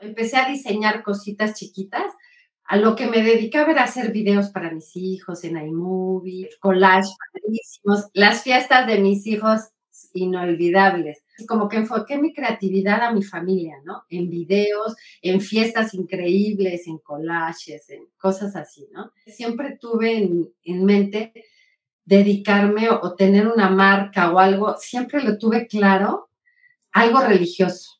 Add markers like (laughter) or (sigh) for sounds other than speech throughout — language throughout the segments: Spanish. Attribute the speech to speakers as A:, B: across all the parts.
A: empecé a diseñar cositas chiquitas. A lo que me dedicaba era hacer videos para mis hijos en iMovie, collage padrísimos, las fiestas de mis hijos inolvidables. Como que enfoqué mi creatividad a mi familia, ¿no? En videos, en fiestas increíbles, en collages, en cosas así, ¿no? Siempre tuve en, en mente dedicarme o, tener una marca o algo, siempre lo tuve claro, algo religioso.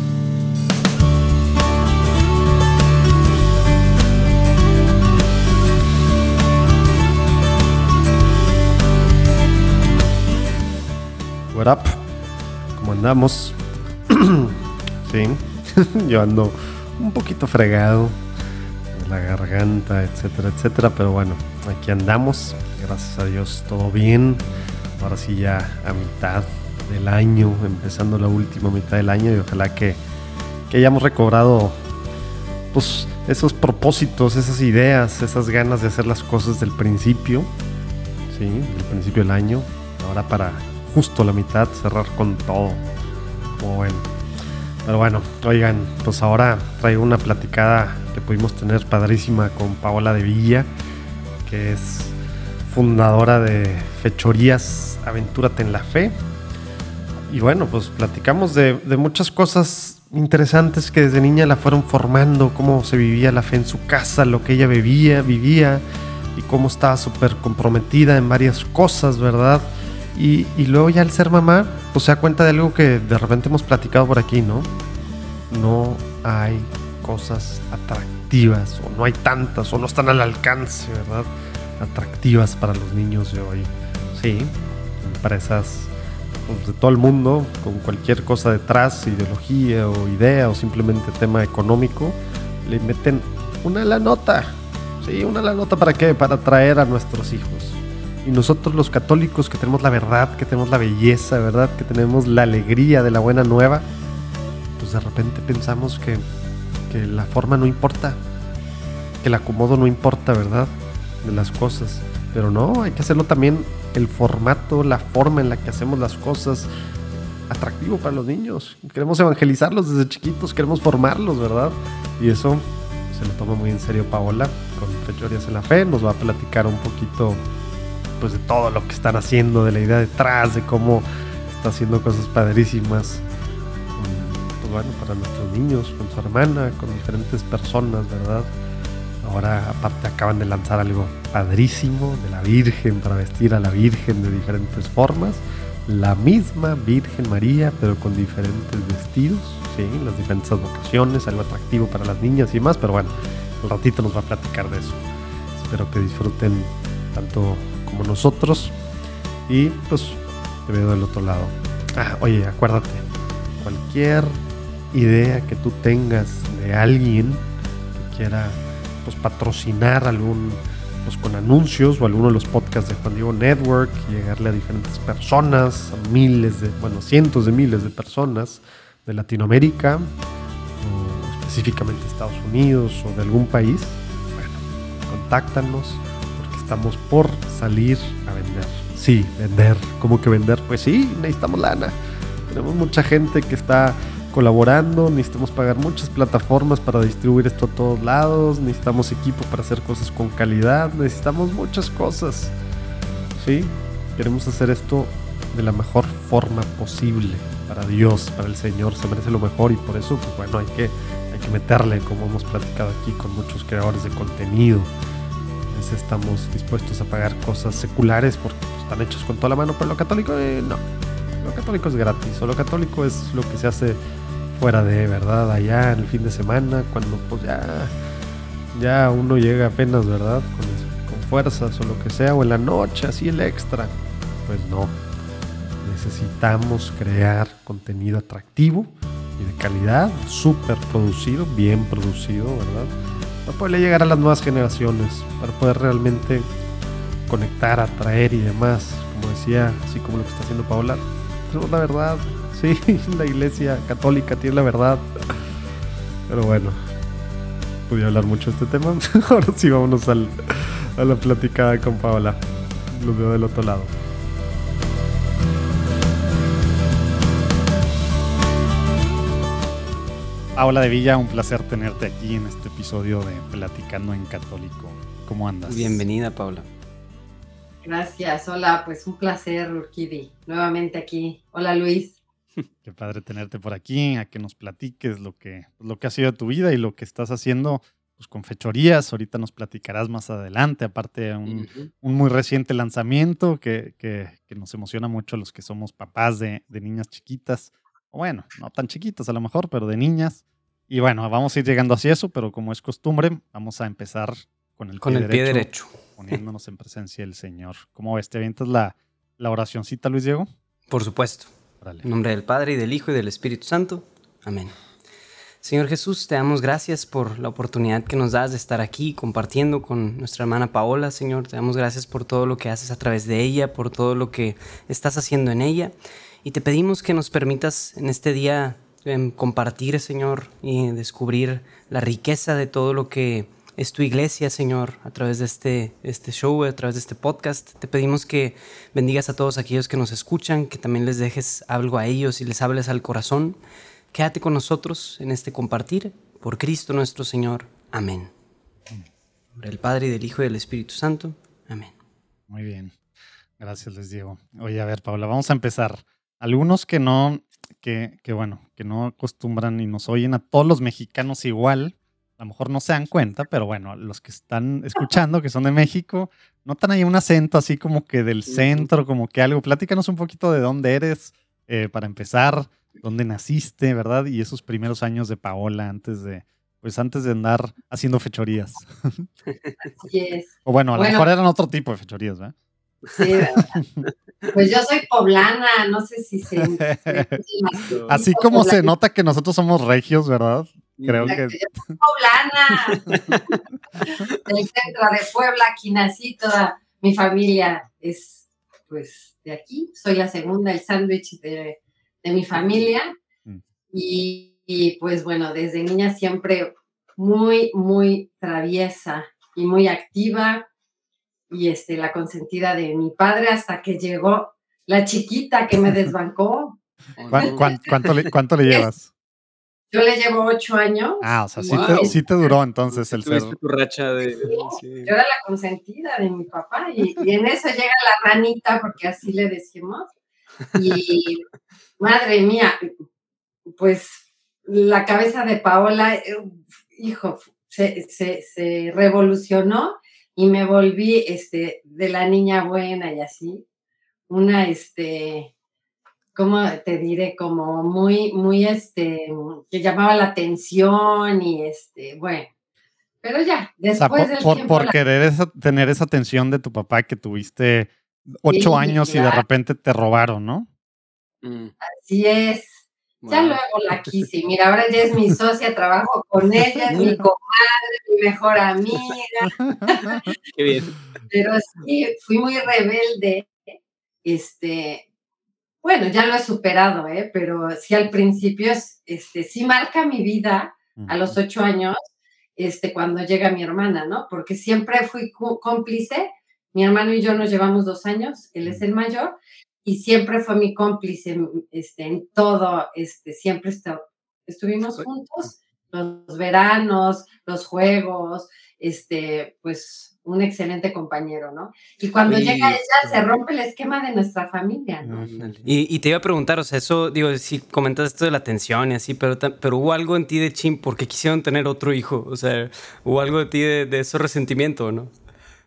B: What up? ¿Cómo andamos? (clears throat) sí, (laughs) yo ando un poquito fregado de la garganta, etcétera, etcétera, pero bueno, aquí andamos. Gracias a Dios, todo bien. Ahora sí, ya a mitad del año, empezando la última mitad del año, y ojalá que, que hayamos recobrado pues, esos propósitos, esas ideas, esas ganas de hacer las cosas del principio, sí, del principio del año, ahora para justo la mitad, cerrar con todo. Como bueno. Pero bueno, oigan, pues ahora traigo una platicada que pudimos tener padrísima con Paola de Villa, que es fundadora de Fechorías Aventúrate en la Fe. Y bueno, pues platicamos de, de muchas cosas interesantes que desde niña la fueron formando, cómo se vivía la fe en su casa, lo que ella bebía, vivía y cómo estaba súper comprometida en varias cosas, ¿verdad? Y, luego ya al ser mamá, pues se da cuenta de algo que de repente hemos platicado por aquí, ¿no? No hay cosas atractivas, o no hay tantas, o no están al alcance, ¿verdad? Atractivas para los niños de hoy. Sí, empresas pues, de todo el mundo, con cualquier cosa detrás, ideología o idea, o simplemente tema económico, le meten una la nota. Sí, una la nota para qué? Para atraer a nuestros hijos. Y nosotros los católicos que tenemos la verdad, que tenemos la belleza, ¿verdad? Que tenemos la alegría de la buena nueva, pues de repente pensamos que, que la forma no importa, que el acomodo no importa, ¿verdad? De las cosas. Pero no, hay que hacerlo también el formato, la forma en la que hacemos las cosas atractivo para los niños. Queremos evangelizarlos desde chiquitos, queremos formarlos, ¿verdad? Y eso se lo toma muy en serio Paola con Fechorías en la Fe. Nos va a platicar un poquito pues de todo lo que están haciendo, de la idea detrás, de cómo está haciendo cosas padrísimas. Pues bueno, para nuestros niños, con su hermana, con diferentes personas, ¿verdad? Ahora aparte acaban de lanzar algo padrísimo de la Virgen para vestir a la Virgen de diferentes formas. La misma Virgen María, pero con diferentes vestidos, sí, las diferentes vocaciones, algo atractivo para las niñas y más, pero bueno, un ratito nos va a platicar de eso. Espero que disfruten tanto como nosotros. Y pues te veo del otro lado. Ah, oye, acuérdate, cualquier idea que tú tengas de alguien que quiera pues patrocinar algún pues con anuncios o alguno de los podcasts de Juan Diego Network, llegarle a diferentes personas, a miles de, bueno, cientos de miles de personas de Latinoamérica, o específicamente Estados Unidos o de algún país, bueno, contáctanos estamos por salir a vender. Sí, vender. ¿Cómo que vender? Pues sí, necesitamos lana. Tenemos mucha gente que está colaborando, necesitamos pagar muchas plataformas para distribuir esto a todos lados, necesitamos equipo para hacer cosas con calidad, necesitamos muchas cosas. ¿Sí? Queremos hacer esto de la mejor forma posible para Dios, para el Señor, se merece lo mejor y por eso, pues bueno, hay que, hay que meterle, como hemos platicado aquí con muchos creadores de contenido estamos dispuestos a pagar cosas seculares porque están hechos con toda la mano, pero lo católico eh, no. Lo católico es gratis, o lo católico es lo que se hace fuera de, ¿verdad? Allá en el fin de semana, cuando pues ya, ya uno llega apenas, ¿verdad? Con, con fuerzas o lo que sea, o en la noche, así el extra. Pues no. Necesitamos crear contenido atractivo y de calidad, súper producido, bien producido, ¿verdad? Para poder llegar a las nuevas generaciones, para poder realmente
C: conectar, atraer y demás. Como decía, así como lo que está haciendo Paola. Tenemos la verdad. (laughs) Sí, la iglesia católica tiene la verdad. Pero bueno, podía hablar mucho de este tema. (laughs) Ahora sí, vámonos al, a la platicada con Paola. Lo veo del otro lado. Paola de Villa, un placer tenerte aquí en este episodio de Platicando en Católico. ¿Cómo andas?
D: Bienvenida, Paula.
A: Gracias, hola, pues un placer, Urquidi, nuevamente aquí. Hola, Luis. (laughs)
C: Qué padre tenerte por aquí, a que nos platiques lo que, lo que ha sido tu vida y lo que estás haciendo pues, con fechorías. Ahorita nos platicarás más adelante, aparte un, un muy reciente lanzamiento que, que, que, nos emociona mucho a los que somos papás de, de niñas chiquitas. Bueno, no tan chiquitas a lo mejor, pero de niñas. Y bueno, vamos a ir llegando hacia eso, pero como es costumbre, vamos a empezar con el,
D: con
C: pie,
D: el pie
C: derecho, Poniéndonos en presencia del Señor. ¿Cómo ves? ¿Te avientas la, la oracioncita, Luis Diego?
D: Por supuesto. Dale. En nombre del Padre y del Hijo y del Espíritu Santo. Amén. Señor Jesús, te damos gracias por la oportunidad que nos das de estar aquí compartiendo con nuestra hermana Paola, Señor. Te damos gracias por todo lo que haces a través de ella, por todo lo que estás haciendo en ella. Y te pedimos que nos permitas en este día compartir, Señor, y descubrir la riqueza de todo lo que es tu iglesia, Señor, a través de este, este show, a través de este podcast. Te pedimos que bendigas a todos aquellos que nos escuchan, que también les dejes algo a ellos y les hables al corazón. Quédate con nosotros en este compartir. Por Cristo nuestro Señor. Amén. El Padre y del Hijo y del Espíritu Santo. Amén.
C: Muy bien. Gracias, les digo. Oye, a ver, Paula, vamos a empezar. Algunos que no, que, que, bueno, que no acostumbran y nos oyen a todos los mexicanos igual, a lo mejor no se dan cuenta, pero bueno, los que están escuchando, que son de México, notan ahí un acento así como que del centro, como que algo. Platícanos un poquito de dónde eres, eh, para empezar, dónde naciste, ¿verdad? Y esos primeros años de Paola antes de, pues antes de andar haciendo fechorías.
A: Así es.
C: O bueno, a lo bueno, mejor eran otro tipo de fechorías, ¿verdad?
A: Sí, ¿verdad? Pues yo soy poblana, no sé si se. (laughs)
C: Así como se nota que nosotros somos regios, ¿verdad? Creo que.
A: Yo soy poblana. (laughs) Del centro de Puebla, aquí nací, toda mi familia es, pues, de aquí. Soy la segunda, el sándwich de, de, mi familia. Mm. Y, y, pues, bueno, desde niña siempre muy, muy traviesa y muy activa y este, la consentida de mi padre hasta que llegó la chiquita que me desbancó.
C: ¿Cuánto, cuánto, le, cuánto le (laughs) llevas?
A: Yo le llevo ocho años.
C: Ah, o sea, sí, te, sí te, duró entonces el ser.
D: tu racha de...
A: Sí, Yo era la consentida de mi papá y, y, en eso llega la ranita, porque así le decimos. Y (laughs) madre mía, pues la cabeza de Paola, eh, hijo, se, se, se revolucionó y me volví este, de la niña buena y así, una, este, ¿cómo te diré? Como muy, muy, este, que llamaba la atención y, este, bueno, pero ya, después
C: o sea, por,
A: del
C: por,
A: tiempo...
C: por
A: la-
C: querer esa- tener esa atención de tu papá que tuviste ocho
A: Sí,
C: años y de repente te robaron, ¿no?
D: Mm,
A: Así es. Ya luego la quise. Mira, ahora ya es mi socia, trabajo con ella, es mi comadre, mi mejor amiga. (laughs)
D: Qué bien.
A: Pero sí, fui muy rebelde. Este, bueno, ya lo he superado, ¿eh? Pero sí al principio, es- este, sí marca mi vida a los ocho años, este, cuando llega mi hermana, ¿no? Porque siempre fui cómplice. Mi hermano y yo nos llevamos dos años, él es el mayor, y siempre fue mi cómplice este, en todo, este, siempre estu- estuvimos juntos, los veranos, los juegos, este, pues un excelente compañero, ¿no? Y cuando llega ella, se rompe el esquema de nuestra familia, ¿no?
D: Y, y te iba a preguntar, o sea, eso, digo, sí comentas esto de la atención y así, pero, pero hubo algo en ti de chin porque quisieron tener otro hijo, o sea, hubo algo de ti de, de eso resentimiento, ¿no?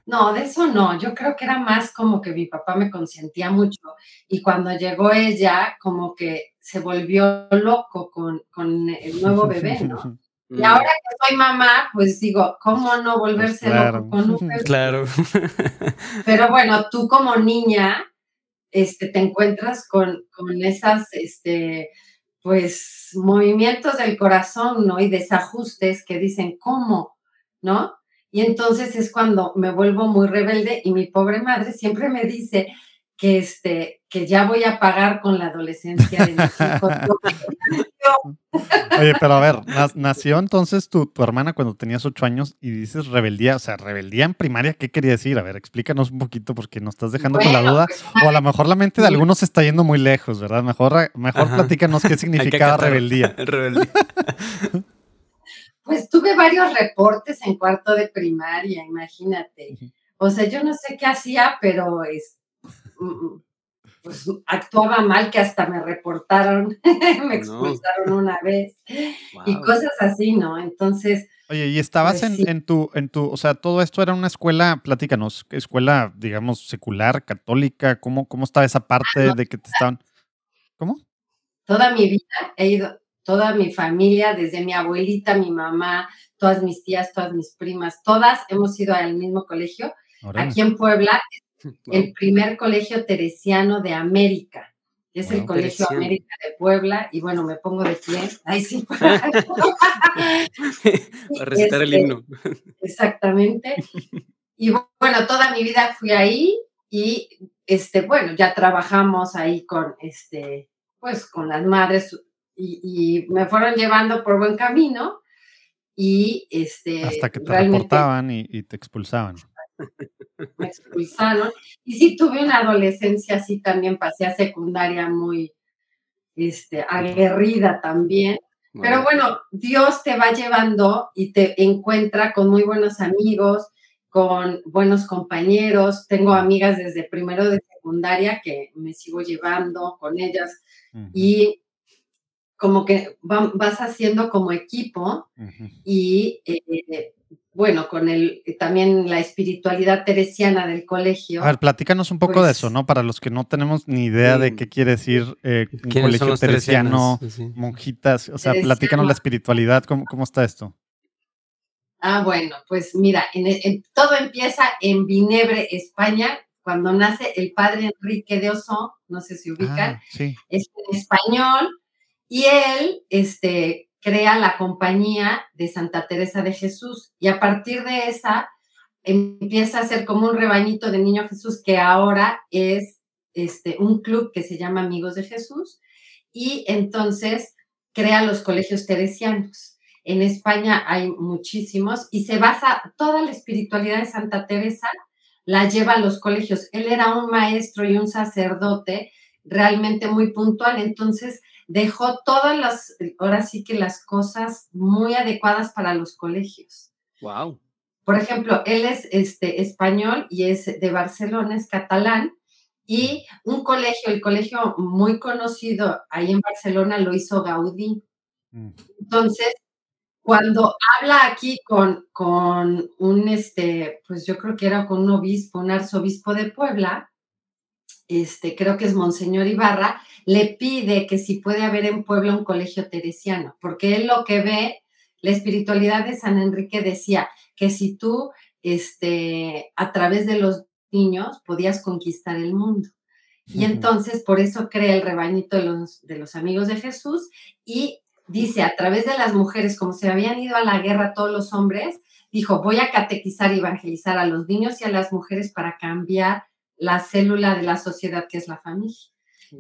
A: No, de eso no. Yo creo que era más como que mi papá me consentía mucho y cuando llegó ella, como que se volvió loco con, con el nuevo bebé, (laughs) ¿no? Y ahora que soy mamá, pues digo, ¿cómo no volverse
C: claro.
A: loco con un (laughs) bebé?
D: Claro.
A: Pero bueno, tú como niña, este, te encuentras con, con esas, este, pues, movimientos del corazón, ¿no? Y desajustes que dicen, ¿cómo? ¿No? Y entonces es cuando me vuelvo muy rebelde y mi pobre madre siempre me dice que, este, que ya voy a pagar con la adolescencia de mis hijos. (laughs)
C: Oye, pero a ver, nació entonces tu, tu, hermana cuando tenías ocho años y dices rebeldía, o sea, rebeldía en primaria, ¿qué quería decir? A ver, explícanos un poquito porque nos estás dejando con la duda. Pues, o a lo mejor la mente de algunos está yendo muy lejos, ¿verdad? Mejor, mejor platícanos qué (laughs) significaba rebeldía. rebeldía. (laughs)
A: Pues tuve varios reportes en cuarto de primaria, imagínate. O sea, yo no sé qué hacía, pero es, mm, mm, pues actuaba mal que hasta me reportaron, (laughs) me expulsaron una vez y cosas así, ¿no? Entonces...
C: Oye, y estabas pues en, en, tu, en tu, o sea, todo esto era una escuela, platícanos, escuela, digamos, secular, católica, ¿cómo, cómo estaba esa parte ah, de que te estaban... ¿Cómo?
A: Toda mi vida he ido, toda mi familia, desde mi abuelita, mi mamá, todas mis tías, todas mis primas, todas hemos ido al mismo colegio. Aquí en Puebla (laughs) el primer colegio teresiano de América. Es el Colegio América de Puebla, y bueno, me pongo de pie. Ay, sí. (laughs) Para
D: recitar el himno.
A: Este, exactamente. (laughs) Y bueno, toda mi vida fui ahí y, este, bueno, ya trabajamos ahí con, este, pues, con las madres y, me fueron llevando por buen camino y, este.
C: Hasta que te reportaban y te expulsaban (laughs)
A: me expulsaron. Y sí tuve una adolescencia así también, pasé a secundaria muy este, aguerrida también. Pero bueno, Dios te va llevando y te encuentra con muy buenos amigos, con buenos compañeros. Tengo amigas desde primero de secundaria que me sigo llevando con ellas y como que vas haciendo como equipo y eh, bueno, con el también la espiritualidad teresiana del colegio.
C: A ver, platícanos un poco de eso, pues ¿no? Para los que no tenemos ni idea de qué quiere decir eh, un colegio teresiano, monjitas, o sea, platícanos la espiritualidad, ¿cómo, cómo está esto?
A: Ah, bueno, pues mira, todo empieza en Vinebre, España, cuando nace el padre Enrique de Oso, no sé si ubican, ah, es en español, y él, este, crea la compañía de Santa Teresa de Jesús y a partir de esa empieza a ser como un rebañito de Niño Jesús que ahora es este, un club que se llama Amigos de Jesús y entonces crea los colegios teresianos. En España hay muchísimos y se basa toda la espiritualidad de Santa Teresa la lleva a los colegios. Él era un maestro y un sacerdote realmente muy puntual, entonces dejó todas las, ahora sí que las cosas muy adecuadas para los colegios.
D: Wow.
A: Por ejemplo, él es este, español y es de Barcelona, es catalán, y un colegio, el colegio muy conocido ahí en Barcelona lo hizo Gaudí. Mm. Entonces, cuando habla aquí con, con un, este, pues yo creo que era con un obispo, un arzobispo de Puebla, este, creo que es Monseñor Ibarra, le pide que si puede haber en Puebla un colegio teresiano, porque él lo que ve, la espiritualidad de San Enrique decía que si tú, este, a través de los niños, podías conquistar el mundo. Y entonces, por eso crea el rebañito de los, de los amigos de Jesús y dice, a través de las mujeres, como se habían ido a la guerra todos los hombres, dijo, voy a catequizar y evangelizar a los niños y a las mujeres para cambiar la célula de la sociedad que es la familia.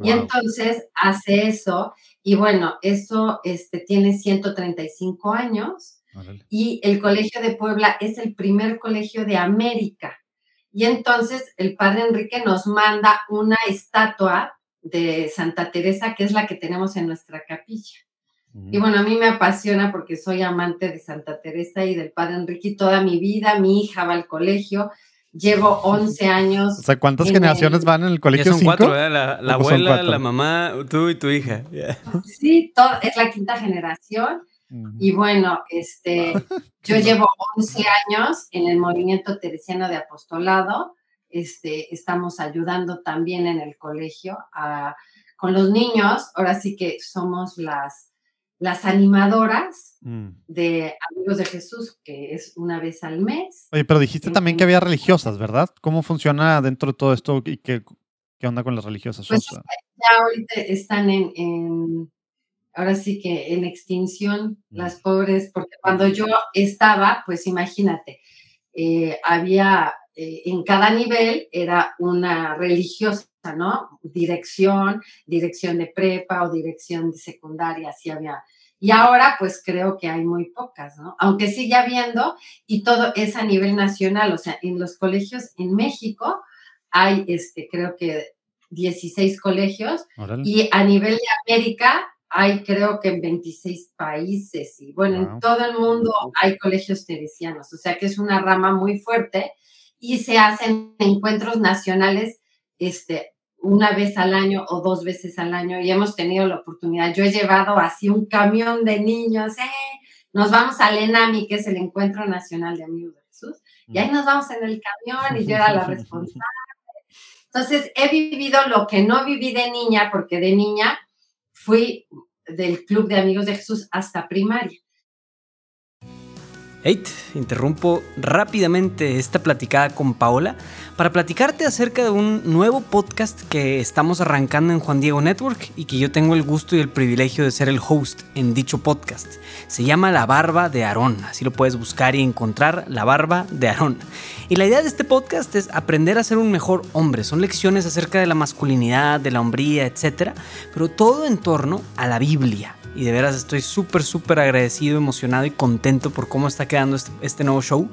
A: Y entonces hace eso, y bueno, eso este, tiene 135 años, y el Colegio de Puebla es el primer colegio de América. Y entonces el padre Enrique nos manda una estatua de Santa Teresa, que es la que tenemos en nuestra capilla. Y bueno, a mí me apasiona porque soy amante de Santa Teresa y del padre Enrique toda mi vida. Mi hija va al colegio, Llevo 11 años.
C: O sea, ¿cuántas generaciones van en el colegio?
D: son cuatro, ¿eh? La, abuela, la mamá, tú y tu hija.
A: Sí, es la quinta generación. Y bueno, este, (laughs) yo llevo 11 años en el movimiento teresiano de apostolado. Este, estamos ayudando también en el colegio a, con los niños. Ahora sí que somos las las animadoras mm. de Amigos de Jesús, que es una vez al mes.
C: Oye, pero dijiste también que había religiosas, ¿verdad? ¿Cómo funciona dentro de todo esto y qué, qué onda con las religiosas?
A: Pues ya ahorita están en, ahora sí que en extinción mm. las pobres, porque cuando yo estaba, pues imagínate, eh, había eh, en cada nivel era una religiosa, ¿no? Dirección, dirección de prepa o dirección de secundaria, así había. Y ahora pues creo que hay muy pocas, ¿no? Aunque sigue habiendo y todo es a nivel nacional, o sea, en los colegios en México hay, este, creo que 16 colegios y a nivel de América hay creo que en 26 países y bueno, en todo el mundo hay colegios teresianos, o sea que es una rama muy fuerte y se hacen encuentros nacionales este, una vez al año o dos veces al año y hemos tenido la oportunidad. Yo he llevado así un camión de niños, ¡eh! nos vamos al ENAMI, que es el Encuentro Nacional de Amigos de Jesús, y ahí nos vamos en el camión y yo era la responsable. Entonces, he vivido lo que no viví de niña, porque de niña fui del Club de Amigos de Jesús hasta primaria.
D: Hey, interrumpo rápidamente esta platicada con Paola para platicarte acerca de un nuevo podcast que estamos arrancando en Juan Diego Network y que yo tengo el gusto y el privilegio de ser el host en dicho podcast. Se llama La Barba de Aarón, así lo puedes buscar y encontrar, La Barba de Aarón. Y la idea de este podcast es aprender a ser un mejor hombre. Son lecciones acerca de la masculinidad, de la hombría, etc. Pero todo en torno a la Biblia y de veras estoy súper, súper agradecido, emocionado y contento por cómo está quedando este, este, nuevo show,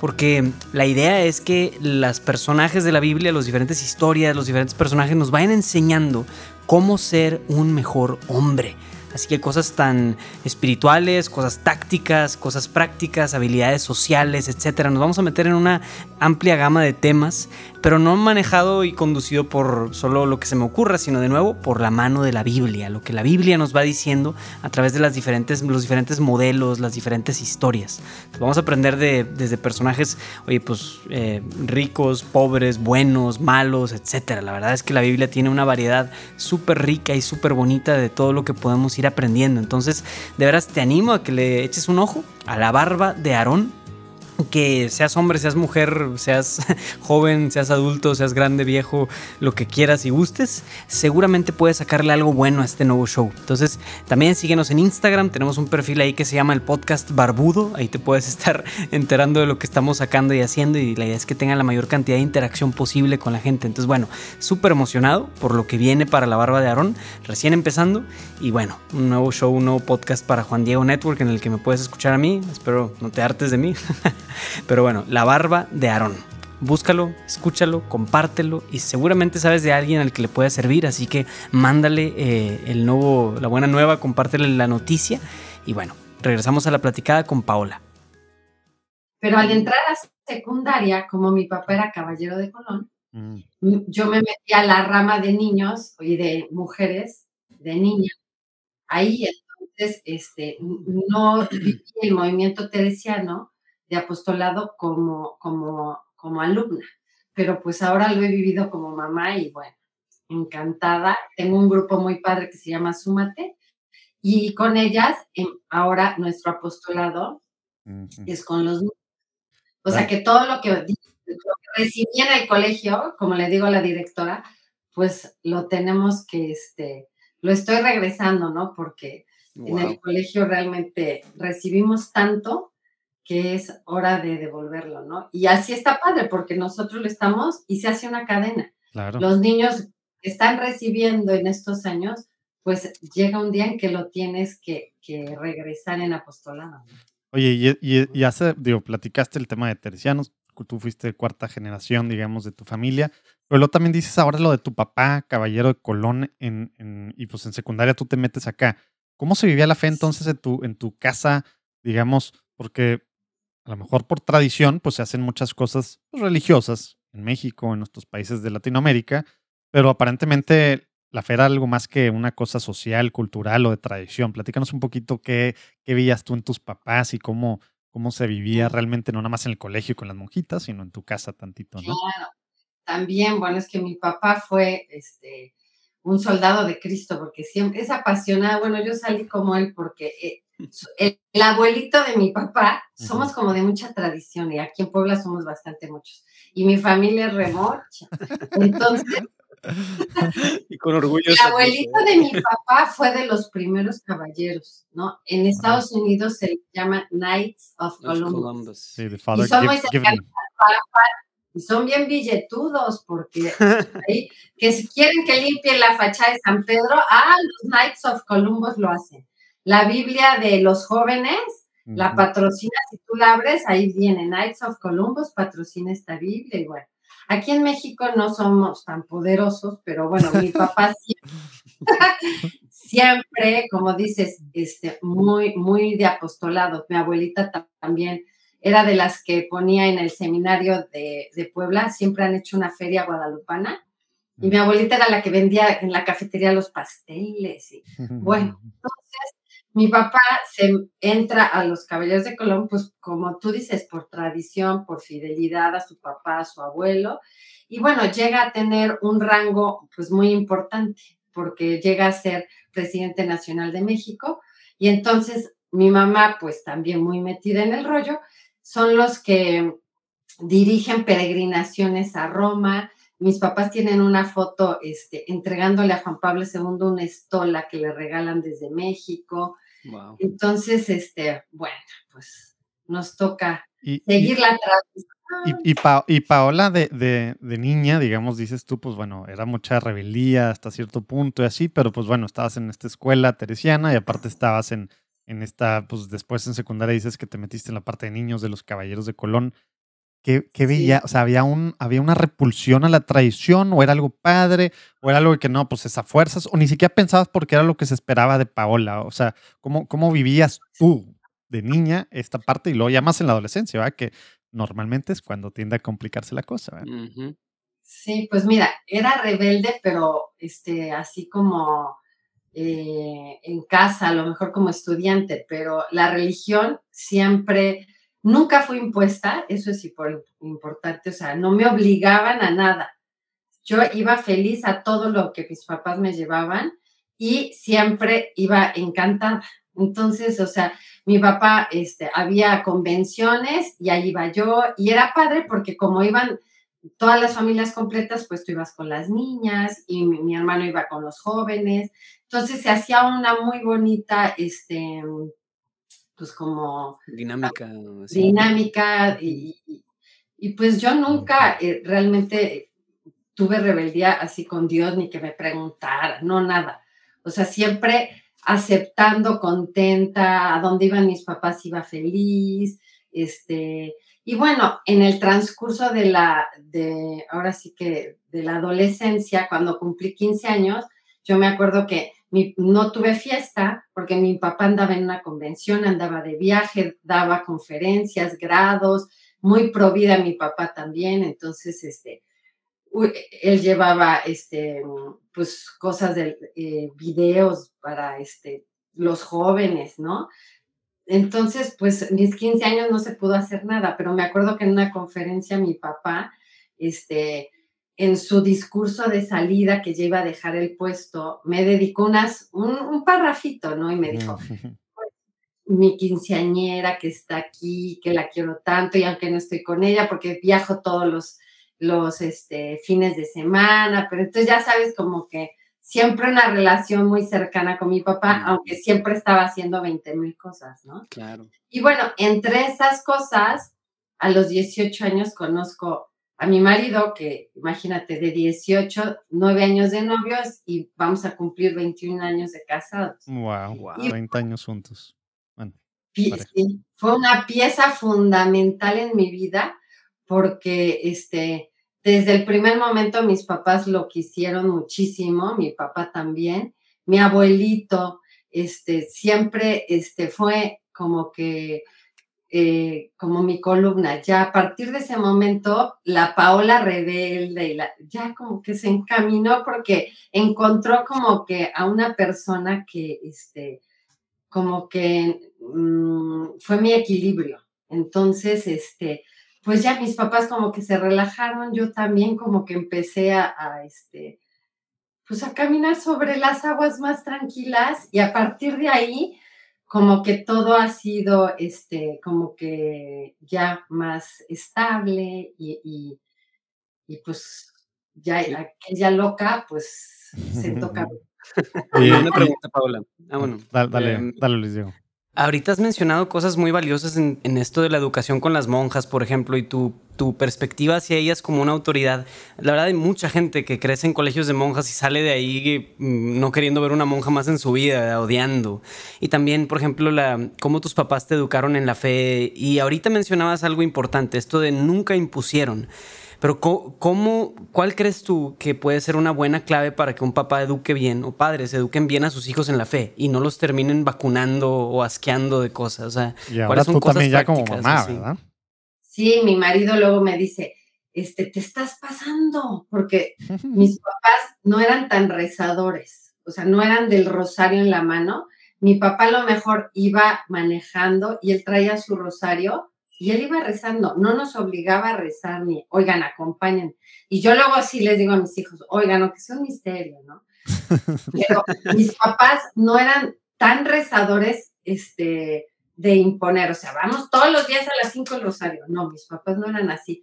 D: porque la idea es que los personajes de la Biblia, las diferentes historias, los diferentes personajes nos vayan enseñando cómo ser un mejor hombre. Así que cosas tan espirituales, cosas tácticas, cosas prácticas, habilidades sociales, etcétera. Nos vamos a meter en una amplia gama de temas pero no manejado y conducido por solo lo que se me ocurra, sino de nuevo por la mano de la Biblia, lo que la Biblia nos va diciendo a través de las diferentes, los diferentes modelos, las diferentes historias. Vamos a aprender de, desde personajes, oye, pues eh, ricos, pobres, buenos, malos, etc. La verdad es que la Biblia tiene una variedad súper rica y súper bonita de todo lo que podemos ir aprendiendo. Entonces, de veras te animo a que le eches un ojo a la barba de Aarón que seas hombre, seas mujer, seas (laughs) joven, seas adulto, seas grande, viejo, lo que quieras y gustes, seguramente puedes sacarle algo bueno a este nuevo show. Entonces, también síguenos en Instagram, tenemos un perfil ahí que se llama el podcast Barbudo, ahí te puedes (laughs) estar enterando de lo que estamos sacando y haciendo y la idea es que tenga la mayor cantidad de interacción posible con la gente. Entonces, bueno, súper emocionado por lo que viene para la barba de Aarón, recién empezando y bueno, un nuevo show, un nuevo podcast para Juan Diego Network en el que me puedes escuchar a mí, espero no te hartes de mí. (laughs) (laughs) Pero bueno, la barba de Aarón. Búscalo, escúchalo, compártelo y seguramente sabes de alguien al que le pueda servir, así que mándale eh, el nuevo, la buena nueva, compártele la noticia y bueno, regresamos a la platicada con Paola.
A: Pero al entrar a secundaria, como mi papá era caballero de Colón, mm. yo me metí a la rama de niños y de mujeres, de niñas. Ahí entonces este, no viví el movimiento teresiano, de apostolado como, como, como alumna, pero pues ahora lo he vivido como mamá y bueno, encantada. Tengo un grupo muy padre que se llama Súmate y con ellas em, ahora nuestro apostolado es con los O sea que todo lo que, lo que, recibí en el colegio, como le digo a la directora, pues lo tenemos que, este, lo estoy regresando, ¿no? Porque en el colegio realmente recibimos tanto que es hora de devolverlo, ¿no? Y así está padre, porque nosotros lo estamos y se hace una cadena. Los niños están recibiendo en estos años, pues llega un día en que lo tienes que, regresar en apostolado.
C: Oye, y, y, hace, digo, platicaste el tema de tercianos, tú fuiste cuarta generación, digamos, de tu familia, pero luego también dices ahora lo de tu papá, caballero de Colón, en, y pues en secundaria tú te metes acá. ¿Cómo se vivía la fe entonces en tu, en tu casa, digamos? Porque a lo mejor por tradición, pues se hacen muchas cosas pues, religiosas en México, en nuestros países de Latinoamérica, pero aparentemente la fe era algo más que una cosa social, cultural o de tradición. Platícanos un poquito qué, qué veías tú en tus papás y cómo, cómo se vivía realmente, no nada más en el colegio con las monjitas, sino en tu casa tantito, ¿no?
A: Claro, también, bueno, es que mi papá fue este, un soldado de Cristo, porque siempre es apasionado. Bueno, yo salí como él porque eh, el, abuelito de mi papá, somos como de mucha tradición y aquí en Puebla somos bastante muchos. Y mi familia es remorcha. Entonces, (laughs)
D: y con orgullo.
A: El abuelito de mi papá fue de los primeros caballeros, ¿no? En Estados Unidos se llama Knights of Columbus. Sí, y son muy cercanos y son bien billetudos porque (laughs) que si quieren que limpie la fachada de San Pedro, ah, los Knights of Columbus lo hacen. La Biblia de los jóvenes la patrocina, si tú la abres, ahí viene Knights of Columbus, patrocina esta Biblia y bueno. Aquí en México no somos tan poderosos, pero bueno, mi (laughs) papá siempre, siempre, como dices, este, muy, muy de apostolado. Mi abuelita también era de las que ponía en el seminario de, de Puebla, siempre han hecho una feria guadalupana. Y mi abuelita era la que vendía en la cafetería los pasteles. Y, (laughs) bueno, entonces mi papá se entra a los Caballeros de Colón, pues como tú dices, por tradición, por fidelidad a su papá, a su abuelo, y bueno, llega a tener un rango pues muy importante, porque llega a ser presidente nacional de México, y entonces mi mamá, pues también muy metida en el rollo, son los que dirigen peregrinaciones a Roma. Mis papás tienen una foto este, entregándole a Juan Pablo II una estola que le regalan desde México. Entonces, este, bueno, pues nos toca seguir la
C: tradición. Y, y, Paola de, niña, digamos, dices tú, pues bueno, era mucha rebeldía hasta cierto punto y así, pero pues bueno, estabas en esta escuela teresiana y aparte estabas en, en esta, pues después en secundaria dices que te metiste en la parte de niños de los Caballeros de Colón. ¿Qué, veía? O sea, ¿había, un, ¿había una repulsión a la traición o era algo padre o era algo que no, pues esa fuerzas o ni siquiera pensabas porque era lo que se esperaba de Paola? O sea, ¿cómo, cómo vivías tú de niña esta parte y luego ya más en la adolescencia, ¿verdad? Que normalmente es cuando tiende a complicarse la cosa,
A: Sí, pues mira, era rebelde, pero este, así como eh, en casa, a lo mejor como estudiante, pero la religión siempre Nunca fue impuesta, eso es importante, o sea, no me obligaban a nada. Yo iba feliz a todo lo que mis papás me llevaban y siempre iba encantada. Entonces, o sea, mi papá, este, había convenciones y ahí iba yo y era padre porque como iban todas las familias completas, pues tú ibas con las niñas y mi, mi hermano iba con los jóvenes. Entonces se hacía una muy bonita, este, pues como...
D: Dinámica.
A: Dinámica y, y, pues yo nunca eh, realmente tuve rebeldía así con Dios ni que me preguntara, no nada. O sea, siempre aceptando, contenta, a dónde iban mis papás iba feliz, este, y bueno, en el transcurso de la, de, ahora sí que de la adolescencia, cuando cumplí 15 años, yo me acuerdo que no tuve fiesta porque mi papá andaba en una convención, andaba de viaje, daba conferencias, grados, muy provida mi papá también, entonces este, él llevaba este, pues cosas de eh, videos para este, los jóvenes, ¿no? Entonces, pues mis 15 años no se pudo hacer nada, pero me acuerdo que en una conferencia mi papá, este, en su discurso de salida que ya iba a dejar el puesto, me dedicó unas, un, un parrafito, ¿no? Y me dijo, (laughs) mi quinceañera que está aquí, que la quiero tanto, y aunque no estoy con ella, porque viajo todos los, los este, fines de semana, pero entonces ya sabes como que siempre una relación muy cercana con mi papá, aunque siempre estaba haciendo 20 mil cosas, ¿no?
D: Claro.
A: Y bueno, entre esas cosas, a los 18 años conozco a mi marido, que imagínate, de 18, 9 años de novios y vamos a cumplir 21 años de casados.
C: Wow, wow. 30 años juntos. Bueno,
A: fue una pieza fundamental en mi vida porque este, desde el primer momento mis papás lo quisieron muchísimo, mi papá también, mi abuelito, este, siempre este, fue como que eh, como mi columna. Ya a partir de ese momento, la Paola rebelde, y la, ya como que se encaminó porque encontró como que a una persona que, este, como que mm, fue mi equilibrio. Entonces, este, pues ya mis papás como que se relajaron, yo también como que empecé a, a este, pues a caminar sobre las aguas más tranquilas y a partir de ahí, como que todo ha sido, este, como que ya más estable y, y, pues ya aquella loca, pues se (laughs) toca.
D: y una pregunta, Paula. Ah, bueno.
C: Dale, em, dale, Luis Diego.
D: Ahorita has mencionado cosas muy valiosas en, esto de la educación con las monjas, por ejemplo, y tu, tu, perspectiva hacia ellas como una autoridad. La verdad hay mucha gente que crece en colegios de monjas y sale de ahí mm, no queriendo ver una monja más en su vida, odiando. Y también, por ejemplo, la, cómo tus papás te educaron en la fe. Y ahorita mencionabas algo importante, esto de nunca impusieron. Pero ¿cómo, ¿cuál crees tú que puede ser una buena clave para que un papá eduque bien o padres eduquen bien a sus hijos en la fe y no los terminen vacunando o asqueando de cosas? O sea,
C: y ahora tú también ya como mamá, ¿verdad?
A: Sí, mi marido luego me dice, este, te estás pasando, porque (laughs) mis papás no eran tan rezadores, o sea, no eran del rosario en la mano. Mi papá a lo mejor iba manejando y él traía su rosario y él iba rezando, no nos obligaba a rezar ni, oigan, acompañen. Y yo luego así les digo a mis hijos, oigan, aunque sea un misterio, ¿no? (laughs) Pero mis papás no eran tan rezadores este, de imponer, o sea, vamos todos los días a las cinco el rosario. No, mis papás no eran así.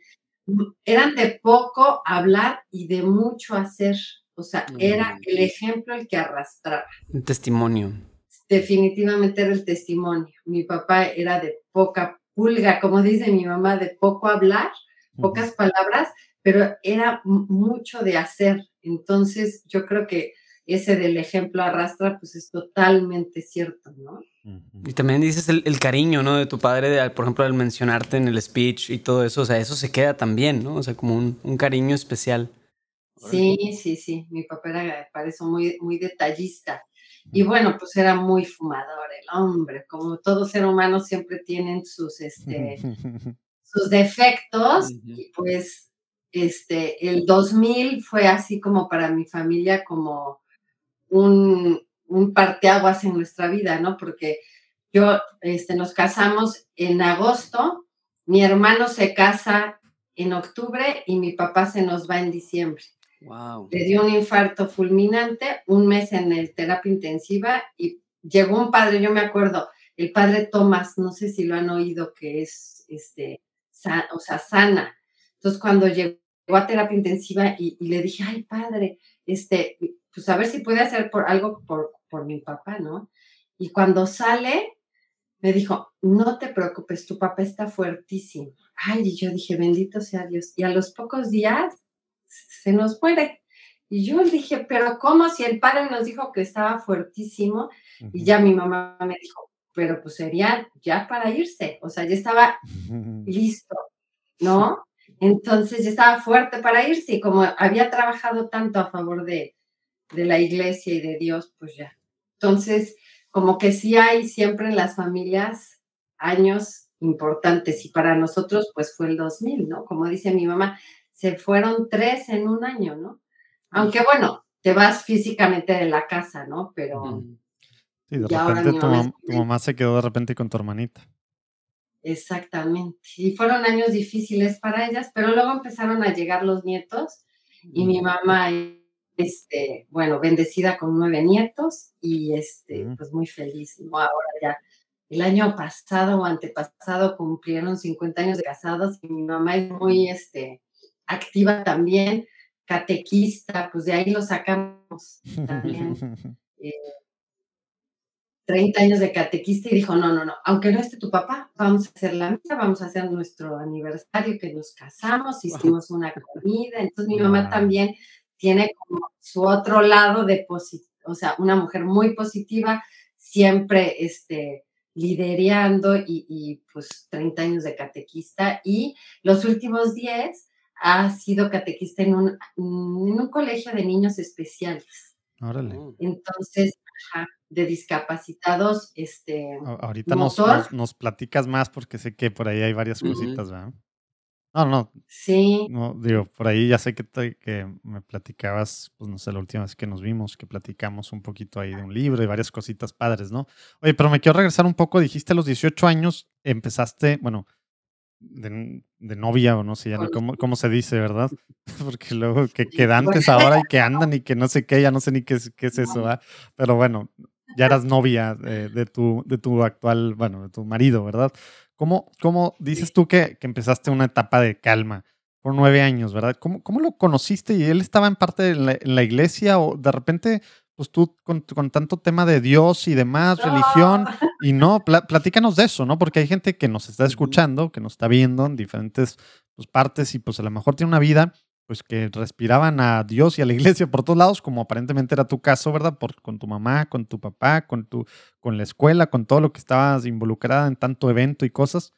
A: Eran de poco hablar y de mucho hacer. O sea, era mm. el ejemplo el que arrastraba.
D: Un testimonio.
A: Definitivamente era el testimonio. Mi papá era de poca pulga, como dice mi mamá, de poco hablar, pocas palabras, pero era mucho de hacer. Entonces, yo creo que ese del ejemplo arrastra, pues es totalmente cierto, ¿no?
D: Y también dices el, cariño, ¿no? De tu padre, por ejemplo, al mencionarte en el speech y todo eso, o sea, eso se queda también, ¿no? O sea, como un, cariño especial.
A: Sí, sí, sí, mi papá era para eso muy, muy detallista. Y bueno, pues era muy fumador el hombre, como todo ser humano siempre tienen sus, este, (laughs) sus defectos, y pues este, el 2000 fue así como para mi familia como un, un parteaguas en nuestra vida, ¿no? Porque yo, este, nos casamos en agosto, mi hermano se casa en octubre y mi papá se nos va en diciembre. Le dio un infarto fulminante, un mes en el terapia intensiva y llegó un padre, yo me acuerdo, el padre Tomás, no sé si lo han oído, que es, este, o sea, sana. Entonces, cuando llegó a terapia intensiva y, le dije, ay, padre, este, pues a ver si puede hacer por algo por, por mi papá, ¿no? Y cuando sale, me dijo, no te preocupes, tu papá está fuertísimo. Ay, y yo dije, bendito sea Dios. Y a los pocos días se nos muere. Y yo dije, pero ¿cómo si el padre nos dijo que estaba fuertísimo? Y ya mi mamá me dijo, pero pues sería ya para irse, o sea, ya estaba (laughs) listo, ¿no? Entonces ya estaba fuerte para irse y como había trabajado tanto a favor de, de la iglesia y de Dios, pues ya. Entonces, como que sí hay siempre en las familias años importantes y para nosotros pues fue el 2000, ¿no? Como dice mi mamá, se fueron tres en un año, ¿no? Aunque bueno, te vas físicamente de la casa, ¿no? Pero...
C: Sí, de repente tu, mamá se quedó de repente con tu hermanita.
A: Exactamente. Y fueron años difíciles para ellas, pero luego empezaron a llegar los nietos y mi mamá, este, bueno, bendecida con nueve nietos y este, pues muy feliz, ¿no? Ahora ya, el año pasado o antepasado cumplieron 50 años de casados y mi mamá es muy, este, activa también, catequista, pues de ahí lo sacamos también. 30 (laughs) eh, años de catequista y dijo, no, no, no, aunque no esté tu papá, vamos a hacer la misa, vamos a hacer nuestro aniversario que nos casamos, hicimos una comida, entonces mi mamá también tiene como su otro lado de o sea, una mujer muy positiva, siempre este, liderando y, y, pues 30 años de catequista. Y los últimos 10 ha sido catequista en un, en un colegio de niños especiales.
C: Órale.
A: Oh. Entonces, de discapacitados, este.
C: Ahorita nos, nos, platicas más porque sé que por ahí hay varias cositas, ¿verdad? No, no.
A: Sí.
C: No, digo, por ahí ya sé que, que me platicabas, pues no sé, la última vez que nos vimos, que platicamos un poquito ahí de un libro y varias cositas padres, ¿no? Oye, pero me quiero regresar un poco. Dijiste a los 18 años empezaste, bueno, de, novia o no sé ya cómo, cómo, se dice, ¿verdad? (laughs) (laughs) Porque luego que quedantes (laughs) ahora y que andan y que no sé qué, ya no sé ni qué qué es eso, ¿verdad? Pero bueno, ya eras novia de, tu, de tu actual, bueno, de tu marido, ¿verdad? ¿Cómo, cómo dices tú que, que, empezaste una etapa de calma? por nueve años, ¿verdad? ¿Cómo, cómo lo conociste? ¿Y él estaba en parte de la, iglesia o de repente, pues tú con, con, tanto tema de Dios y demás, religión, y no, (laughs) platícanos de eso, ¿no? Porque hay gente que nos está escuchando, que nos está viendo en diferentes pues, partes y pues a lo mejor tiene una vida pues que respiraban a Dios y a la (laughs) iglesia por todos lados, como aparentemente era tu caso, ¿verdad? Por, con tu mamá, con tu papá, con, tu, con la escuela, con todo lo que estabas involucrada en tanto evento y cosas.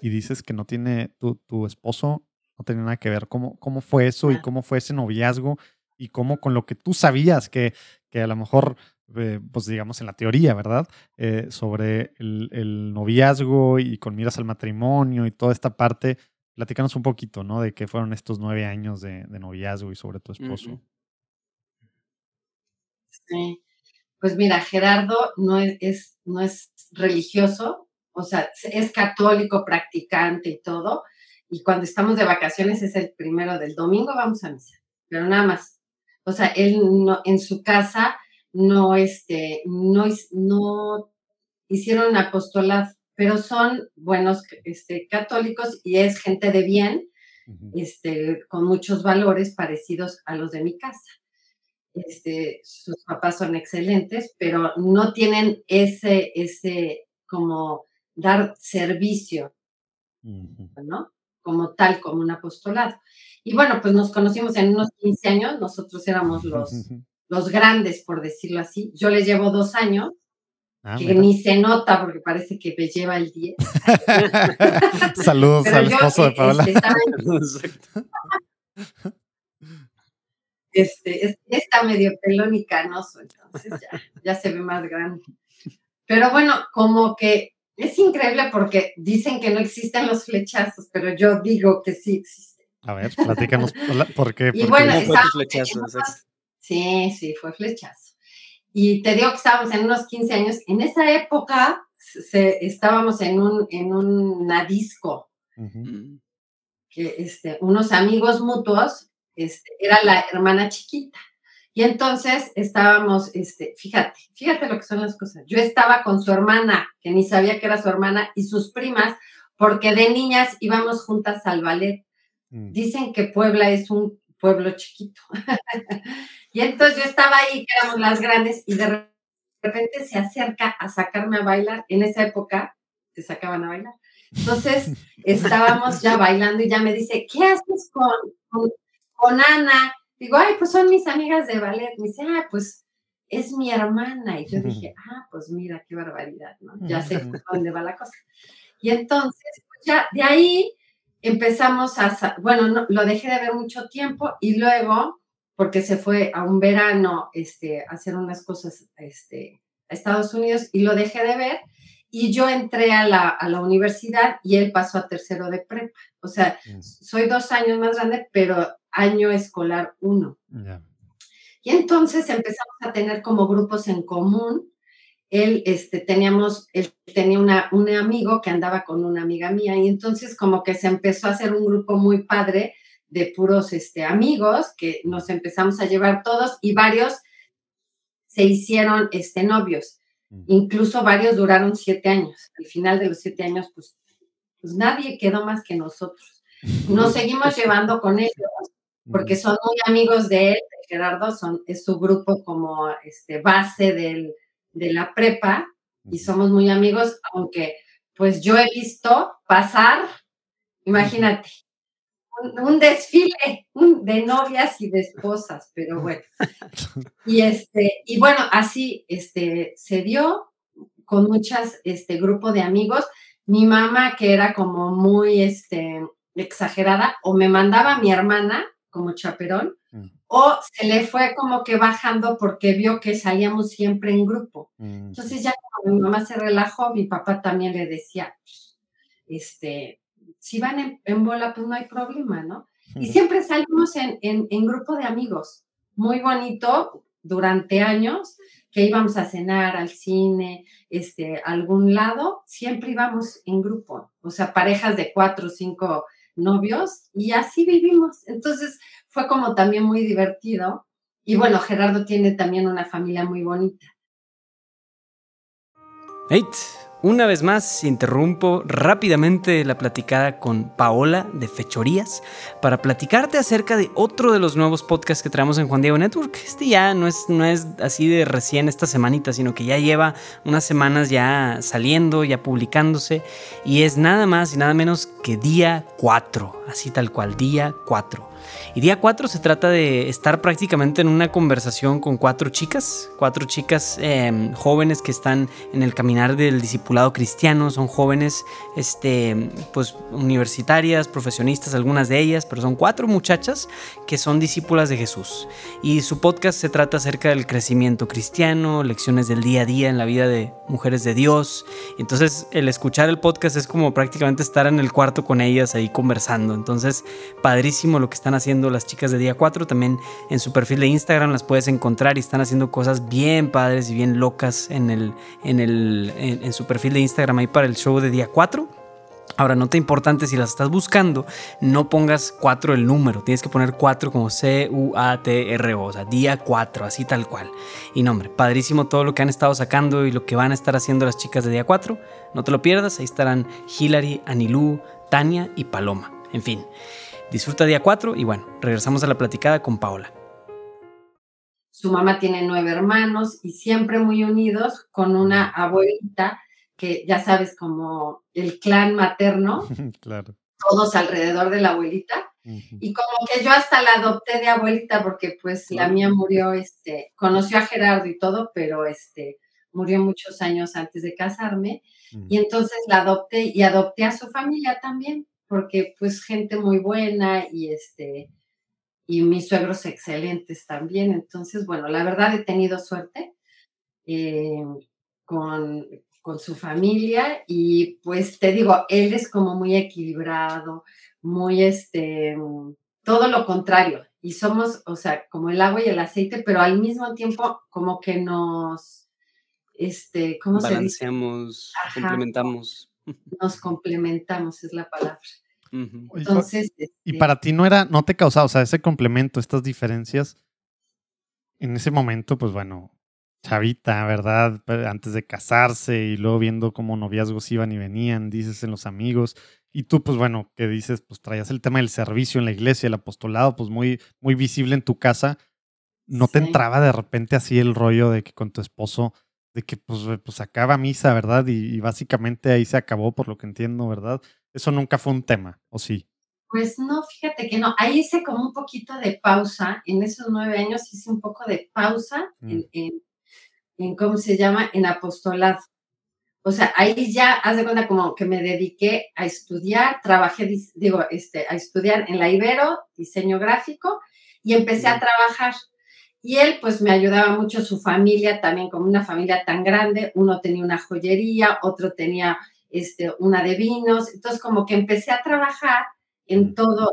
C: Y dices que no tiene, tu, tu esposo no tiene nada que ver. ¿Cómo, cómo fue eso y cómo fue ese noviazgo? Y cómo con lo que tú sabías que, que a lo mejor, eh, pues digamos en la teoría, ¿verdad? Eh, sobre el, noviazgo y con miras al matrimonio y toda esta parte, Platícanos un poquito, ¿no? De qué fueron estos nueve años de, noviazgo y sobre tu esposo.
A: Sí. Pues mira, Gerardo no es, no es religioso, o sea, es católico, practicante y todo. Y cuando estamos de vacaciones es el primero del domingo, vamos a misa, pero nada más. O sea, él no, en su casa no, este, no, no hicieron apostolado pero son buenos este, católicos y es gente de bien, este, con muchos valores parecidos a los de mi casa. Este, sus papás son excelentes, pero no tienen ese, ese como dar servicio, ¿no? Como tal, como un apostolado. Y bueno, pues nos conocimos en unos 15 años, nosotros éramos los, los grandes, por decirlo así. Yo les llevo dos años Ah, que ni se nota porque parece que me lleva el 10. (laughs)
C: Saludos al esposo de Paola.
A: Este, (laughs) este, está medio pelón y canoso, entonces ya, ya se ve más grande. Pero bueno, como que es increíble porque dicen que no existen los flechazos, pero yo digo que sí existen.
C: A ver, platícanos por qué.
A: Y bueno, sí, sí, fue flechazo. Y te digo que estábamos en unos 15 años. En esa época estábamos en, un, en una disco. que este, unos amigos mutuos, este, era la hermana chiquita. Y entonces estábamos, este, fíjate, fíjate lo que son las cosas. Yo estaba con su hermana, que ni sabía que era su hermana, y sus primas, porque de niñas íbamos juntas al ballet. Mm. Dicen que Puebla es un pueblo chiquito. (laughs) y entonces yo estaba ahí, que éramos las grandes, y de repente se acerca a sacarme a bailar. En esa época se sacaban a bailar. Entonces (laughs) estábamos ya bailando y ya me dice, ¿qué haces con, con, Ana? Digo, ay, pues son mis amigas de ballet. Me dice, ah, pues es mi hermana. Y yo dije, ah, pues mira, qué barbaridad, ¿no? Ya sé dónde va la cosa. Y entonces, pues ya de ahí empezamos a, bueno, lo dejé de ver mucho tiempo y luego, porque se fue a un verano este, a hacer unas cosas este, a Estados Unidos y lo dejé de ver y yo entré a la, a la universidad y él pasó a tercero de prepa. O sea, mm. soy dos años más grande, pero año escolar uno. Y entonces empezamos a tener como grupos en común él, este, teníamos, él tenía una, un amigo que andaba con una amiga mía y entonces como que se empezó a hacer un grupo muy padre de puros este, amigos que nos empezamos a llevar todos y varios se hicieron este, novios. Incluso varios duraron siete años. Al final de los siete años, pues, pues nadie quedó más que nosotros. Nos (laughs) seguimos llevando con ellos porque son muy amigos de él, de Gerardo, son, es su grupo como este, base del, de la prepa y somos muy amigos, aunque pues yo he visto pasar, imagínate, un, desfile de novias y de esposas, pero bueno. (laughs) Y este, y bueno, así este, se dio con muchas, este grupo de amigos. Mi mamá, que era como muy este, exagerada, o me mandaba a mi hermana como chaperón, mm o se le fue como que bajando porque vio que salíamos siempre en grupo. Mm. Entonces ya cuando mi mamá se relajó, mi papá también le decía, este, si van en, bola, pues no hay problema, ¿no? Y siempre salimos en, en, grupo de amigos, muy bonito durante años, que íbamos a cenar al cine, este, a algún lado, siempre íbamos en grupo, o sea, parejas de cuatro o cinco novios y así vivimos. Entonces, fue como también muy divertido. Y bueno, Gerardo tiene también una familia muy bonita.
D: Hey, Una vez más, interrumpo rápidamente la platicada con Paola de Fechorías para platicarte acerca de otro de los nuevos podcasts que traemos en Juan Diego Network. Este ya no es, no es así de recién esta semanita, sino que ya lleva unas semanas ya saliendo, ya publicándose, y es nada más y nada menos que día 4, así tal cual, día 4. Y día 4 se trata de estar prácticamente en una conversación con cuatro chicas, cuatro chicas em, jóvenes que están en el caminar del discipulado cristiano, son jóvenes este, pues, universitarias, profesionistas, algunas de ellas, pero son cuatro muchachas que son discípulas de Jesús. Y su podcast se trata acerca del crecimiento cristiano, lecciones del día a día en la vida de mujeres de Dios. Entonces el escuchar el podcast es como prácticamente estar en el cuarto con ellas ahí conversando. Entonces, padrísimo lo que están haciendo las chicas de día 4. También en su perfil de Instagram las puedes encontrar y están haciendo cosas bien padres y bien locas en, el, en, el, en, su perfil de Instagram ahí para el show de día 4. Ahora, nota importante, si las estás buscando, no pongas 4 el número, tienes que poner 4 como C-U-A-T-R-O, o sea, día 4, así tal cual. Y nombre, padrísimo todo lo que han estado sacando y lo que van a estar haciendo las chicas de día 4. No te lo pierdas, ahí estarán Hilary, Anilú, Tania y Paloma. En fin, Disfruta día 4 y bueno, regresamos a la platicada con Paola.
A: Su mamá tiene nueve hermanos y siempre muy unidos con una abuelita que ya sabes como el clan materno, (laughs)
C: claro.
A: todos alrededor de la abuelita. Y como que yo hasta la adopté de abuelita porque pues la mía murió, este, conoció a Gerardo y todo, pero este, murió muchos años antes de casarme. Y entonces la adopté y adopté a su familia también porque pues gente muy buena y este y mis suegros excelentes también. Entonces, bueno, la verdad he tenido suerte eh, con, con, su familia y pues te digo, él es como muy equilibrado, muy este, todo lo contrario. Y somos, o sea, como el agua y el aceite, pero al mismo tiempo como que nos, este, ¿cómo
D: se dice? complementamos
A: nos complementamos, es la palabra. Entonces,
C: y este para ti no era, no te causaba, o sea, ese complemento, estas diferencias, en ese momento, pues bueno, chavita, ¿verdad? Antes de casarse y luego viendo cómo noviazgos iban y venían, dices en los amigos, y tú, pues bueno, que dices, pues traías el tema del servicio en la iglesia, el apostolado, pues muy, muy visible en tu casa, ¿no te entraba de repente así el rollo de que con tu esposo de que pues, eh, pues acaba misa, ¿verdad? Y, básicamente ahí se acabó, por lo que entiendo, ¿verdad? Eso nunca fue un tema, ¿o sí?
A: Pues no, fíjate que no. Ahí hice como un poquito de pausa. En esos nueve años hice un poco de pausa mm. en, en, ¿cómo se llama? En apostolado. O sea, ahí ya, haz de cuenta como que me dediqué a estudiar, trabajé, digo, este, a estudiar en la Ibero, diseño gráfico, y empecé a trabajar. Y él pues me ayudaba mucho, su familia también, como una familia tan grande, uno tenía una joyería, otro tenía este, una de vinos, entonces como que empecé a trabajar en todo,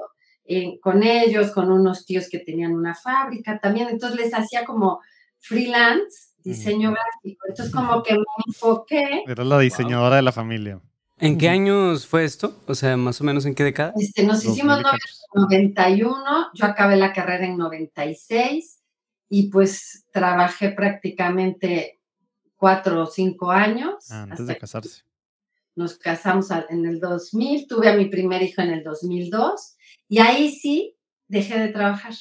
A: con ellos, con unos tíos que tenían una fábrica también, entonces les hacía como freelance, diseño gráfico, entonces como que me enfoqué.
C: Era la diseñadora de la familia.
D: ¿En qué años fue esto? O sea, más o menos en qué década?
A: Este, nos hicimos en 91, yo acabé la carrera en 96 y pues trabajé prácticamente cuatro o cinco años.
C: Ah, antes de casarse.
A: Nos casamos en el 2000, tuve a mi primer hijo en el 2002 y ahí sí dejé de trabajar.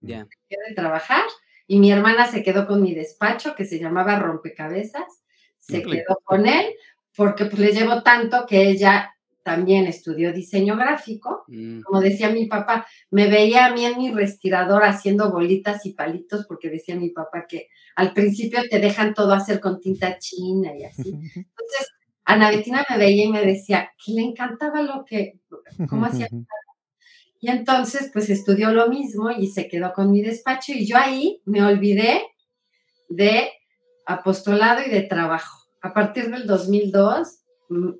D: Ya.
A: Dejé de trabajar y mi hermana se quedó con mi despacho que se llamaba Rompecabezas. Se quedó con él porque pues le llevo tanto que ella también estudió diseño gráfico. Mm. Como decía mi papá, me veía a mí en mi respirador haciendo bolitas y palitos porque decía mi papá que al principio te dejan todo hacer con tinta china y así. Entonces, Ana Betina me veía y me decía que le encantaba lo que, cómo hacía. Y entonces, pues estudió lo mismo y se quedó con mi despacho y yo ahí me olvidé de apostolado y de trabajo. A partir del 2002 Mm,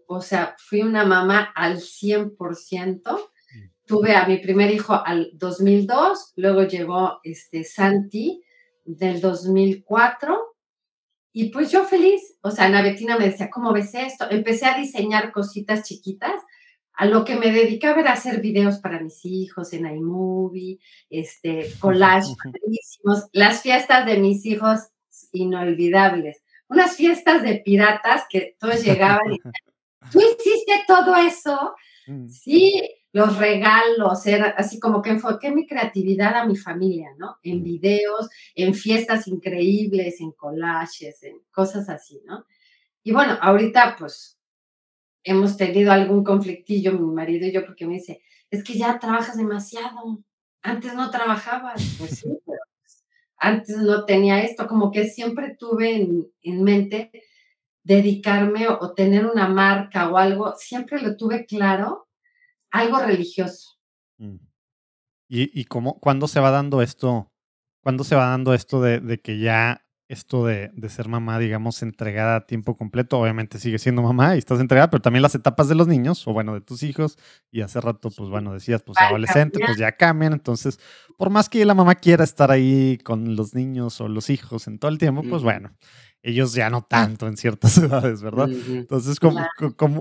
A: o sea, fui una mamá al 100%. Mm. Tuve a mi primer hijo al 2002, luego llegó este Santi del 2004 y pues yo feliz, o sea, Ana Betina me decía, ¿cómo ves esto? Empecé a diseñar cositas chiquitas, a lo que me dedicaba era hacer videos para mis hijos en iMovie, este, collage padrísimos, las fiestas de mis hijos inolvidables unas fiestas de piratas que todos llegaban y (laughs) tú hiciste todo eso. Mm. Sí, los regalos, era así como que enfoqué mi creatividad a mi familia, ¿no? En mm. videos, en fiestas increíbles, en collages, en cosas así, ¿no? Y bueno, ahorita pues hemos tenido algún conflictillo, mi marido y yo, porque me dice, es que ya trabajas demasiado, antes no trabajabas, pues sí, antes no tenía esto, como que siempre tuve en, en mente dedicarme o, tener una marca o algo, siempre lo tuve claro, algo religioso. Mm.
C: ¿Y, y cómo, cuándo se va dando esto? ¿Cuándo se va dando esto de, de que ya esto de, ser mamá, digamos, entregada a tiempo completo. Obviamente sigue siendo mamá y estás entregada, pero también las etapas de los niños, o bueno, de tus hijos. Y hace rato, pues bueno, decías, pues adolescente, pues ya cambian. Entonces, por más que la mamá quiera estar ahí con los niños o los hijos en todo el tiempo, pues bueno, ellos ya no tanto en ciertas (laughs) edades, ¿verdad? Entonces, ¿cómo,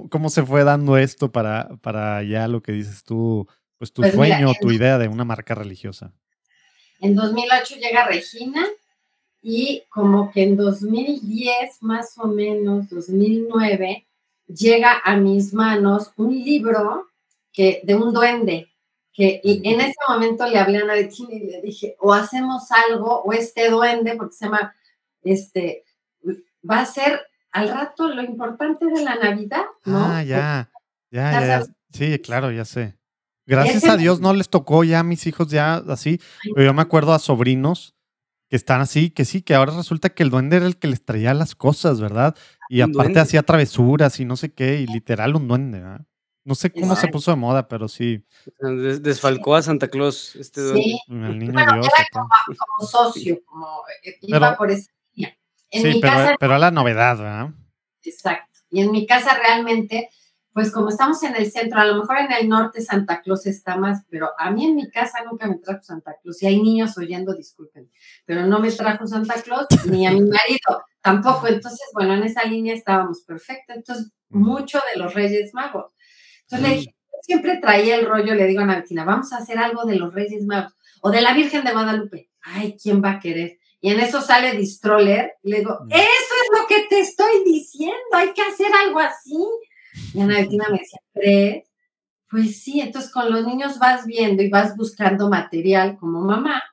C: cómo, se fue dando esto para, para ya lo que dices tú, pues tu pues sueño, tu idea de una marca religiosa?
A: En 2008 llega Regina y como que en 2010, más o menos, 2009, llega a mis manos un libro que, de un duende, que en ese momento le hablé a Nadetina y le dije, o hacemos algo, o este duende, porque se llama, este, va a ser al rato lo importante de la Navidad, ¿no?
C: Ah, ya, ya, ya, sí, claro, ya sé. Gracias a Dios no les tocó ya a mis hijos ya así, pero yo me acuerdo a sobrinos que están así, que sí, que ahora resulta que el duende era el que les traía las cosas, ¿verdad? Y aparte hacía travesuras y no sé qué, y literal un duende, ¿verdad? No sé cómo se puso de moda, pero sí.
D: desfalcó a Santa Claus, este duende. Sí.
A: El niño bueno, Dios, era como, socio, como eh, iba por esa línea.
C: sí, pero, pero la novedad, ¿verdad?
A: Exacto. Y en mi casa realmente pues como estamos en el centro, a lo mejor en el norte Santa Claus está más, pero a mí en mi casa nunca me trajo Santa Claus. Y hay niños oyendo, disculpen, pero no me trajo Santa Claus ni a mi (laughs) marido tampoco. Entonces, bueno, en esa línea estábamos perfectos. Entonces, mucho de los Reyes Magos. Entonces le dije, siempre traía el rollo, le digo a Natina, vamos a hacer algo de los Reyes Magos o de la Virgen de Guadalupe. Ay, ¿quién va a querer? Y en eso sale Distroller, le digo, eso es lo que te estoy diciendo, hay que hacer algo así. Y Ana Bettina me decía, ¿crees? Pues sí, entonces con los niños vas viendo y vas buscando material como mamá.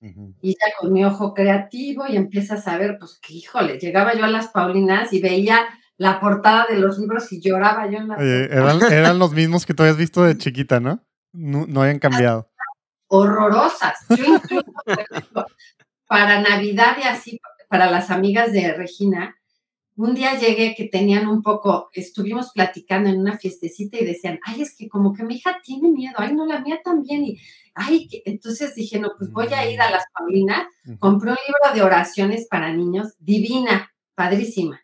A: Y ya con mi ojo creativo y empiezas a ver, pues que híjole, llegaba yo a las Paulinas y veía la portada de los libros y lloraba yo en la
C: eran, los mismos que tú habías visto de chiquita, ¿no? No, no habían cambiado.
A: Horrorosas. Yo incluso, para Navidad y así, para las amigas de Regina, un día llegué que tenían un poco, estuvimos platicando en una fiestecita y decían, ay, es que como que mi hija tiene miedo, ay, no, la mía también. Y, ay, entonces dije, no, pues voy a ir a las Paulinas, compré un libro de oraciones para niños, divina, padrísima.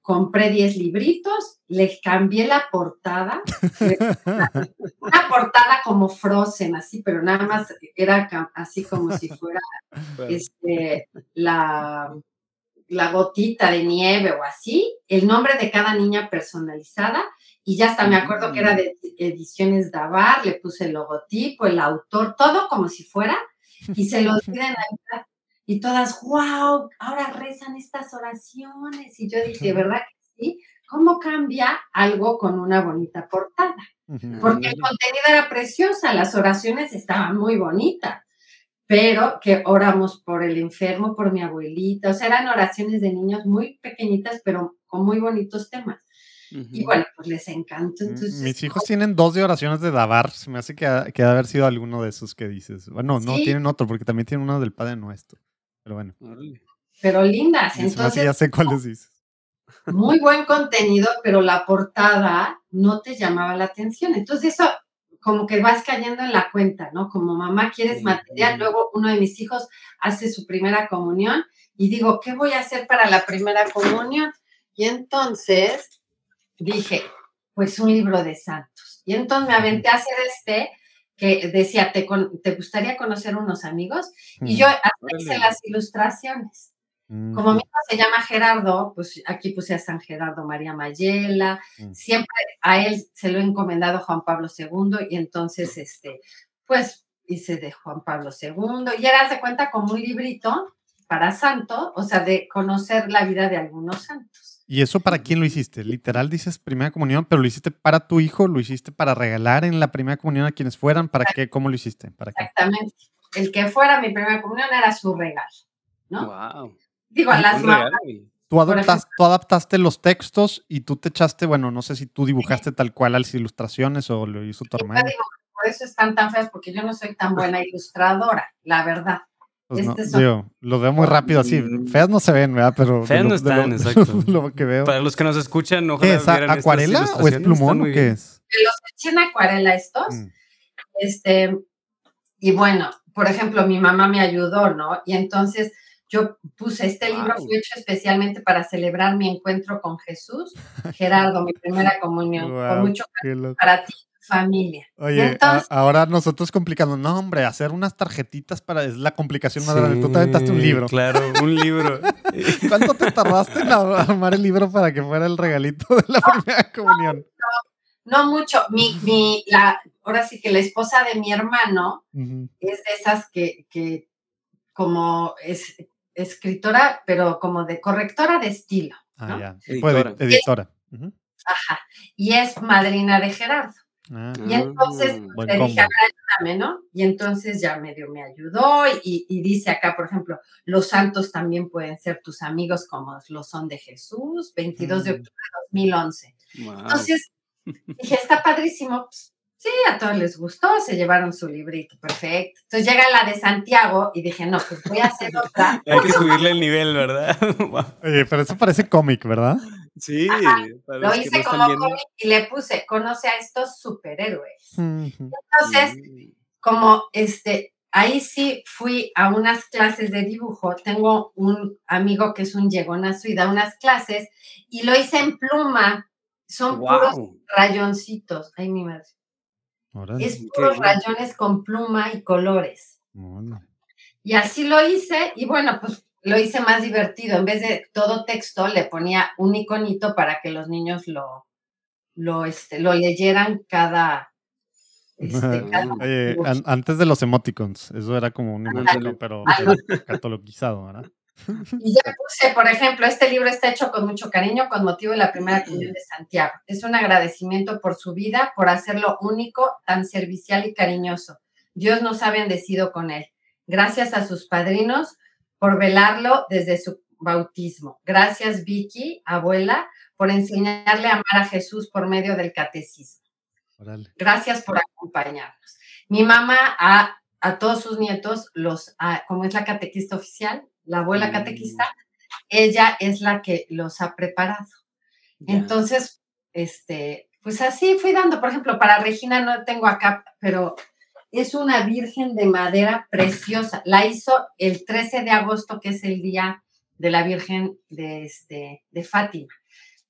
A: Compré 10 libritos, les cambié la portada, una portada como Frozen, así, pero nada más era así como si fuera (laughs) este, la la gotita de nieve o así, el nombre de cada niña personalizada y ya hasta me acuerdo que era mm. de ediciones Davar, le puse el logotipo, el autor, todo como si fuera y se lo (laughs) di en y todas, wow, ahora rezan estas oraciones y yo dije, ¿verdad que sí? ¿Cómo cambia algo con una bonita portada? Porque el contenido era preciosa, las oraciones estaban muy bonitas pero que oramos por el enfermo, por mi abuelita, o sea, eran oraciones de niños muy pequeñitas, pero con muy bonitos temas. Y bueno, pues les encanta. Entonces,
C: Mis hijos tienen dos de oraciones de Davar, se me hace que, que debe haber sido alguno de esos que dices. Bueno, no, tienen otro, porque también tienen uno del Padre Nuestro, pero bueno.
A: Pero lindas, entonces.
C: ya sé cuáles dices.
A: Muy buen contenido, pero la portada no te llamaba la atención. Entonces eso como que vas cayendo en la cuenta, ¿no? Como mamá quieres material, luego uno de mis hijos hace su primera comunión y digo, ¿qué voy a hacer para la primera comunión? Y entonces dije, pues un libro de santos. Y entonces me aventé a hacer este que decía, ¿te, te gustaría conocer unos amigos? Y yo hice las ilustraciones. Como mi hijo se llama Gerardo, pues aquí puse a San Gerardo María Mayela, mm. siempre a él se lo he encomendado Juan Pablo II y entonces, este, pues hice de Juan Pablo II y era de cuenta como un librito para santo, o sea, de conocer la vida de algunos santos.
C: ¿Y eso para quién lo hiciste? Literal dices primera comunión, pero lo hiciste para tu hijo, lo hiciste para regalar en la primera comunión a quienes fueran, ¿para qué? ¿Cómo lo hiciste? ¿Para qué?
A: Exactamente. El que fuera mi primera comunión era su regalo, ¿no?
D: Wow.
A: Digo, a las mamás.
C: Tú, adaptas- tú adaptaste los textos y tú te echaste, bueno, no sé si tú dibujaste tal cual las ilustraciones o lo hizo tu
A: digo, Por eso están tan feas, porque yo no soy tan buena ilustradora, la verdad.
C: Pues no,
A: este son-
C: digo, lo veo muy rápido así. Feas no se ven, ¿verdad? Pero
D: Feas
C: lo-
D: no están,
C: lo- (laughs)
D: exacto.
C: Lo que veo.
D: Para los que nos escuchan, ojalá
C: ¿Qué es?
D: vieran
C: ¿Acuarela o es plumón o qué es?
A: Los eché en acuarela estos,
C: Mm.
A: este, y bueno, por ejemplo, mi mamá me ayudó, ¿no? Y entonces yo puse este libro,
D: Wow.
A: fue hecho especialmente para celebrar mi encuentro con Jesús. Gerardo, mi primera (laughs) comunión, con mucho
C: loco.
A: para ti, familia.
C: Oye, a- ahora nosotros complicando. No, hombre, hacer unas tarjetitas para es la complicación más grande. Tú te aventaste un libro.
D: Claro, un libro. (laughs)
C: ¿Cuánto te tardaste en armar el libro para que fuera el regalito de la primera comunión?
A: no mucho, mi, mi, la, ahora sí que la esposa de mi hermano es de esas que, que como es escritora, pero como de correctora de estilo.
C: Ah,
A: ¿no?
C: ya.
D: Editora.
C: editora. Ujú.
A: Ajá. Y es madrina de Gerardo.
C: Ah,
A: Y entonces
C: buen
A: le dije, ayúdame, ¿no? Y entonces ya medio me ayudó y, y dice acá, por ejemplo, los santos también pueden ser tus amigos como lo son de Jesús, 22 de
C: Mm.
A: octubre de 2011.
D: wow.
A: Entonces dije, está padrísimo. Pues, sí, a todos les gustó, se llevaron su librito, perfecto. Entonces llega la de Santiago y dije, no, pues voy a hacer (laughs) otra.
D: Hay que subirle el nivel, ¿verdad? (laughs)
C: Oye, pero eso parece cómic, ¿verdad?
D: Sí,
A: Lo hice
D: no
A: como cómic y le puse, conoce a estos superhéroes. Entonces, como este, ahí sí fui a unas clases de dibujo. Tengo un amigo que es un yegonazo y da unas clases y lo hice en pluma. Son puros rayoncitos. Ay, mi madre. Es puros rayones con pluma y colores. Y así lo hice y bueno, pues lo hice más divertido. En vez de todo texto, le ponía un iconito para que los niños lo, lo, este, lo leyeran cada... este, (laughs) cada
C: Oye,
A: dibujo.
C: an- antes de los emoticons, eso era como un emoticon, pero cataloguizado, ¿verdad?
A: Y ya puse, por ejemplo, este libro está hecho con mucho cariño con motivo de la primera comunión de Santiago. Es un agradecimiento por su vida, por hacerlo único, tan servicial y cariñoso. Dios nos ha bendecido con él. Gracias a sus padrinos por velarlo desde su bautismo. Gracias, Vicky, abuela, por enseñarle a amar a Jesús por medio del catecismo. Gracias por acompañarnos. Mi mamá a, a todos sus nietos, los, a- como es la catequista oficial, la abuela catequista, ella es la que los ha preparado.
D: Ya.
A: Entonces, este, pues así fui dando, por ejemplo, para Regina no tengo acá, pero es una virgen de madera preciosa. La hizo el 13 de agosto, que es el día de la Virgen de, este, de Fátima.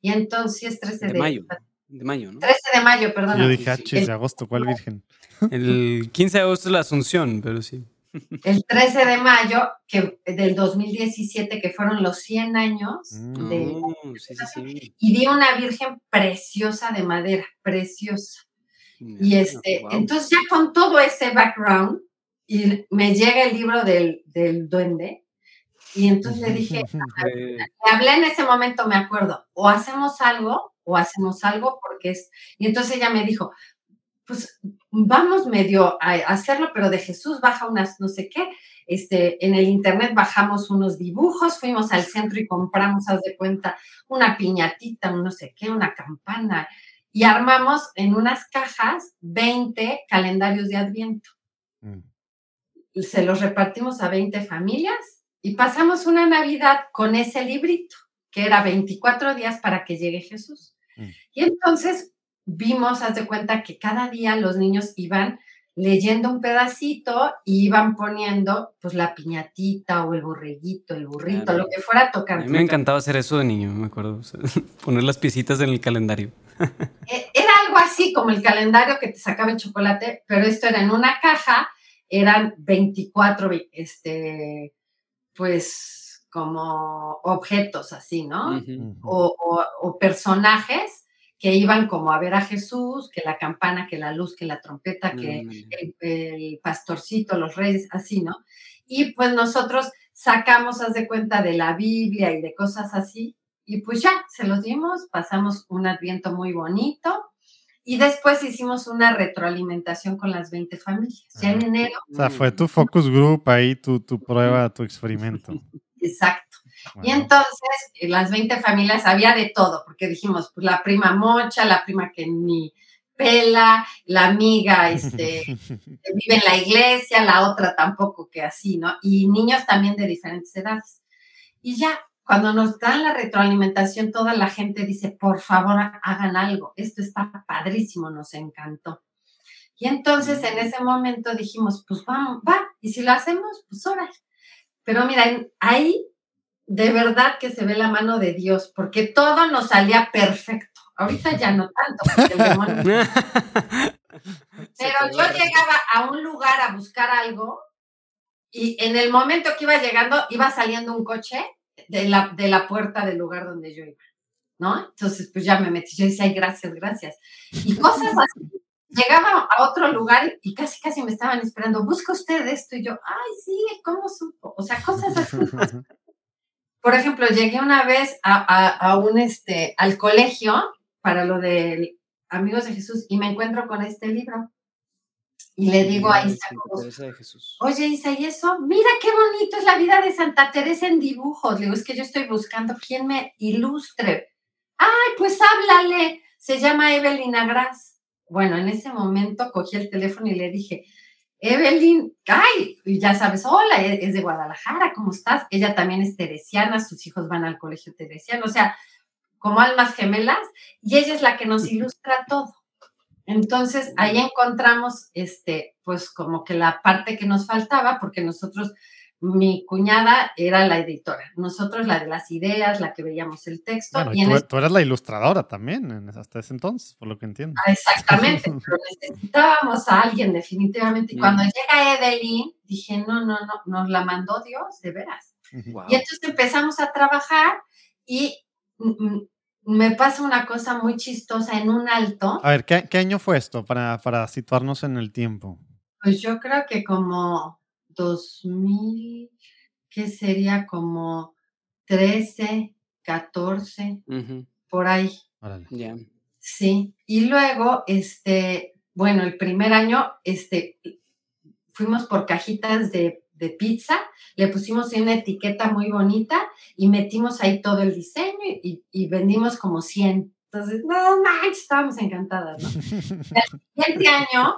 A: Y entonces, 13
D: De
A: de,
D: mayo. De mayo, ¿no?
A: 13 de mayo, perdón.
C: Yo dije, ah, de agosto, ¿cuál virgen?
D: El 15 de agosto es la Asunción, pero sí.
A: El 13 de mayo que, del 2017, que fueron los 100 años,
C: Mm.
A: de,
D: sí, sí, sí.
A: y vi una virgen preciosa de madera, preciosa. Y este,
D: Wow.
A: entonces ya con todo ese background, y me llega el libro del, del duende, y entonces le dije, (laughs) le hablé en ese momento, me acuerdo, o hacemos algo, o hacemos algo, porque es, y entonces ella me dijo, pues vamos medio a hacerlo, pero de Jesús baja unas no sé qué, este, en el internet bajamos unos dibujos, fuimos al centro y compramos, haz de cuenta, una piñatita, un no sé qué, una campana, y armamos en unas cajas 20 calendarios de Adviento.
C: Mm.
A: Y se los repartimos a 20 familias y pasamos una Navidad con ese librito, que era 24 días para que llegue Jesús.
C: Mm.
A: Y entonces vimos, haz de cuenta que cada día los niños iban leyendo un pedacito y iban poniendo pues la piñatita o el borreguito, el burrito,
D: Claro.
A: lo que fuera a
D: a mí me encantaba hacer eso de niño, me acuerdo. o (laughs) sea, poner las piecitas en el calendario. (laughs)
A: E- Era algo así como el calendario que te sacaba el chocolate, pero esto era en una caja, eran 24, ve- este, pues como objetos así, ¿no? O personajes que iban como a ver a Jesús, que la campana, que la luz, que la trompeta, que
D: Mm,
A: el, el pastorcito, los reyes, así, ¿no? Y pues nosotros sacamos, haz de cuenta, de la Biblia y de cosas así. Y pues ya, se los dimos, pasamos un adviento muy bonito. Y después hicimos una retroalimentación con las 20 familias. Ya en enero.
C: O sea, fue tu focus group ahí, tu, tu prueba, tu experimento.
A: Exacto. Y entonces, las 20 familias había de todo, porque dijimos, pues la prima mocha, la prima que ni pela, la amiga este, (laughs) que vive en la iglesia, la otra tampoco que así, ¿no? Y niños también de diferentes edades. Y ya, cuando nos dan la retroalimentación, toda la gente dice, por favor, hagan algo, esto está padrísimo, nos encantó. Y entonces en ese momento dijimos, pues vamos, va, y si lo hacemos, pues ahora. Pero miren, ahí de verdad que se ve la mano de Dios, porque todo nos salía perfecto. Ahorita ya no tanto, porque el demonio... (laughs) Pero yo llegaba a un lugar a buscar algo y en el momento que iba llegando, iba saliendo un coche de la, de la puerta del lugar donde yo iba, ¿no? Entonces, pues ya me metí, yo decía, ay, gracias, gracias. Y cosas así. Llegaba a otro lugar y casi, casi me estaban esperando, busca usted esto, y yo, ay, sí, ¿cómo supo? O sea, cosas así. (laughs) Por ejemplo, llegué una vez a, un, este, al colegio para lo de Amigos de Jesús y me encuentro con este libro. Y le digo a Isa, oye Isa, ¿y eso? Mira qué bonito es la vida de Santa Teresa en dibujos. Le digo, es que yo estoy buscando quién me ilustre. Ay, pues háblale. Se llama Evelyn Agras. Bueno, en ese momento cogí el teléfono y le dije, Evelyn, ay, ya sabes, hola, e-, es de Guadalajara, ¿cómo estás? Ella también es teresiana, sus hijos van al colegio teresiano, o sea, como almas gemelas, y ella es la que nos ilustra todo. Entonces, ahí encontramos, este, pues como que la parte que nos faltaba, porque nosotros mi cuñada era la editora, nosotros la de las ideas, la que veíamos el texto.
C: y, tú, eras la ilustradora también hasta ese entonces, por lo que entiendo.
A: Ah, exactamente, (laughs) pero necesitábamos a alguien definitivamente. Y cuando mm. llega Evelyn, dije, no, no, no, nos la mandó Dios, de veras. Y entonces empezamos a trabajar y me pasa una cosa muy chistosa en un alto.
C: A ver, ¿qué, año fue esto para, para situarnos en el tiempo?
A: Pues yo creo que como 2000, que sería como 13, 14, por ahí. Sí, y luego, este, bueno, el primer año, este, fuimos por cajitas de, pizza, le pusimos una etiqueta muy bonita y metimos ahí todo el diseño y, y vendimos como 100 entonces, no manches, estábamos encantadas, ¿no? El siguiente año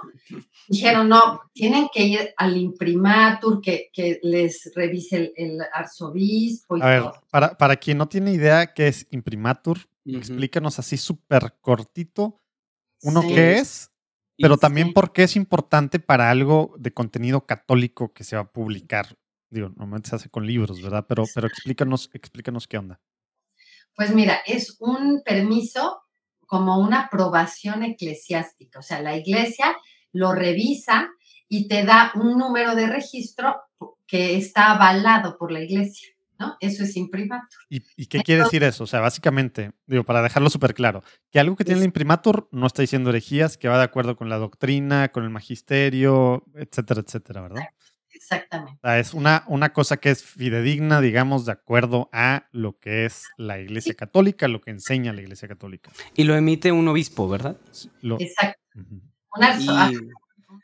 A: dijeron, no, tienen que ir al imprimatur, que, que les revise el, arzobispo y
C: A ver, para, para quien no tiene idea qué es imprimatur, explícanos así súper cortito, uno qué es, pero también por qué es importante para algo de contenido católico que se va a publicar. Digo, normalmente se hace con libros, ¿verdad? Pero, pero explícanos, explícanos qué onda.
A: Pues mira, es un permiso como una aprobación eclesiástica, o sea, la iglesia lo revisa y te da un número de registro que está avalado por la iglesia. ¿no? Eso es imprimatur.
C: ¿Y, qué quiere decir eso? O sea, básicamente, digo, para dejarlo súper claro, que algo que tiene el imprimatur no está diciendo herejías, que va de acuerdo con la doctrina, con el magisterio, etcétera, etcétera, ¿verdad?
A: Exactamente.
C: es una, una cosa que es fidedigna, digamos, de acuerdo a lo que es la Iglesia Católica, lo que enseña la Iglesia Católica.
D: Y lo emite un obispo, ¿verdad?
A: Exacto.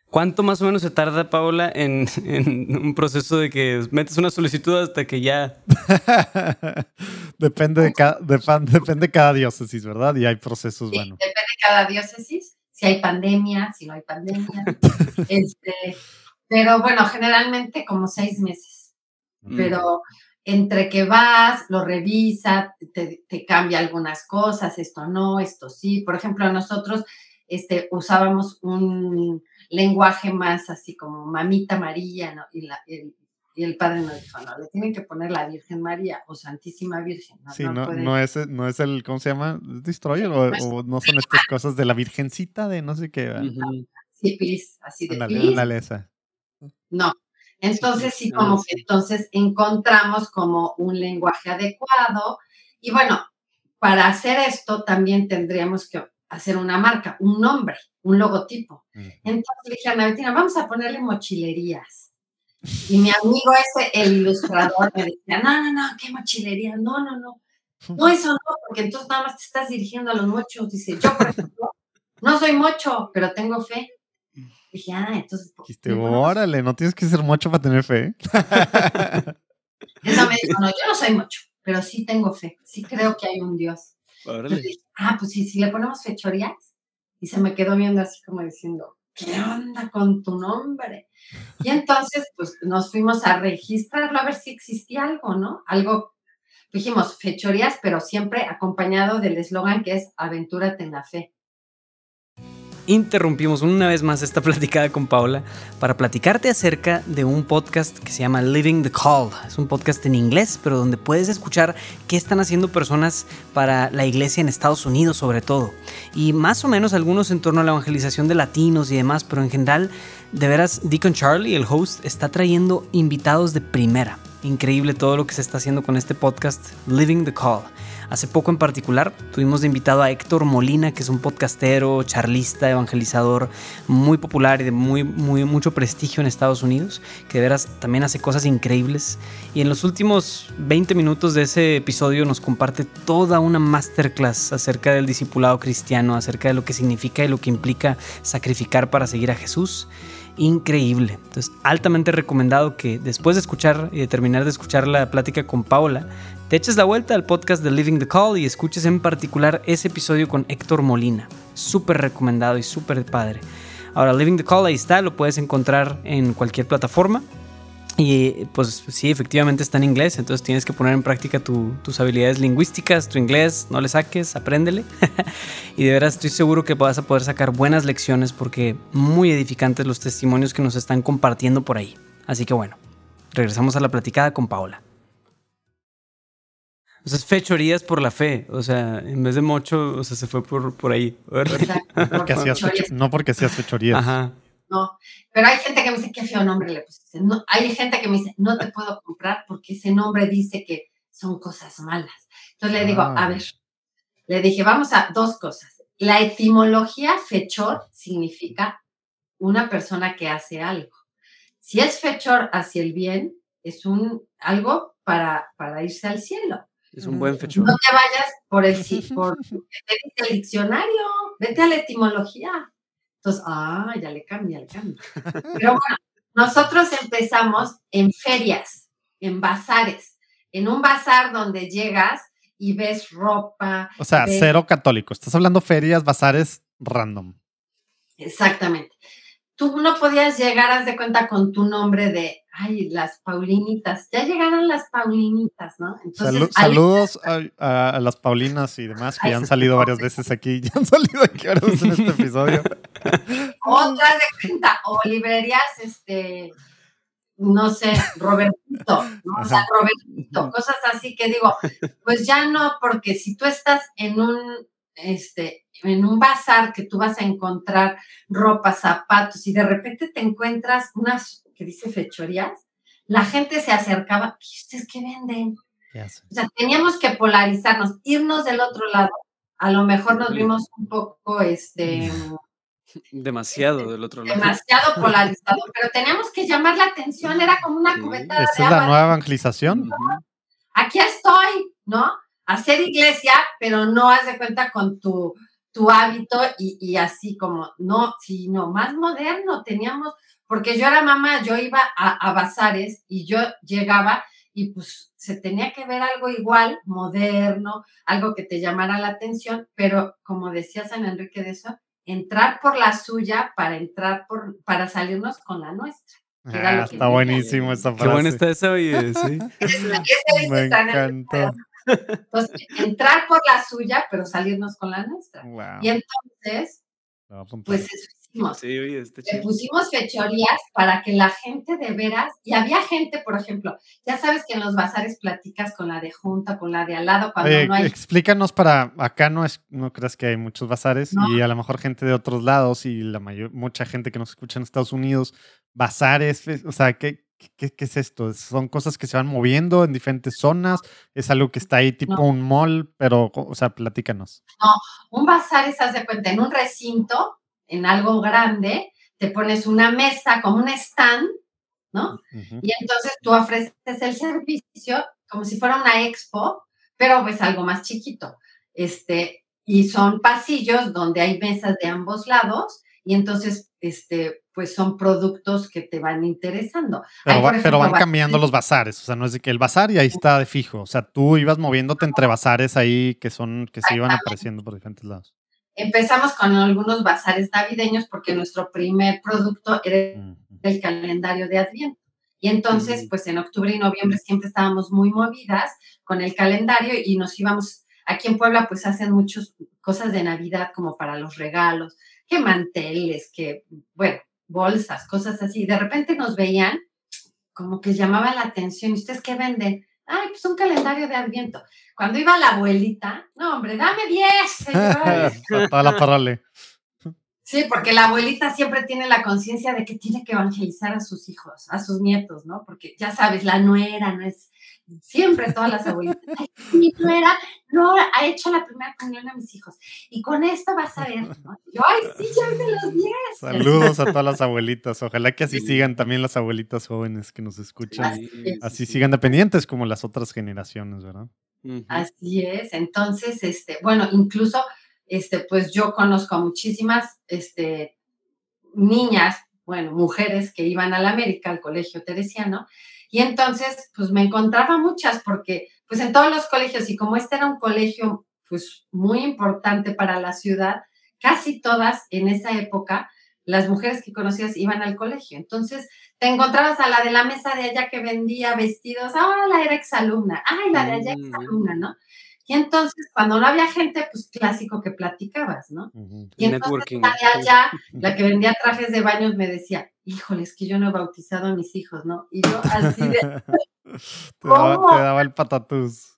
D: ¿Cuánto más o menos se tarda, Paola, (laughs) en, un proceso de que metes una solicitud hasta que ya... (laughs)
C: depende, de cada, (laughs) depende cada diócesis, ¿verdad? Y hay procesos, bueno.
A: Depende de cada diócesis, si hay pandemia, si no hay pandemia. este, pero bueno, generalmente como seis meses. Mm. Pero entre que vas, lo revisa, te, cambia algunas cosas, esto no, esto sí. Por ejemplo, nosotros este, usábamos un lenguaje más así como mamita María, ¿no? Y, el, padre nos dijo, no, le tienen que poner la Virgen María o Santísima Virgen.
C: No, sí, no, no, es, no es el, ¿cómo se llama? ¿Destroyer? o, no son estas cosas de la Virgencita de no sé qué.
A: Sí, please, así de no. Entonces, sí, como que entonces encontramos como un lenguaje adecuado. Y bueno, para hacer esto también tendríamos que hacer una marca, un nombre, un logotipo. Entonces le dije a Bettina, vamos a ponerle mochilerías. Y mi amigo ese, el ilustrador, me decía, no, no, no, qué mochilería, no, no, no. No, eso no, porque entonces nada más te estás dirigiendo a los mochos. Dice, yo, por ejemplo, no soy mocho, pero tengo fe. Dije, ah, entonces.
C: Dijiste, órale, no tienes que ser mocho para tener fe. (laughs)
A: Eso me dijo, no, yo no soy mocho, pero sí tengo fe. Sí creo que hay un Dios. Dije, ah, pues sí, si le ponemos fechorías. Y se me quedó viendo así como diciendo, ¿qué onda con tu nombre? Y entonces, pues nos fuimos a registrarlo a ver si existía algo, ¿no? Algo, dijimos, fechorías, pero siempre acompañado del eslogan que es Aventúrate en la fe
D: interrumpimos una vez más esta (laughs) platicada con Paula para platicarte acerca de un podcast que se llama Living the Call. Es un podcast en inglés, pero donde puedes escuchar qué están haciendo personas para la iglesia en Estados Unidos sobre todo. Y más o menos algunos en torno a la evangelización de latinos y demás, pero en general, de veras, Deacon Charlie, el host, está trayendo invitados de primera. Increíble todo lo que se está haciendo con este podcast, Living the Call. Hace poco en particular tuvimos de invitado a Héctor Molina, que es un podcastero, charlista, evangelizador muy popular y de muy, muy, mucho prestigio en Estados Unidos, que de veras también hace cosas increíbles. Y en los últimos 20 minutos de ese episodio nos comparte toda una masterclass acerca del discipulado cristiano, acerca de lo que significa y lo que implica sacrificar para seguir a Jesús increíble. Entonces, altamente recomendado que después de escuchar y de terminar de escuchar la plática con Paula, te eches la vuelta al podcast de Living the Call y escuches en particular ese episodio con Héctor Molina. Súper recomendado y súper padre. Ahora, Living the Call ahí está, lo puedes encontrar en cualquier plataforma. Y pues sí, efectivamente está en inglés, entonces tienes que poner en práctica tus habilidades lingüísticas, tu inglés, no le saques, apréndele. (laughs) y de veras estoy seguro que vas a poder sacar buenas lecciones porque muy edificantes los testimonios que nos están compartiendo por ahí. Así que bueno, regresamos a la platicada con Paola. O sea, fechorías por la fe. O sea, en vez de mocho, o sea, se fue por, por ahí.
C: no porque hacías fechorías. Ajá.
A: No, pero hay gente que me dice, qué feo nombre le pusiste. No, hay gente que me dice, no te puedo comprar porque ese nombre dice que son cosas malas. Entonces le digo, a ah. ver, le dije, vamos a dos cosas. La etimología fechor significa una persona que hace algo. Si es fechor hacia el bien, es un algo para, para irse al cielo.
D: Es un buen fechor.
A: No te vayas por el, (laughs) por el diccionario, vete a la etimología. Entonces, ah, ya le cambia, le cambia. Pero (laughs) bueno, nosotros empezamos en ferias, en bazares, en un bazar donde llegas y ves ropa.
C: O sea, cero católico. Estás hablando ferias, bazares random.
A: Exactamente tú no podías llegar, haz de cuenta, con tu nombre de, ay, las Paulinitas. Ya llegaron las Paulinitas, ¿no?
C: saludos a, las Paulinas y demás que (laughs) ya han salido varias veces aquí, ya han salido aquí veces en este episodio. (laughs)
A: Otras de cuenta, o librerías, este, no sé, Robertito, ¿no? O sea, Robertito, cosas así que digo, pues ya no, porque si tú estás en un, este, en un bazar que tú vas a encontrar ropa, zapatos y de repente te encuentras unas que dice fechorías, la gente se acercaba, ¿y ustedes qué venden? O sea, teníamos que polarizarnos, irnos del otro lado. A lo mejor nos vimos un poco, este... (laughs)
D: Demasiado este, del otro lado.
A: Demasiado (laughs) polarizado, pero teníamos que llamar la atención, era como una cubeta de
C: ¿Esa es la nueva evangelización?
A: Aquí estoy, ¿no? Hacer iglesia, pero no haz de cuenta con tu tu hábito y, así como, no, sino más moderno teníamos, porque yo era mamá, yo iba a, bazares y yo llegaba y pues se tenía que ver algo igual, moderno, algo que te llamara la atención, pero como decía San Enrique de eso, entrar por la suya para entrar por, para salirnos con la nuestra.
C: Ah, está buenísimo esa frase.
D: Qué bueno está eso, oye, sí. (laughs)
C: Me encantó.
A: Entonces, entrar por la suya, pero salirnos con la nuestra. Y entonces, pues eso hicimos. Sí, Le pusimos fechorías para que la gente de veras, y había gente, por ejemplo, ya sabes que en los bazares platicas con la de junta, con la de al lado, cuando no hay.
C: Explícanos para acá no es, no creas que hay muchos bazares y a lo mejor gente de otros lados y la mayor, mucha gente que nos escucha en Estados Unidos, bazares, o sea, ¿qué, ¿Qué, es esto? ¿Son cosas que se van moviendo en diferentes zonas? ¿Es algo que está ahí tipo un mall? Pero, o sea, platícanos.
A: No, un bazar es, haz de cuenta, en un recinto, en algo grande, te pones una mesa como un stand ¿no? Y entonces tú ofreces el servicio como si fuera una expo, pero pues algo más chiquito. Este, y son pasillos donde hay mesas de ambos lados y entonces, este, pues son productos que te van interesando.
C: Pero, van cambiando los bazares, o sea, no es de que el bazar y ahí está de fijo, o sea, tú ibas moviéndote entre bazares ahí que son, que se iban apareciendo por diferentes lados.
A: Empezamos con algunos bazares navideños porque nuestro primer producto era el calendario de Adviento. Y entonces, pues en octubre y noviembre siempre estábamos muy movidas con el calendario y nos íbamos, aquí en Puebla pues hacen muchas cosas de Navidad como para los regalos, que manteles, que, bueno, bolsas, cosas así. De repente nos veían como que llamaba la atención. ¿Y ustedes qué venden? Ay, pues un calendario de Adviento. Cuando iba la abuelita, no, hombre, dame 10, (laughs)
C: Toda la.
A: Sí, porque la abuelita siempre tiene la conciencia de que tiene que evangelizar a sus hijos, a sus nietos, ¿no? Porque ya sabes, la nuera no es siempre todas las abuelitas. (laughs) mi nuera no ha hecho la primera comunión a mis hijos. Y con esto vas a ver, ¿no? Yo, ay, sí, ya se los 10.
C: Saludos a todas las abuelitas. Ojalá que así sigan también las abuelitas jóvenes que nos escuchan. Así, sigan dependientes como las otras generaciones, ¿verdad?
A: Así es. Entonces, este, bueno, incluso, este, pues yo conozco a muchísimas, este, niñas, bueno, mujeres que iban a la América, al colegio teresiano, y entonces, pues me encontraba muchas porque, pues en todos los colegios, y como este era un colegio, pues muy importante para la ciudad, casi todas en esa época, las mujeres que conocías iban al colegio. Entonces, te encontrabas a la de la mesa de allá que vendía vestidos, ah, la era exalumna, ay, la de allá exalumna, ¿no? Y entonces, cuando no había gente, pues clásico que platicabas, ¿no? Y entonces la de allá, la que vendía trajes de baños, me decía, híjole, es que yo no he bautizado a mis hijos, ¿no? Y yo así de... (laughs)
C: te, daba, el patatús.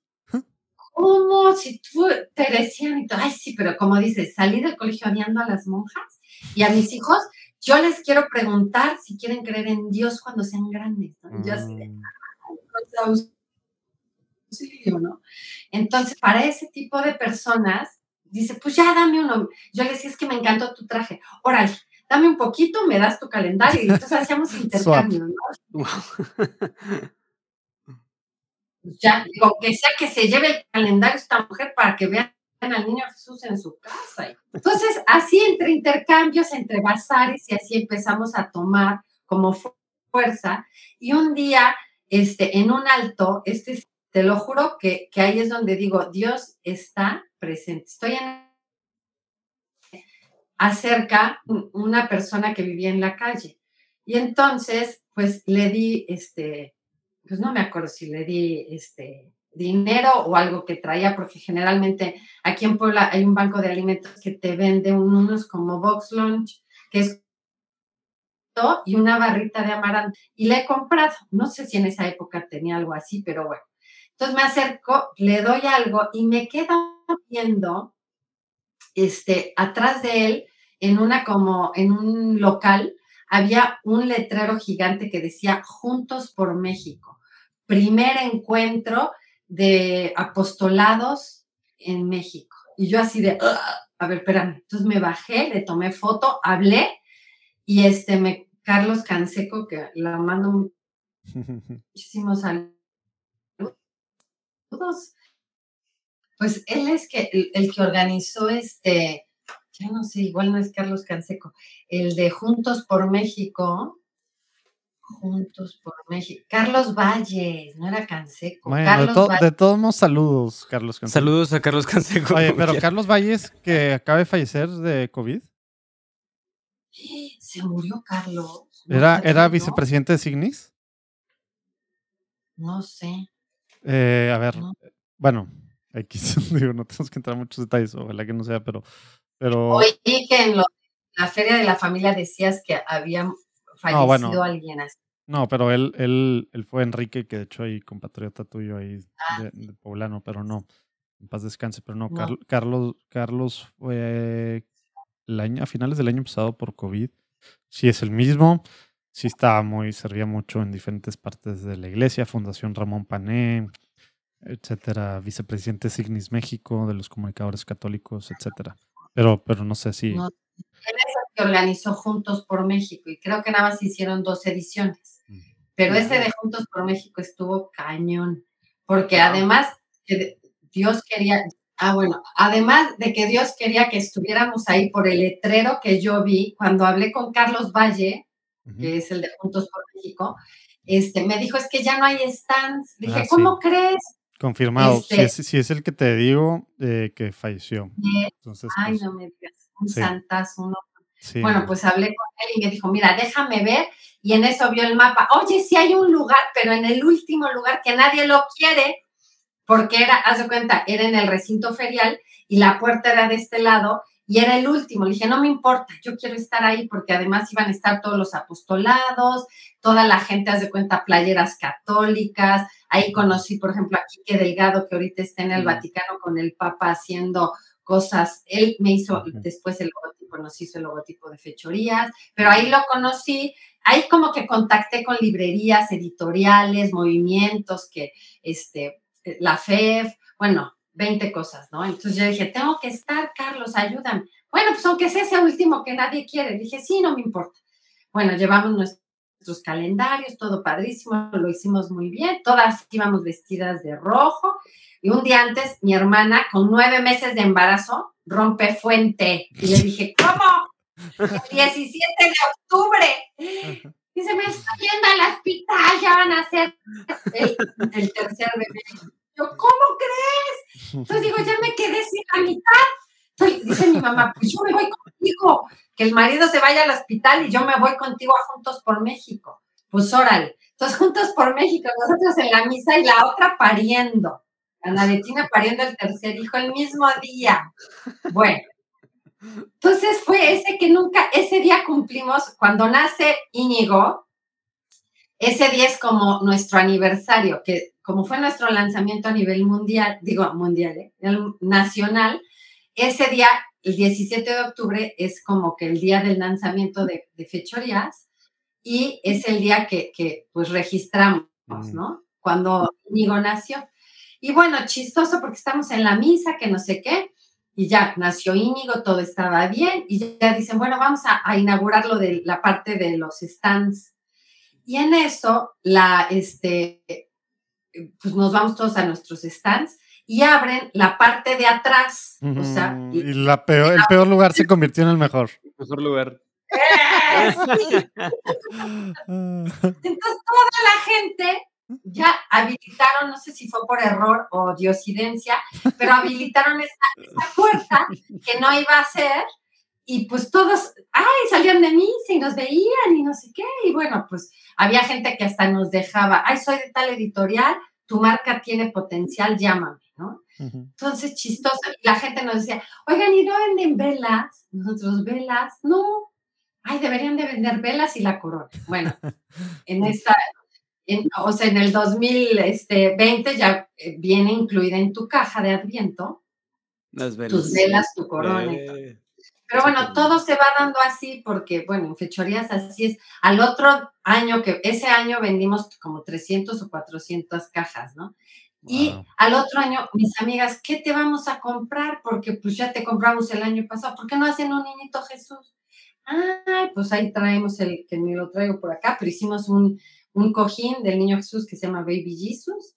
A: ¿Cómo? Si tú te decían, y ay, sí, pero como dices, salí del colegio odiando a las monjas y a mis hijos, yo les quiero preguntar si quieren creer en Dios cuando sean grandes, ¿no? Yo así de, mm. ¿no? Entonces, para ese tipo de personas, dice, pues ya dame uno. Yo le decía, es que me encantó tu traje. Órale, dame un poquito, me das tu calendario. Y entonces hacíamos (laughs) intercambio, ¿no? Pues ya, digo, que sea que se lleve el calendario esta mujer para que vean al niño Jesús en su casa. Entonces, así entre intercambios, entre bazares, y así empezamos a tomar como fuerza. Y un día, este, en un alto, este te lo juro que, ahí es donde digo, Dios está presente. Estoy en acerca una persona que vivía en la calle. Y entonces, pues le di, este, pues no me acuerdo si le di, este, dinero o algo que traía, porque generalmente aquí en Puebla hay un banco de alimentos que te vende unos como Box Lunch, que es y una barrita de amaranto. Y le he comprado, no sé si en esa época tenía algo así, pero bueno. Entonces me acerco, le doy algo y me quedo viendo este, atrás de él, en una como, en un local, había un letrero gigante que decía Juntos por México. Primer encuentro de apostolados en México. Y yo así de, a ver, espérame. Entonces me bajé, le tomé foto, hablé y este, me, Carlos Canseco, que la mando (laughs) muchísimos saludos pues él es que el, que organizó este, ya no sé, igual no es Carlos Canseco, el de Juntos por México. Juntos por México. Carlos Valles, no era Canseco.
C: de, todos modos, saludos, Carlos
D: Canseco. Saludos a Carlos Canseco.
C: Oye, pero Carlos Valles, que acaba de fallecer de COVID.
A: Se murió Carlos.
C: ¿Era, ¿era vicepresidente de Signis?
A: No sé.
C: Eh, a ver, bueno, (laughs) Digo, no tenemos que entrar en muchos detalles, ojalá que no sea, pero... pero...
A: Oí que en la feria de la familia decías que había fallecido alguien así.
C: No, pero él, él, él fue Enrique, que de hecho hay compatriota tuyo ahí ah, de, poblano, pero no, en paz descanse, pero no, Carlos, Carlos fue el año, a finales del año pasado por COVID. Sí, es el mismo sí estaba muy, servía mucho en diferentes partes de la iglesia, Fundación Ramón Pané, etcétera, vicepresidente Signis México, de los comunicadores católicos, etcétera. Pero, pero no sé si. No,
A: él es el que organizó Juntos por México y creo que nada más hicieron dos ediciones. pero ese de Juntos por México estuvo cañón, porque además Dios quería, ah, bueno, además de que Dios quería que estuviéramos ahí por el letrero que yo vi cuando hablé con Carlos Valle, que es el de Juntos por México, este, me dijo, es que ya no hay stands. Dije, ah, ¿cómo crees?
C: Confirmado. si, este es, el que te digo eh, que falleció.
A: Entonces, ay, pues no me digas, un santas, uno. Bueno, pues hablé con él y me dijo, mira, déjame ver. Y en eso vio el mapa. Oye, sí hay un lugar, pero en el último lugar que nadie lo quiere, porque era, haz de cuenta, era en el recinto ferial y la puerta era de este lado y era el último. Le dije, no me importa, yo quiero estar ahí porque además iban a estar todos los apostolados, toda la gente, haz de cuenta, playeras católicas. Ahí conocí, por ejemplo, a Quique Delgado, que ahorita está en el Vaticano con el Papa haciendo cosas. Él me hizo después el logotipo, nos hizo el logotipo de fechorías, pero ahí lo conocí. Ahí como que contacté con librerías, editoriales, movimientos que, este, la FEF, bueno, 20 cosas, ¿no? Entonces yo dije, tengo que estar, Carlos, ayúdame. Bueno, pues aunque sea ese último que nadie quiere, dije, sí, no me importa. Bueno, llevamos nuestros calendarios, todo padrísimo, lo hicimos muy bien, todas íbamos vestidas de rojo. Y un día antes, mi hermana, con nueve meses de embarazo, rompe fuente. Y le dije, ¿cómo? (laughs) El 17 de octubre. Dice, me estoy yendo al hospital, ya van a ser el, el tercer bebé. Yo, ¿cómo crees? Entonces digo, ya me quedé sin la mitad. dice mi mamá, pues yo me voy contigo, que el marido se vaya al hospital y yo me voy contigo a Juntos por México. Pues órale. Entonces, Juntos por México, nosotros en la misa y la otra pariendo. Ana Bettina pariendo el tercer hijo el mismo día. Bueno, entonces fue ese que nunca, ese día cumplimos, cuando nace Íñigo, ese día es como nuestro aniversario, que como fue nuestro lanzamiento a nivel mundial, digo mundial, ¿eh? nacional, ese día, el 17 de octubre, es como que el día del lanzamiento de, fechorías y es el día que, pues registramos, ¿no? Cuando Íñigo nació. Y bueno, chistoso porque estamos en la misa, que no sé qué, y ya nació Íñigo, todo estaba bien, y ya dicen, bueno, vamos a, a inaugurar lo de la parte de los stands. Y en eso, la, este, pues nos vamos todos a nuestros stands y abren la parte de atrás. o sea,
C: y, la peor, el peor lugar se (laughs) convirtió en el mejor.
D: El mejor lugar. (laughs)
A: Entonces toda la gente ya habilitaron, no sé si fue por error o diosidencia, pero habilitaron esa, puerta que no iba a ser y pues todos, ay, salían de mí y nos veían y no sé qué, y bueno, pues había gente que hasta nos dejaba, ay, soy de tal editorial, tu marca tiene potencial, llámame, Entonces, chistoso, la gente nos decía, oigan, ¿y no venden velas? Nosotros, velas, no, ay, deberían de vender velas y la corona. Bueno, (laughs) en esta, o sea, en el 2020 este, ya eh, viene incluida en tu caja de Adviento Las velas. tus velas, tu corona. Pero bueno, todo se va dando así porque, bueno, en fechorías así es. Al otro año, que ese año vendimos como 300 o 400 cajas, ¿no? Y al otro año, mis amigas, ¿qué te vamos a comprar? Porque pues ya te compramos el año pasado. ¿Por qué no hacen un niñito Jesús? Ay, pues ahí traemos el que me lo traigo por acá, pero hicimos un, un cojín del niño Jesús que se llama Baby Jesus.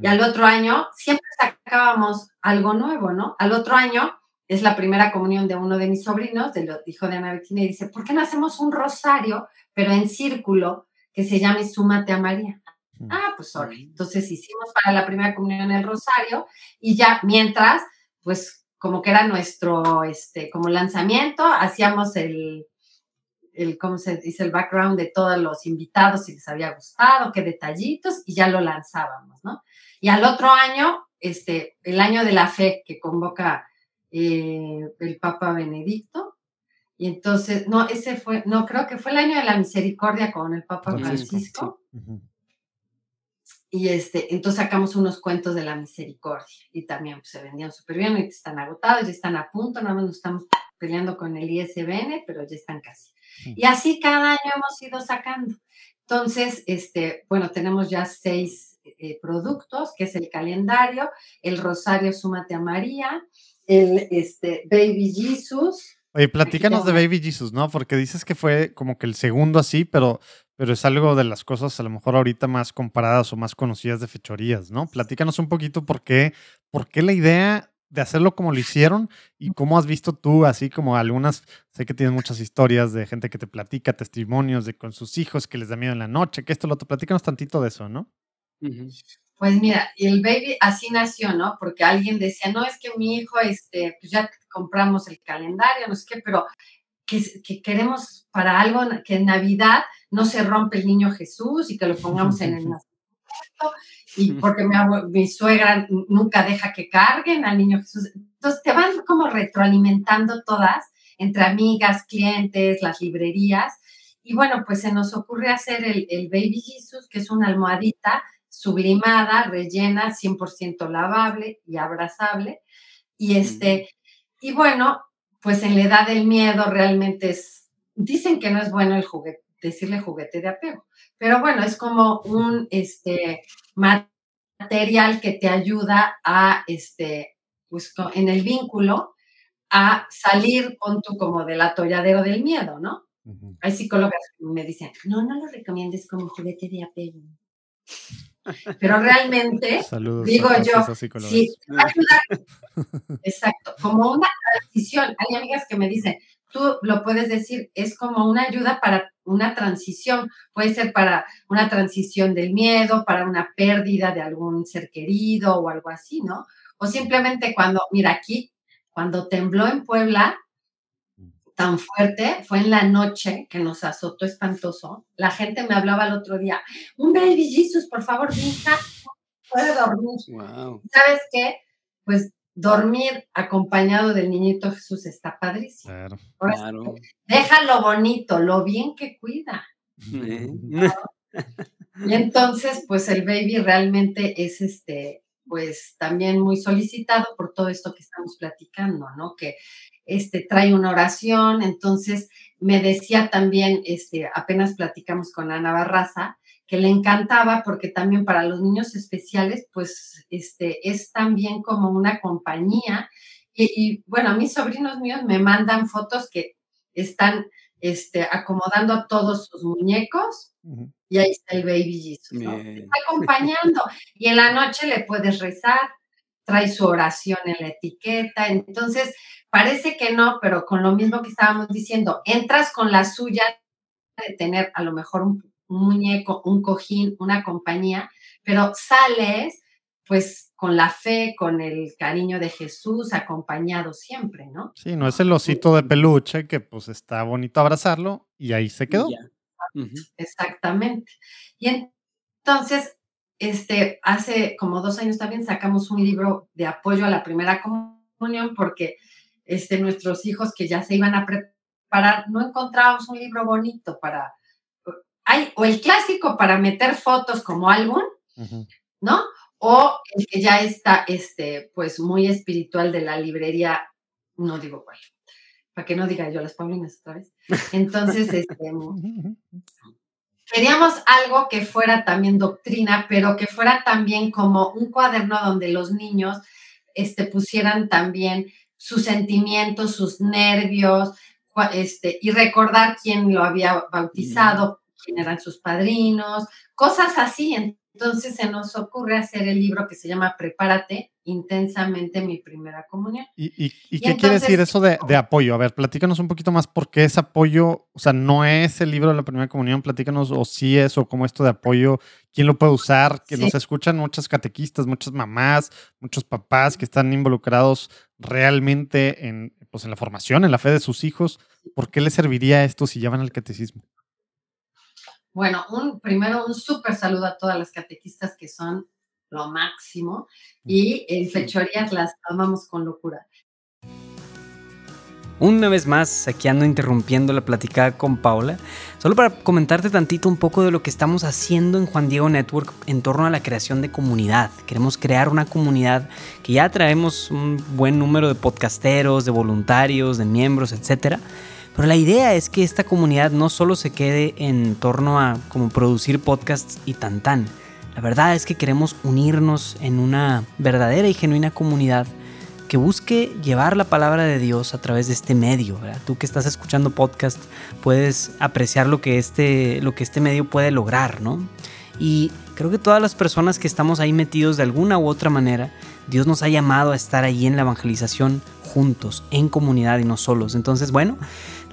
A: Y al otro año siempre sacábamos algo nuevo, ¿no? Al otro año es la primera comunión de uno de mis sobrinos, del hijo de Ana Bettina, y dice, ¿por qué no hacemos un rosario, pero en círculo, que se llame Súmate a María? Ah, pues ahora. Entonces hicimos para la primera comunión el rosario y ya mientras, pues como que era nuestro, este, como lanzamiento, hacíamos el, el, ¿cómo se dice? El background de todos los invitados, si les había gustado, qué detallitos, y ya lo lanzábamos, ¿no? Y al otro año, este, el año de la fe que convoca eh, el Papa Benedicto. Y entonces, no, ese fue, no, creo que fue el año de la misericordia con el Papa Francisco. Y este, entonces sacamos unos cuentos de la misericordia y también pues, se vendían súper bien, y están agotados, ya están a punto, nada más nos estamos peleando con el ISBN, pero ya están casi. Y así cada año hemos ido sacando. Entonces, este, bueno, tenemos ya seis eh, productos, que es el calendario, el rosario Súmate a María, el este, Baby Jesus.
C: Oye, platícanos de Baby Jesus, ¿no? Porque dices que fue como que el segundo así, pero pero es algo de las cosas a lo mejor ahorita más comparadas o más conocidas de fechorías, ¿no? Platícanos un poquito por qué, por qué la idea de hacerlo como lo hicieron y cómo has visto tú, así como algunas, sé que tienes muchas historias de gente que te platica, testimonios de con sus hijos que les da miedo en la noche, que esto lo otro, platícanos tantito de eso, ¿no?
A: Pues mira, el baby así nació, ¿no? Porque alguien decía, no, es que mi hijo, este, pues ya compramos el calendario, no sé qué, pero que, que queremos para algo que en Navidad no se rompe el niño Jesús y que lo pongamos en el (laughs) nacimiento y porque mi, suegra nunca deja que carguen al niño Jesús. Entonces te van como retroalimentando todas entre amigas, clientes, las librerías. Y bueno, pues se nos ocurre hacer el, el Baby Jesus, que es una almohadita sublimada, rellena, 100% lavable y abrazable. Y este, y bueno, pues en la edad del miedo realmente es, dicen que no es bueno el juguete, decirle juguete de apego, pero bueno, es como un, este, material que te ayuda a, este, pues en el vínculo, a salir con tu como del atolladero del miedo, ¿no? Hay psicólogas que me dicen, no, no lo recomiendes como juguete de apego. Pero realmente, (laughs) digo yo, sí, exacto, como una transición. Hay amigas que me dicen, tú lo puedes decir, es como una ayuda para una transición. Puede ser para una transición del miedo, para una pérdida de algún ser querido o algo así, ¿no? O simplemente cuando, mira, aquí, cuando tembló en Puebla, tan fuerte, fue en la noche que nos azotó espantoso. La gente me hablaba el otro día, un baby Jesus, por favor, hija, puede dormir. ¿Sabes qué? Pues dormir acompañado del niñito Jesús está padrísimo. Claro. Deja lo bonito, lo bien que cuida. Y entonces, pues el baby realmente es este, pues también muy solicitado por todo esto que estamos platicando, ¿no? Que este, trae una oración, entonces me decía también, este, apenas platicamos con Ana Barraza, que le encantaba porque también para los niños especiales, pues este, es también como una compañía. Y, bueno, mis sobrinos míos me mandan fotos que están este, acomodando a todos sus muñecos y ahí está el baby Jesus, Está acompañando y en la noche le puedes rezar, trae su oración en la etiqueta, entonces parece que no, pero con lo mismo que estábamos diciendo, entras con la suya de tener a lo mejor un, muñeco, un cojín, una compañía, pero sales pues con la fe, con el cariño de Jesús, acompañado siempre, ¿no?
C: Sí, no es el osito de peluche que pues está bonito abrazarlo y ahí se quedó.
A: Exactamente. Y entonces, este, hace como dos años también sacamos un libro de apoyo a la primera comunión porque este, nuestros hijos que ya se iban a preparar, no encontrábamos un libro bonito para hay o el clásico para meter fotos como álbum, ¿no? O el que ya está, este, pues muy espiritual de la librería, no digo cuál, para que no diga yo las Paulinas otra vez. Entonces, (laughs) este, queríamos algo que fuera también doctrina, pero que fuera también como un cuaderno donde los niños este, pusieran también sus sentimientos, sus nervios, este, y recordar quién lo había bautizado, quién eran sus padrinos, cosas así. Entonces se nos ocurre hacer el libro que se llama Prepárate intensamente mi primera comunión.
C: ¿Y, qué quiere decir eso de, apoyo? A ver, platícanos un poquito más por qué es apoyo, o sea, no es el libro de la primera comunión, platícanos o sí es o cómo esto de apoyo, quién lo puede usar, que nos escuchan muchas catequistas, muchas mamás, muchos papás que están involucrados realmente en, pues, en la formación, en la fe de sus hijos. ¿Por qué les serviría esto si llevan al catecismo?
A: Bueno, un, primero un súper saludo a todas las catequistas que son lo máximo y en fechorías las amamos con locura.
D: Una vez más, aquí ando interrumpiendo la platicada con Paula, solo para comentarte tantito un poco de lo que estamos haciendo en Juan Diego Network en torno a la creación de comunidad. Queremos crear una comunidad que ya traemos un buen número de podcasteros, de voluntarios, de miembros, etcétera pero la idea es que esta comunidad no solo se quede en torno a como producir podcasts y tan tan. La verdad es que queremos unirnos en una verdadera y genuina comunidad que busque llevar la palabra de Dios a través de este medio. Tú que estás escuchando podcast puedes apreciar lo que este, lo que este medio puede lograr, ¿no? Y creo que todas las personas que estamos ahí metidos de alguna u otra manera, Dios nos ha llamado a estar ahí en la evangelización juntos, en comunidad y no solos. Entonces, bueno,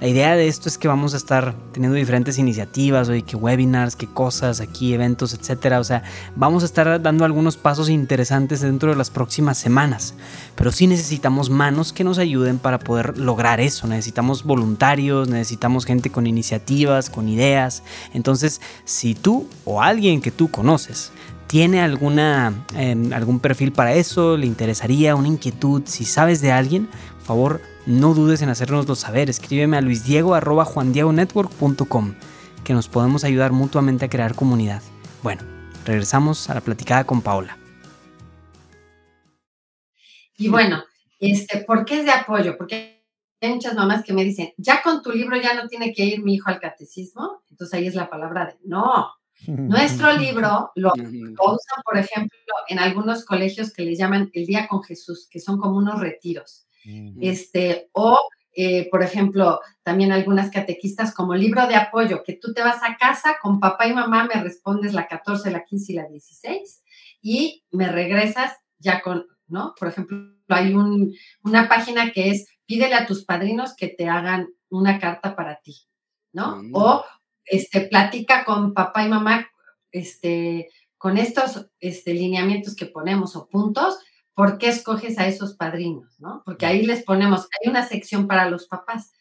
D: la idea de esto es que vamos a estar teniendo diferentes iniciativas, oye, que webinars, qué cosas, aquí eventos, etcétera. O sea, vamos a estar dando algunos pasos interesantes dentro de las próximas semanas. Pero sí necesitamos manos que nos ayuden para poder lograr eso. Necesitamos voluntarios, necesitamos gente con iniciativas, con ideas. Entonces, si tú o alguien que tú conoces tiene alguna, em, algún perfil para eso, le interesaría una inquietud, si sabes de alguien, favor no dudes en hacernoslo saber. Escríbeme a luisdiego.juandiegonetwork.com que nos podemos ayudar mutuamente a crear comunidad. Bueno, regresamos a la platicada con Paola.
A: Y bueno, este, ¿por qué es de apoyo? Porque hay muchas mamás que me dicen, ya con tu libro ya no tiene que ir mi hijo al catecismo. Entonces ahí es la palabra de no. (laughs) Nuestro libro lo, usan, por ejemplo, en algunos colegios que le llaman el Día con Jesús, que son como unos retiros. Este, o, eh, por ejemplo, también algunas catequistas como libro de apoyo, que tú te vas a casa con papá y mamá, me respondes la 14, la 15 y la 16, y me regresas ya con, ¿no? Por ejemplo, hay una página que es pídele a tus padrinos que te hagan una carta para ti, ¿no? O este, platica con papá y mamá, este, con estos este, lineamientos que ponemos o puntos, ¿por qué escoges a esos padrinos? ¿no? Porque ahí les ponemos, hay una sección para los papás,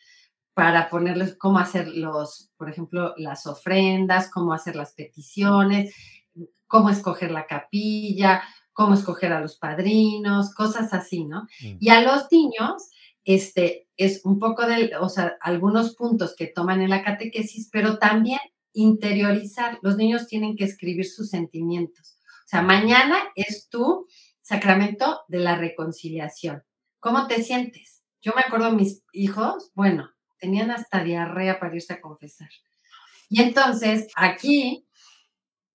A: para ponerles cómo hacer los, por ejemplo, las ofrendas, cómo hacer las peticiones, cómo escoger la capilla, cómo escoger a los padrinos, cosas así, ¿no? Mm. Y a los niños, este, es un poco de, o sea, algunos puntos que toman en la catequesis, pero también interiorizar. Los niños tienen que escribir sus sentimientos. O sea, mañana es tú sacramento de la reconciliación. ¿Cómo te sientes? Yo me acuerdo mis hijos, bueno, tenían hasta diarrea para irse a confesar. Y entonces aquí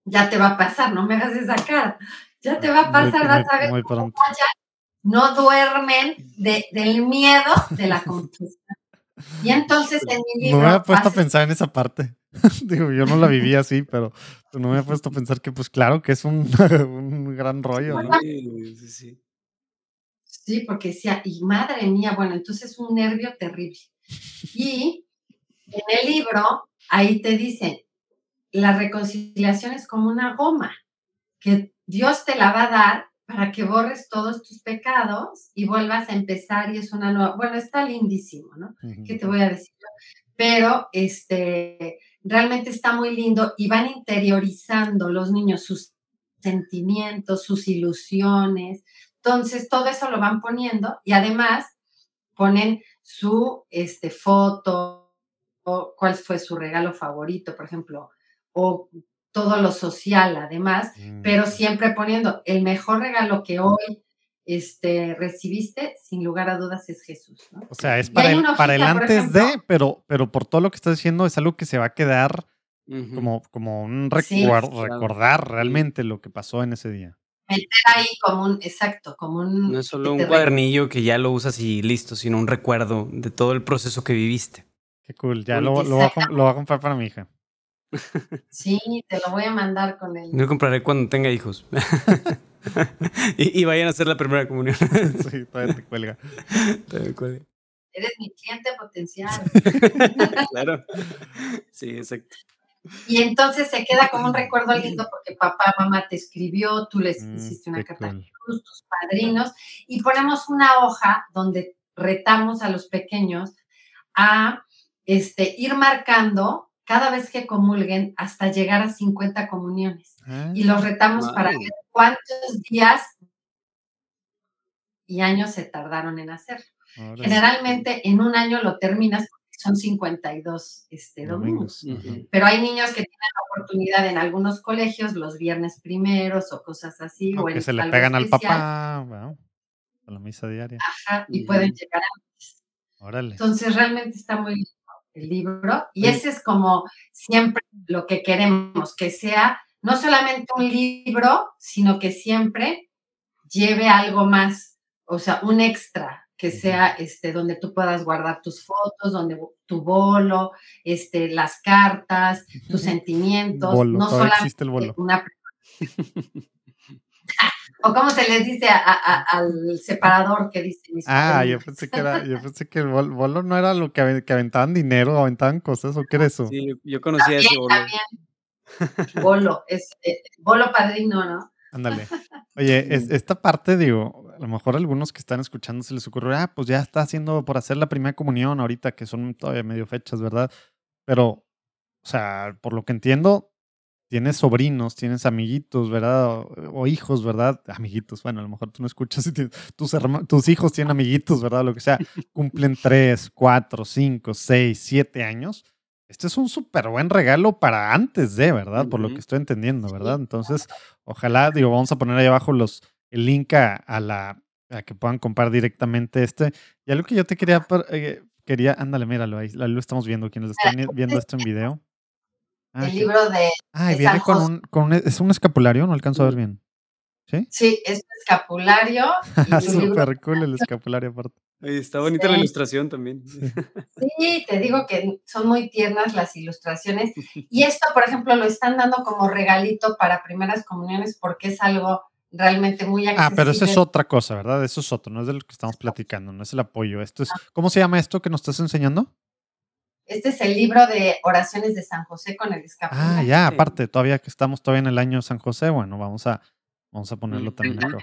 A: ya te va a pasar, no me hagas esa cara, ya te va a pasar, vas a ver cómo no duermen del miedo de la confesión. Y entonces en mi libro...
C: No me había puesto a pensar en esa parte. (laughs) Digo, yo no la viví así, pero no me he puesto a pensar que, pues claro, que es un, (laughs) un gran rollo. ¿no? Sí,
A: sí, sí. porque decía, y madre mía, bueno, entonces es un nervio terrible. Y en el libro, ahí te dicen, la reconciliación es como una goma, que Dios te la va a dar para que borres todos tus pecados y vuelvas a empezar y es una nueva, bueno, está lindísimo, ¿no? ¿Qué te voy a decir? Pero este, realmente está muy lindo y van interiorizando los niños sus sentimientos, sus ilusiones. Entonces, todo eso lo van poniendo y además ponen su este, foto, o cuál fue su regalo favorito, por ejemplo, o todo lo social además, pero mm. siempre poniendo el mejor regalo que hoy este, recibiste, sin lugar a dudas, es Jesús.
C: O sea, es para el, para el antes de, pero, pero por todo lo que estás diciendo es algo que se va a quedar como, como un recuerdo, recordar realmente lo que pasó en ese día.
A: Meter ahí como un, exacto, como un...
D: No es solo un cuadernillo que ya lo usas y listo, sino un recuerdo de todo el proceso que viviste.
C: Qué cool, ya lo, lo, voy a, lo voy a comprar para mi hija. (laughs)
A: Sí, te lo voy a mandar con él.
D: Lo compraré cuando tenga hijos. (laughs) y, vayan a hacer la primera comunión. (laughs)
C: sí, todavía te cuelga.
A: Todavía cuelga. Eres mi cliente potencial.
D: claro. Sí, exacto.
A: Y entonces se queda como un recuerdo lindo porque papá, mamá te escribió, tú les mm, hiciste una carta a tus padrinos, y ponemos una hoja donde retamos a los pequeños a este, ir marcando cada vez que comulguen hasta llegar a 50 comuniones. y los retamos para ver cuántos días y años se tardaron en hacerlo. Generalmente en un año lo terminas porque son 52 este, domingos. Pero hay niños que tienen la oportunidad en algunos colegios los viernes primeros o cosas así.
C: O, que se le pegan al papá, a la misa diaria.
A: Ajá, y pueden llegar antes. Órale. Entonces realmente está muy lindo el libro y ese es como siempre lo que queremos, que sea no solamente un libro, sino que siempre lleve algo más. o sea, un extra que sea este, donde tú puedas guardar tus fotos, donde tu bolo, este, las cartas, tus sentimientos.
C: Bolo,
A: no solamente
C: existe el bolo.
A: una (laughs) o cómo se les dice a- a- al separador que dice mis
C: Ah, yo pensé que era, yo pensé que el bol- bolo no era lo que, que aventaban dinero, aventaban cosas, ¿o qué era eso?
D: Sí, yo conocía ese bolo.
A: También, bolo, es eh, bolo padrino, ¿no?
C: Ándale. Oye, es- esta parte, digo, a lo mejor a algunos que están escuchando se les ocurre, ah, pues ya está haciendo por hacer la primera comunión ahorita, que son todavía medio fechas, ¿verdad? Pero, o sea, por lo que entiendo, tienes sobrinos, tienes amiguitos, ¿verdad? O, o hijos, ¿verdad? Amiguitos, bueno, a lo mejor tú no escuchas y tienes- tus, tus hijos tienen amiguitos, ¿verdad? Lo que sea, (laughs) cumplen tres, cuatro, cinco, seis, siete años. Este es un súper buen regalo para antes de, ¿verdad? Por lo que estoy entendiendo, ¿verdad? Entonces, ojalá, digo, vamos a poner ahí abajo los, el link a, a la, a que puedan comprar directamente este. Y algo que yo te quería, eh, quería, ándale, míralo ahí lo estamos viendo, quienes están viendo esto en (laughs) video. Ah,
A: El libro de,
C: ah, y
A: de
C: viene
A: San
C: con
A: José.
C: un, con un- es un escapulario, no alcanzo a ver bien. ¿Sí?
A: sí, es escapulario (laughs)
C: Súper cool el escapulario aparte.
D: Está bonita la ilustración también. (laughs)
A: Sí, te digo que son muy tiernas las ilustraciones. (laughs) Y esto, por ejemplo, lo están dando como regalito para primeras comuniones porque es algo realmente muy accesible.
C: Ah, pero eso es otra cosa, ¿verdad? Eso es otro, no es de lo que estamos platicando, no es el apoyo. Esto es, ¿cómo se llama esto que nos estás enseñando?
A: Este es el libro de oraciones de San José con el escapulario.
C: Ah, ya, aparte, todavía que estamos todavía en el año San José, bueno, vamos a, vamos a ponerlo también acá.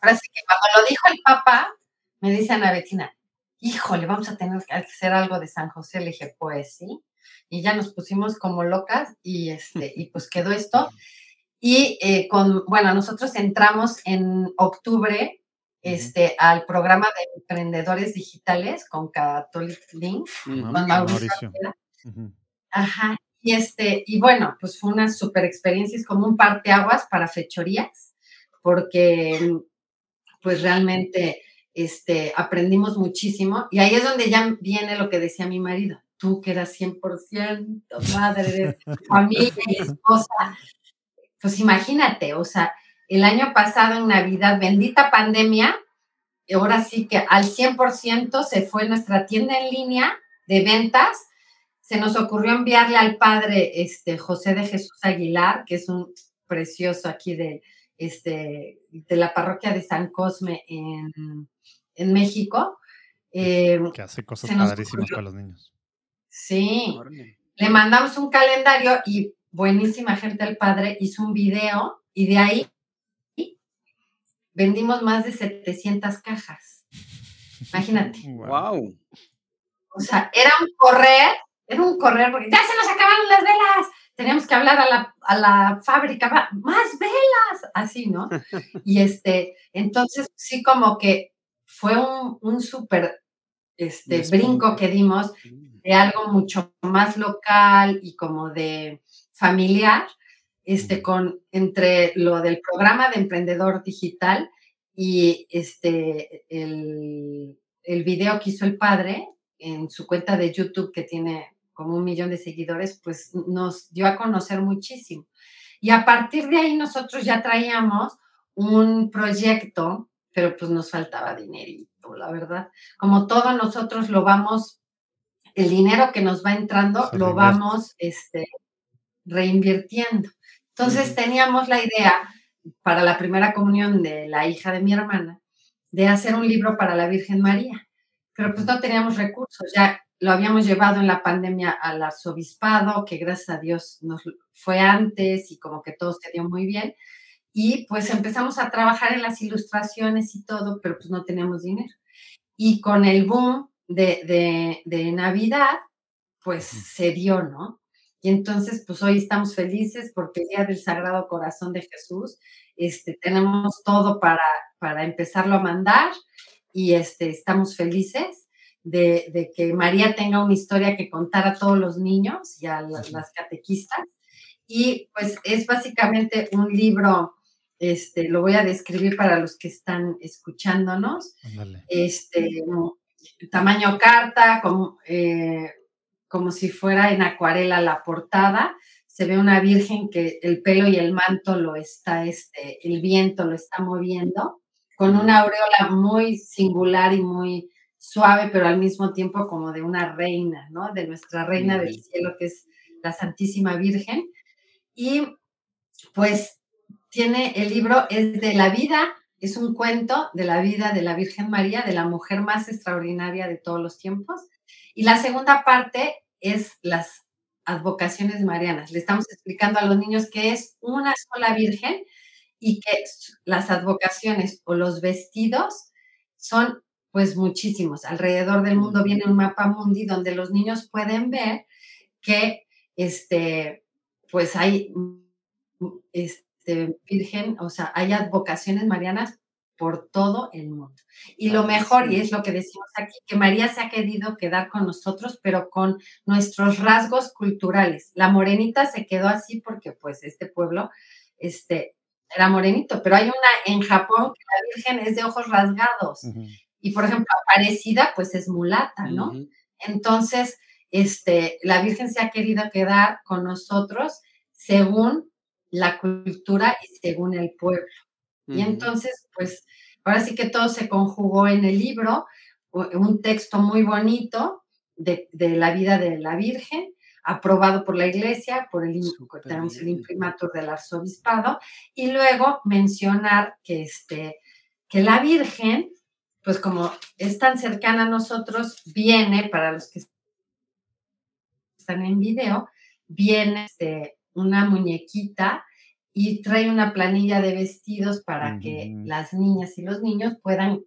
A: Ahora sí que cuando lo dijo el Papa, me dice Ana Betina, híjole, vamos a tener que hacer algo de San José. Le dije, pues sí. Y ya nos pusimos como locas y, este, (laughs) y pues quedó esto. Y eh, con, bueno, nosotros entramos en octubre este, al programa de emprendedores digitales con Catholic Link,
D: Ujú.
A: con
C: Con
A: Mauricio. Ajá. Y este, y bueno, pues fue una super experiencia, es como un parteaguas para fechorías, porque pues realmente este, aprendimos muchísimo. Y ahí es donde ya viene lo que decía mi marido, tú que eras 100% madre de familia y esposa, pues imagínate, o sea, el año pasado en Navidad, bendita pandemia, y ahora sí que al 100% se fue nuestra tienda en línea de ventas. Se nos ocurrió enviarle al padre este, José de Jesús Aguilar, que es un precioso aquí de, este, de la parroquia de San Cosme en, en México. Eh,
C: Que hace cosas padrísimas para los niños.
A: sí, le mandamos un calendario y buenísima gente al padre hizo un video y de ahí vendimos más de 700 cajas. Imagínate. (laughs)
C: Wow.
A: O sea, era un correr, era un correr porque ya se nos acabaron las velas. Teníamos que hablar a la, a la fábrica, "Va- más velas, así, ¿no? (laughs) Y este, entonces sí como que fue un, un súper este, brinco que dimos de algo mucho más local y como de familiar, este, con, entre lo del programa de emprendedor digital y este, el, el video que hizo el padre en su cuenta de YouTube, que tiene como un millón de seguidores, pues nos dio a conocer muchísimo. Y a partir de ahí nosotros ya traíamos un proyecto, pero pues nos faltaba dinerito, la verdad. Como todos nosotros lo vamos, el dinero que nos va entrando, lo vamos este, reinvirtiendo. Entonces teníamos la idea para la primera comunión de la hija de mi hermana de hacer un libro para la Virgen María, pero pues no teníamos recursos, ya lo habíamos llevado en la pandemia al arzobispado, que gracias a Dios nos fue antes y como que todo se dio muy bien, y pues empezamos a trabajar en las ilustraciones y todo, pero pues no teníamos dinero. Y con el boom de, de, de Navidad, pues se dio, ¿no? Y entonces, pues hoy estamos felices porque el Día del Sagrado Corazón de Jesús, este, tenemos todo para, para empezarlo a mandar y este, estamos felices de, de que María tenga una historia que contar a todos los niños y a la- las catequistas. Y pues es básicamente un libro, este, lo voy a describir para los que están escuchándonos. Este, tamaño carta, como, eh, como si fuera en acuarela la portada. Se ve una virgen que el pelo y el manto lo está, este, el viento lo está moviendo. con una aureola muy singular y muy suave, pero al mismo tiempo como de una reina, ¿no? De nuestra reina del cielo, que es la Santísima Virgen. Y pues tiene el libro, es de la vida, es un cuento de la vida de la Virgen María, de la mujer más extraordinaria de todos los tiempos. Y la segunda parte es las advocaciones marianas. Le estamos explicando a los niños que es una sola Virgen y que las advocaciones o los vestidos son pues muchísimos. Alrededor del mundo viene un mapa mundi donde los niños pueden ver que este pues hay este, virgen, o sea, hay advocaciones marianas por todo el mundo. Y lo mejor, y es lo que decimos aquí, que María se ha querido quedar con nosotros, pero con nuestros rasgos culturales. La morenita se quedó así porque pues este pueblo este, era morenito, pero hay una en Japón que la Virgen es de ojos rasgados. Y por ejemplo, Aparecida pues es mulata, ¿no? Entonces, este, la Virgen se ha querido quedar con nosotros según la cultura y según el pueblo. Y entonces, pues, ahora sí que todo se conjugó en el libro, un texto muy bonito de, la vida de la Virgen, aprobado por la iglesia, por el, tenemos el imprimatur del arzobispado, y luego mencionar que, este, que la Virgen, pues como es tan cercana a nosotros, viene, para los que están en video, viene este, una muñequita y trae una planilla de vestidos para que las niñas y los niños puedan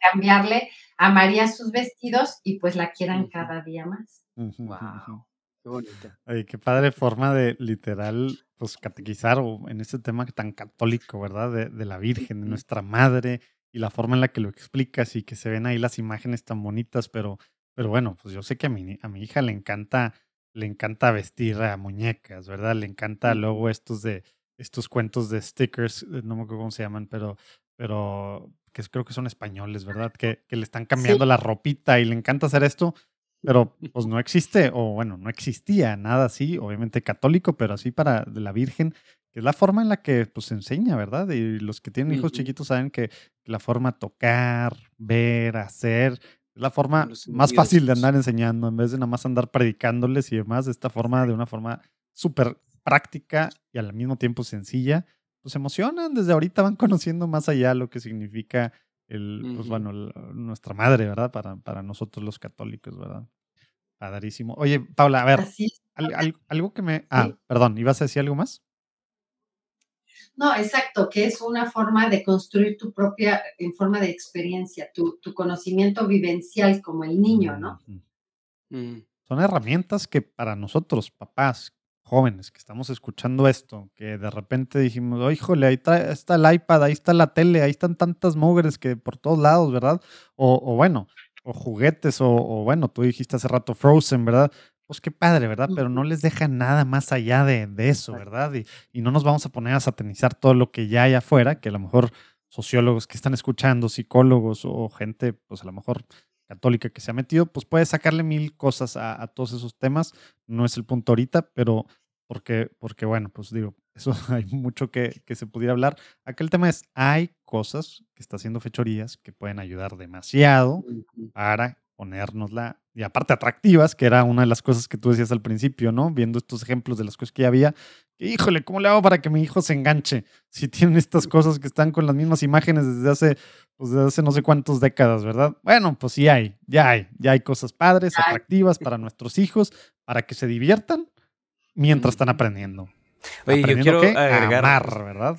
A: cambiarle a María sus vestidos y pues la quieran cada día más.
C: Wow. Qué bonita. qué padre forma de literal, pues catequizar o en este tema tan católico, ¿verdad? De, la Virgen, de nuestra madre y la forma en la que lo explicas y que se ven ahí las imágenes tan bonitas, pero, pero bueno, pues yo sé que a mi, a mi hija le encanta, le encanta vestir a muñecas, ¿verdad? Le encanta luego estos de estos cuentos de stickers, eh, no me acuerdo cómo se llaman, pero, pero que creo que son españoles, ¿verdad? Que, que le están cambiando la ropita y le encanta hacer esto, pero pues no existe, o bueno, no existía nada así, obviamente católico, pero así para la Virgen, que es la forma en la que pues se enseña, ¿verdad? Y los que tienen hijos chiquitos saben que la forma tocar, ver, hacer, es la forma más fácil de andar enseñando, en vez de nada más andar predicándoles y demás, de esta forma, de una forma súper práctica y al mismo tiempo sencilla, pues emocionan. Desde ahorita van (laughs) conociendo más allá lo que significa el, pues bueno, nuestra madre, ¿verdad? Para, para nosotros los católicos, ¿verdad? Padrísimo. Oye, Paula, a ver, algo que me... Ah, perdón, ¿ibas a decir algo más?
A: No, exacto, que es una forma de construir tu propia, en forma de experiencia, tu, tu conocimiento vivencial como el niño, ¿no?
C: Mm. Son herramientas que para nosotros, papás, jóvenes que estamos escuchando esto, que de repente dijimos, oh, híjole, ahí está, el iPad, ahí está la tele, ahí están tantas mugres que por todos lados, ¿verdad? O, bueno, o juguetes, o, bueno, tú dijiste hace rato Frozen, ¿verdad? Pues qué padre, ¿verdad? Pero no les deja nada más allá de, eso, ¿verdad? Y, y, no nos vamos a poner a satanizar todo lo que ya hay afuera, que a lo mejor sociólogos que están escuchando, psicólogos o gente, pues a lo mejor católica que se ha metido, pues puede sacarle mil cosas a, todos esos temas. No es el punto ahorita, pero porque, porque bueno, pues digo, (laughs) eso hay mucho que, que se pudiera hablar. Acá el tema es, hay cosas que está haciendo fechorías que pueden ayudar demasiado para ponérnosla, y aparte atractivas, que era una de las cosas que tú decías al principio, ¿no? Viendo estos ejemplos de las cosas que ya había, híjole, ¿cómo le hago para que mi hijo se enganche? Si tienen estas cosas que están con las mismas imágenes desde hace, pues desde hace no sé cuántas décadas, ¿verdad? Bueno, pues sí hay, ya hay, ya hay cosas padres, atractivas para nuestros hijos, para que se diviertan mientras están aprendiendo.
D: Oye, yo quiero agregar,
C: ¿verdad?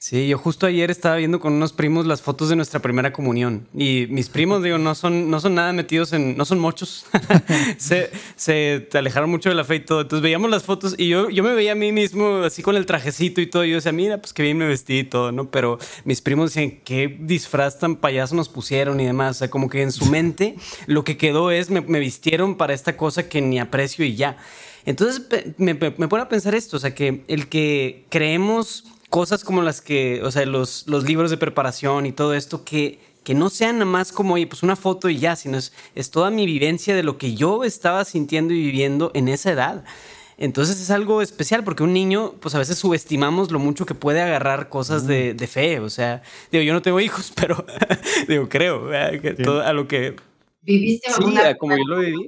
D: Sí, yo justo ayer estaba viendo con unos primos las fotos de nuestra primera comunión. Y mis primos, digo, no son, no son nada metidos en. no son mochos. (laughs) se, se alejaron mucho de la fe y todo. Entonces veíamos las fotos y yo, yo me veía a mí mismo así con el trajecito y todo. Y yo decía, mira, pues qué bien me vestí y todo, ¿no? Pero mis primos decían, qué disfraz tan payaso nos pusieron y demás. O sea, como que en su mente lo que quedó es, me, me vistieron para esta cosa que ni aprecio y ya. Entonces me, me, me pone a pensar esto, o sea, que el que creemos cosas como las que, o sea, los, los libros de preparación y todo esto, que, que no sean nada más como, oye, pues una foto y ya, sino es, es toda mi vivencia de lo que yo estaba sintiendo y viviendo en esa edad. Entonces es algo especial porque un niño, pues a veces subestimamos lo mucho que puede agarrar cosas de, fe. O sea, digo, yo no tengo hijos, (laughs) pero digo, creo que todo a lo que...
A: Viviste
D: sí, como yo lo viví.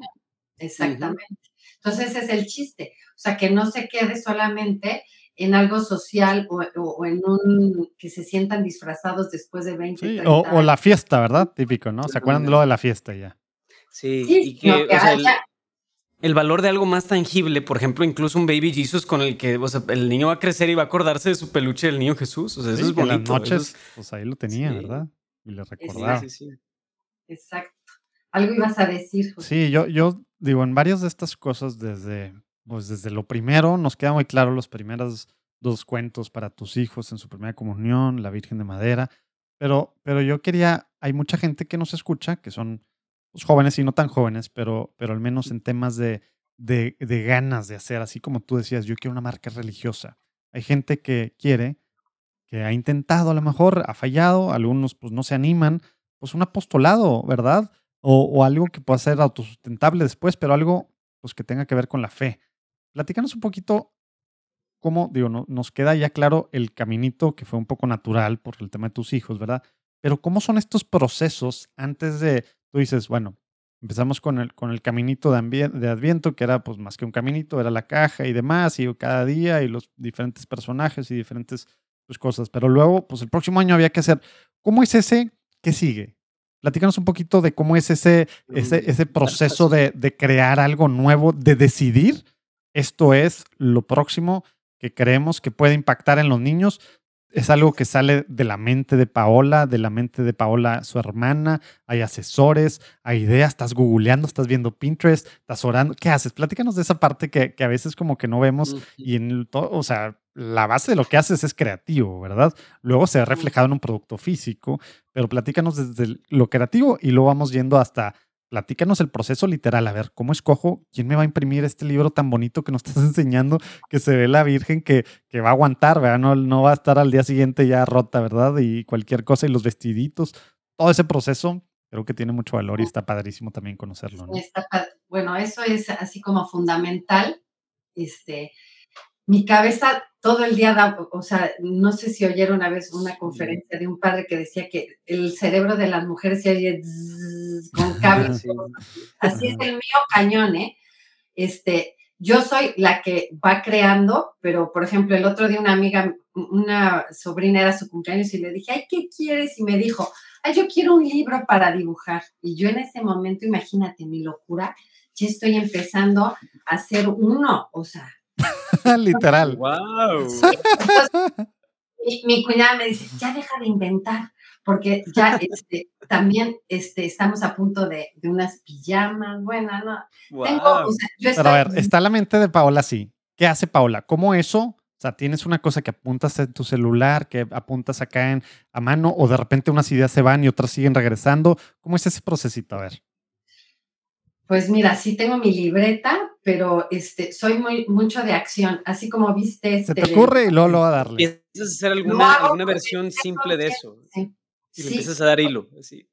A: Exactamente. Entonces ese es el chiste. O sea, que no se quede solamente en algo social o, en un que se sientan disfrazados después de 20
C: sí, o, la fiesta, ¿verdad? Típico, ¿no? ¿Se acuerdan de lo de la fiesta ya?
D: Sí, y que, el, valor de algo más tangible, por ejemplo, incluso un baby Jesus con el que el niño va a crecer y va a acordarse de su peluche del niño Jesús. O sea, eso es bonito.
C: En las noches, pues ahí lo tenía, ¿verdad? Y le recordaba. Sí, sí,
A: Exacto. Algo ibas a decir.
C: Sí, yo, yo digo, en varias de estas cosas, desde pues desde lo primero nos queda muy claro los primeros dos cuentos para tus hijos en su primera comunión, la Virgen de Madera, pero, pero yo quería, hay mucha gente que nos escucha, que son pues, jóvenes y no tan jóvenes, pero, pero al menos en temas de, de, de ganas de hacer, así como tú decías, yo quiero una marca religiosa. Hay gente que quiere, que ha intentado a lo mejor, ha fallado, algunos pues no se animan, pues un apostolado, ¿verdad? O, algo que pueda ser autosustentable después, pero algo pues que tenga que ver con la fe. Platícanos un poquito cómo, digo, no, nos queda ya claro el caminito que fue un poco natural por el tema de tus hijos, ¿verdad? Pero cómo son estos procesos antes de, tú dices, bueno, empezamos con el, con el caminito de, de Adviento, que era pues más que un caminito, era la caja y demás, y cada día y los diferentes personajes y diferentes pues, cosas. Pero luego, pues el próximo año había que hacer, ¿cómo es ese que sigue? Platícanos un poquito de cómo es ese, ese, ese proceso de, de crear algo nuevo, de decidir esto es lo próximo que creemos que puede impactar en los niños. Es algo que sale de la mente de Paola, de la mente de Paola, su hermana. Hay asesores, hay ideas, estás googleando, estás viendo Pinterest, estás orando. ¿Qué haces? Platícanos de esa parte que, a veces como que no vemos y en todo, o sea, la base de lo que haces es creativo, ¿verdad? Luego se ha reflejado en un producto físico, pero platícanos desde lo creativo y luego vamos yendo hasta platícanos el proceso literal. A ver, ¿cómo escojo quién me va a imprimir este libro tan bonito que nos estás (laughs) enseñando? Que se ve la Virgen que, que va a aguantar, ¿verdad? No, no va a estar al día siguiente ya rota, ¿verdad? Y cualquier cosa y los vestiditos. Todo ese proceso creo que tiene mucho valor y está padrísimo también conocerlo. ¿no?
A: bueno, eso es así como fundamental. Este, mi cabeza todo el día da, o sea, no sé si oyeron una vez una conferencia de un padre que decía que el cerebro de las mujeres se oye con cables. (laughs) Así es el mío cañón, ¿eh? Este, yo soy la que va creando, pero por ejemplo, el otro día una amiga, una sobrina era su cumpleaños y le dije, ay, ¿qué quieres? Y me dijo, ay, yo quiero un libro para dibujar. Y yo en ese momento, imagínate mi locura, ya estoy empezando a hacer uno, o sea, (laughs)
C: Literal.
D: Wow.
A: mi, cuñada me dice, ya deja de inventar, porque ya este, también este, estamos a punto de, unas pijamas. Bueno, no. Tengo,
C: Pero a ver, está la mente de Paola así. ¿Qué hace Paola? ¿Cómo eso? O sea, tienes una cosa que apuntas en tu celular, que apuntas acá en, a mano, o de repente unas ideas se van y otras siguen regresando. ¿Cómo es ese procesito? A ver.
A: Pues mira, sí tengo mi libreta, pero este, soy muy, mucho de acción, así como viste. Este,
C: Se te ocurre y luego lo va a darle.
D: Empiezas a hacer alguna, alguna versión simple de eso. Sí. Y le empiezas a dar hilo. Así.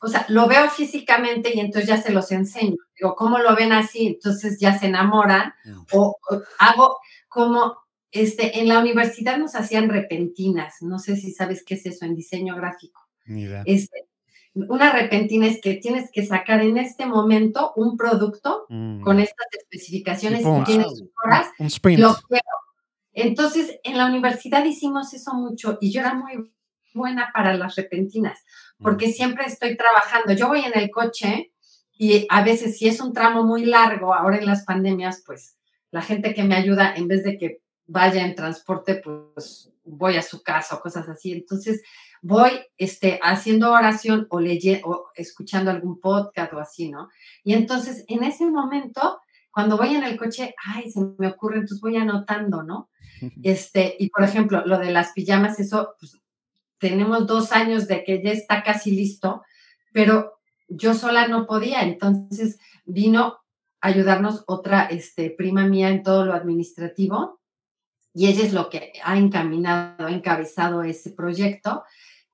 A: O sea, lo veo físicamente y entonces ya se los enseño. Digo, ¿cómo lo ven así? Entonces ya se enamoran. O, hago como, este, en la universidad nos hacían repentinas. No sé si sabes qué es eso en diseño gráfico.
C: Ni idea.
A: Este, una repentina es que tienes que sacar en este momento un producto mm. con estas especificaciones y tienes horas.
C: Un sprint.
A: Entonces, en la universidad hicimos eso mucho y yo era muy buena para las repentinas, porque mm. siempre estoy trabajando. Yo voy en el coche y a veces si es un tramo muy largo, ahora en las pandemias, pues la gente que me ayuda, en vez de que vaya en transporte, pues voy a su casa o cosas así. Entonces, voy este, haciendo oración o, leyendo, o escuchando algún podcast o así, ¿no? Y entonces, en ese momento, cuando voy en el coche, ay, se me ocurre, entonces voy anotando, ¿no? (laughs) Este, y por ejemplo, lo de las pijamas, eso, pues, tenemos dos años de que ya está casi listo, pero yo sola no podía, entonces vino a ayudarnos otra este, prima mía en todo lo administrativo y ella es lo que ha encaminado, ha encabezado ese proyecto,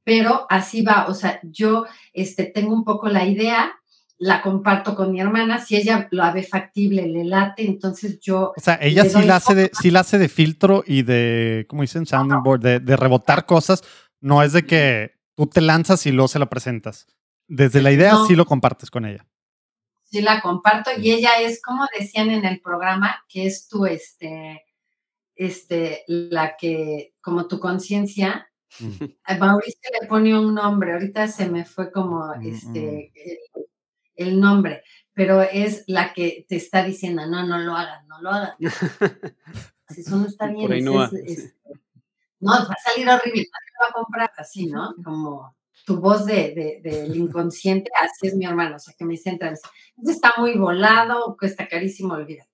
A: pero así va, o sea, yo este, tengo un poco la idea la comparto con mi hermana, si ella lo ve factible, le late, entonces yo...
C: O sea, ella sí la, hace de, sí la hace de filtro y de, ¿cómo dicen? Sounding board, de, de, rebotar cosas. No es de que tú te lanzas y luego se la presentas. Desde la idea sí lo compartes con ella.
A: Sí la comparto y ella es, como decían en el programa, que es tu, este, este, la que, como tu conciencia, a Mauricio le pone un nombre, ahorita se me fue como mm, este, mm el nombre, pero es la que te está diciendo, no, no lo hagas, no lo hagas. (laughs) Eso no está bien. no, va a salir horrible, no va a comprar así, ¿no? Como tu voz de, del inconsciente, así es mi hermano, o sea, que me centra en eso. está muy volado, cuesta carísimo, olvídate,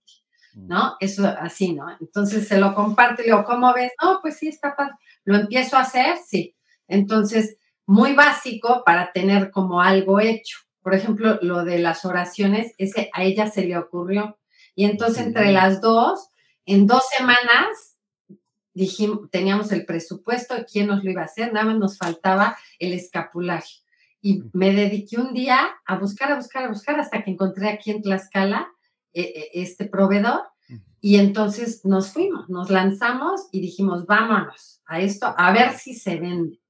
A: ¿no? Mm. Eso así, ¿no? Entonces se lo comparte y le digo, ¿cómo ves? No, pues sí, está padre. Lo empiezo a hacer, sí. Entonces, muy básico para tener como algo hecho. Por ejemplo, lo de las oraciones, ese a ella se le ocurrió. Y entonces entre las dos, en dos semanas, dijimos, teníamos el presupuesto, quién nos lo iba a hacer, nada más nos faltaba el escapulario. Y me dediqué un día a buscar, a buscar, a buscar, hasta que encontré aquí en Tlaxcala este proveedor. Y entonces nos fuimos, nos lanzamos y dijimos, vámonos a esto, a ver si se vende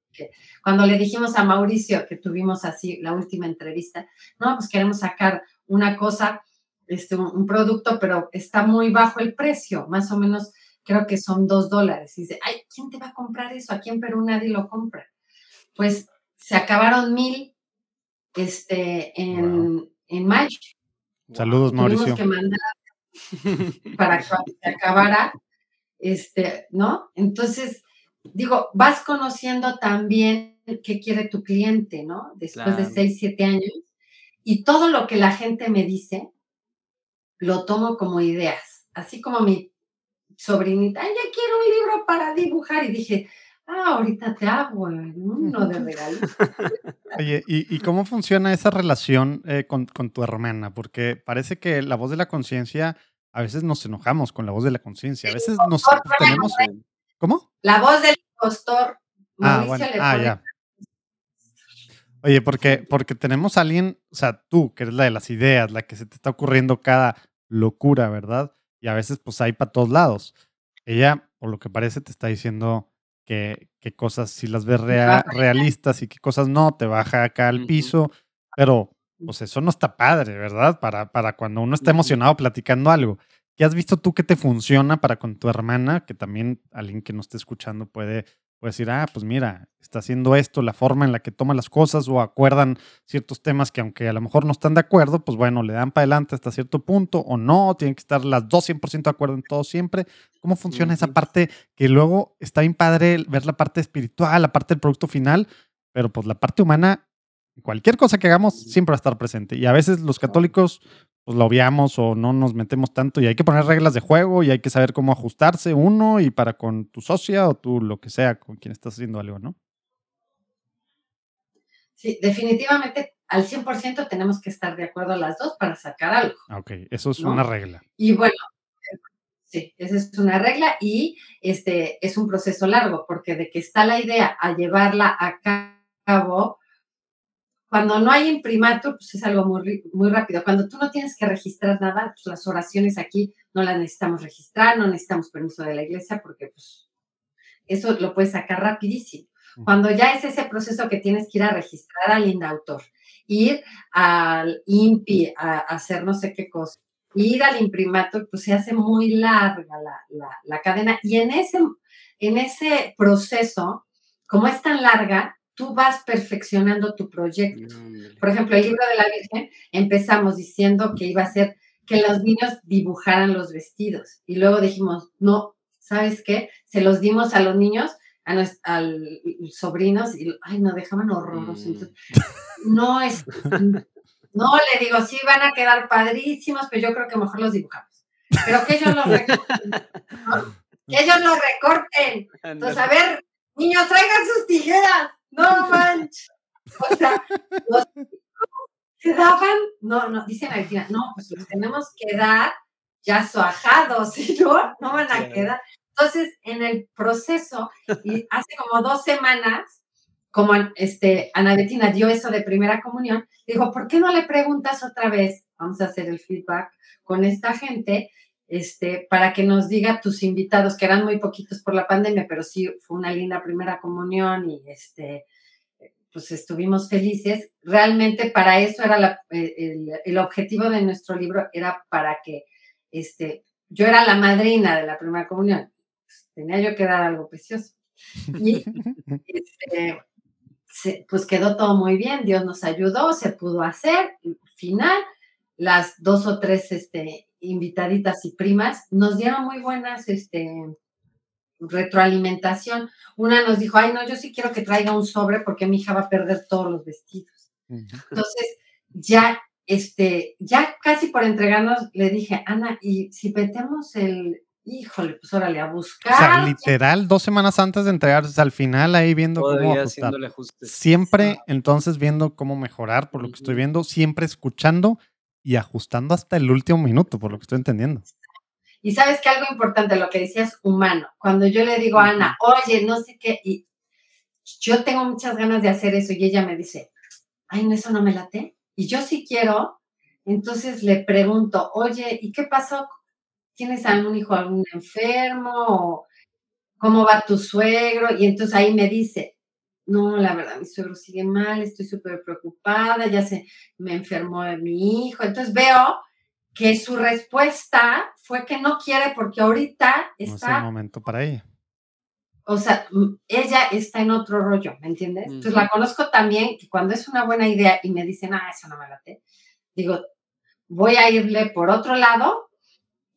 A: cuando le dijimos a Mauricio que tuvimos así la última entrevista, no, pues queremos sacar una cosa, este, un, producto, pero está muy bajo el precio, más o menos creo que son dos dólares. Y dice, ay, ¿quién te va a comprar eso? Aquí en Perú nadie lo compra. Pues se acabaron mil este, en, en mayo.
C: Saludos, Mauricio.
A: que mandar (laughs) para que se acabara, este, ¿no? Entonces, digo, vas conociendo también qué quiere tu cliente, ¿no? Después de seis, siete años. Y todo lo que la gente me dice, lo tomo como ideas. Así como mi sobrinita, ay, ya quiero un libro para dibujar. Y dije, ah, ahorita te hago uno de (laughs) regalos.
C: Oye, ¿y, cómo funciona esa relación eh, con, con, tu hermana? Porque parece que la voz de la conciencia, a veces nos enojamos con la voz de la conciencia, a veces nos tenemos... ¿Cómo?
A: La voz del impostor.
C: Ah, bueno. ah, ya. Oye, porque, porque tenemos a alguien, o sea, tú, que eres la de las ideas, la que se te está ocurriendo cada locura, ¿verdad? Y a veces, pues hay para todos lados. Ella, por lo que parece, te está diciendo que, cosas si las ves realistas y qué cosas no, te baja acá al piso, pero pues eso no está padre, ¿verdad? Para, para cuando uno está emocionado platicando algo. ¿Qué has visto tú que te funciona para con tu hermana? Que también alguien que no esté escuchando puede, puede decir, ah, pues mira, está haciendo esto, la forma en la que toma las cosas o acuerdan ciertos temas que aunque a lo mejor no están de acuerdo, pues bueno, le dan para adelante hasta cierto punto o no, tienen que estar las dos 100% de acuerdo en todo siempre. ¿Cómo funciona esa parte que luego está bien padre ver la parte espiritual, la parte del producto final, pero pues la parte humana cualquier cosa que hagamos siempre va a estar presente. Y a veces los católicos pues lo obviamos o no nos metemos tanto y hay que poner reglas de juego y hay que saber cómo ajustarse uno y para con tu socia o tú lo que sea con quien estás haciendo algo, ¿no?
A: Sí, definitivamente al 100% tenemos que estar de acuerdo las dos para sacar algo.
C: Ok, eso es una regla.
A: Y bueno, sí, esa es una regla y este es un proceso largo porque de que está la idea a llevarla a cabo, cuando no hay imprimato, pues es algo muy, muy rápido. Cuando tú no tienes que registrar nada, pues las oraciones aquí no las necesitamos registrar, no necesitamos permiso de la iglesia, porque pues eso lo puedes sacar rapidísimo. Cuando ya es ese proceso que tienes que ir a registrar al indautor, ir al INPI a, hacer no sé qué cosa, ir al imprimato, pues se hace muy larga la, la cadena. Y en ese, en ese proceso, como es tan larga, tú vas perfeccionando tu proyecto. Por ejemplo, el libro de la Virgen, empezamos diciendo que iba a ser que los niños dibujaran los vestidos. Y luego dijimos, no, ¿sabes qué? Se los dimos a los niños, a los sobrinos, y, ay, no, dejaban horrorosos. Mm. no es, (laughs) no le digo, sí, van a quedar padrísimos, pero yo creo que mejor los dibujamos. Pero que ellos los recorten. Que ellos los recorten. Entonces, a ver, niños, traigan sus tijeras. No manches. O sea, los quedaban, no, no, dicen aquí, no, pues los tenemos que dar ya suajados, (laughs) ¿sí? no, no van a quedar. Entonces, en el proceso, y hace como dos semanas, como este, Ana Betina dio eso de primera comunión, dijo, ¿por qué no le preguntas otra vez? Vamos a hacer el feedback con esta gente, este, para que nos diga tus invitados, que eran muy poquitos por la pandemia, pero sí fue una linda primera comunión y este, pues estuvimos felices. Realmente para eso era el, el, objetivo de nuestro libro, era para que este, yo era la madrina de la primera comunión, pues, tenía yo que dar algo precioso. Y (laughs) este, pues quedó todo muy bien, Dios nos ayudó, se pudo hacer. Al final, las dos o tres este, invitaditas y primas nos dieron muy buenas este, retroalimentación. Una nos dijo, ay, no, yo sí quiero que traiga un sobre porque mi hija va a perder todos los vestidos. Entonces, ya, este, ya casi por entregarnos, le dije, Ana, y si metemos el, híjole, pues órale, a buscar. O sea,
C: literal, dos semanas antes de entregarse, al final ahí viendo cómo ajustar. Siempre, entonces, viendo cómo mejorar, por lo que estoy viendo, siempre escuchando y ajustando hasta el último minuto, por lo que estoy entendiendo.
A: Y sabes que algo importante, lo que decías, humano. Cuando yo le digo a Ana, oye, no sé qué, y yo tengo muchas ganas de hacer eso, y ella me dice, ay, no, eso no me late. Y yo sí quiero, entonces le pregunto, oye, ¿y qué pasó? ¿Tienes algún hijo, algún enfermo? ¿Cómo va tu suegro? Y entonces ahí me dice, no, la verdad, mi suegro sigue mal, estoy súper preocupada, ya se me enfermó mi hijo. Entonces veo que su respuesta fue que no quiere porque ahorita está...
C: No es el momento para ella.
A: O sea, ella está en otro rollo, ¿me entiendes? Entonces la conozco también, que cuando es una buena idea y me dicen, ah, eso no me late, digo, voy a irle por otro lado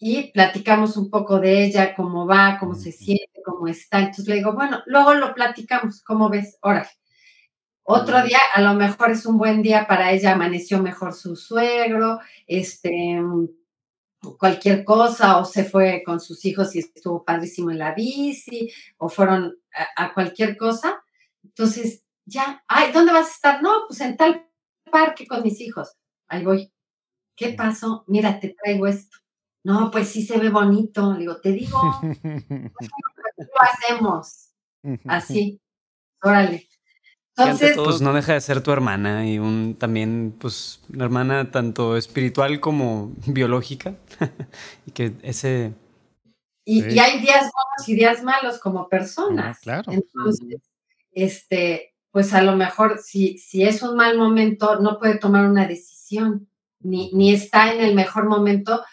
A: y platicamos un poco de ella, cómo va, cómo se siente, cómo está. Entonces le digo, bueno, luego lo platicamos, ¿cómo ves? Órale. Otro día, a lo mejor es un buen día para ella, amaneció mejor su suegro, este, cualquier cosa, o se fue con sus hijos y estuvo padrísimo en la bici, o fueron a, cualquier cosa. Entonces, ya, ay, ¿dónde vas a estar? No, pues en tal parque con mis hijos. Ahí voy. ¿Qué pasó? Mira, te traigo esto. No, pues sí se ve bonito. Le digo, te digo, (laughs) lo hacemos. Así. Órale.
D: Entonces, pues no deja de ser tu hermana y un también, pues, una hermana tanto espiritual como biológica. (laughs) y que ese.
A: Y, hay días buenos y días malos como personas.
C: claro.
A: Entonces, este, pues a lo mejor si, si es un mal momento, no puede tomar una decisión, ni, ni está en el mejor momento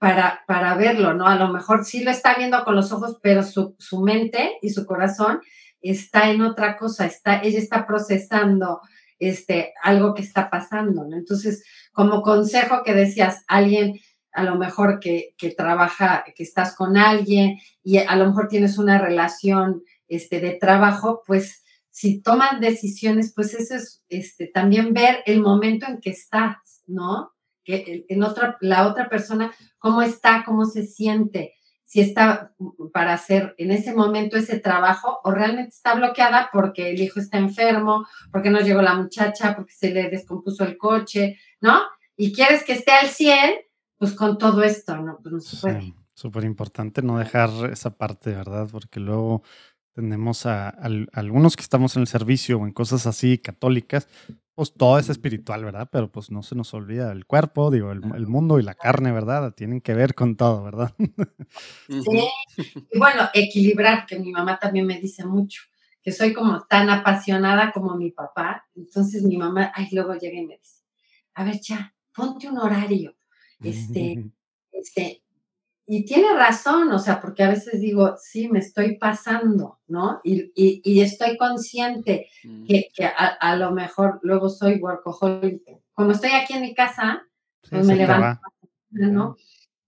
A: para, para verlo, ¿no? A lo mejor sí lo está viendo con los ojos, pero su, su mente y su corazón está en otra cosa, está, ella está procesando este, algo que está pasando, ¿no? Entonces, como consejo que decías, alguien a lo mejor que, que, trabaja, que estás con alguien y a lo mejor tienes una relación este, de trabajo, pues si toman decisiones, pues eso es este, también ver el momento en que estás, ¿no? Que en otra, la otra persona, cómo está, cómo se siente, si está para hacer en ese momento ese trabajo o realmente está bloqueada porque el hijo está enfermo, porque no llegó la muchacha, porque se le descompuso el coche, ¿no? Y quieres que esté al 100, pues con todo esto, ¿no? Pues no.
C: Súper importante no dejar esa parte, ¿verdad? Porque luego tenemos a, algunos que estamos en el servicio o en cosas así católicas, pues todo es espiritual, ¿verdad? Pero pues no se nos olvida el cuerpo, digo, el, mundo y la carne, ¿verdad? Tienen que ver con todo, ¿verdad?
A: Sí, y bueno, equilibrar, que mi mamá también me dice mucho, que soy como tan apasionada como mi papá, entonces mi mamá, ay, luego llega y me dice, a ver, ya, ponte un horario, este, (laughs) este, y tiene razón, o sea, porque a veces digo, sí, me estoy pasando, ¿no? Y, y, estoy consciente mm. que, que a, lo mejor luego soy workaholic. Como estoy aquí en mi casa, pues me levanto, ¿no?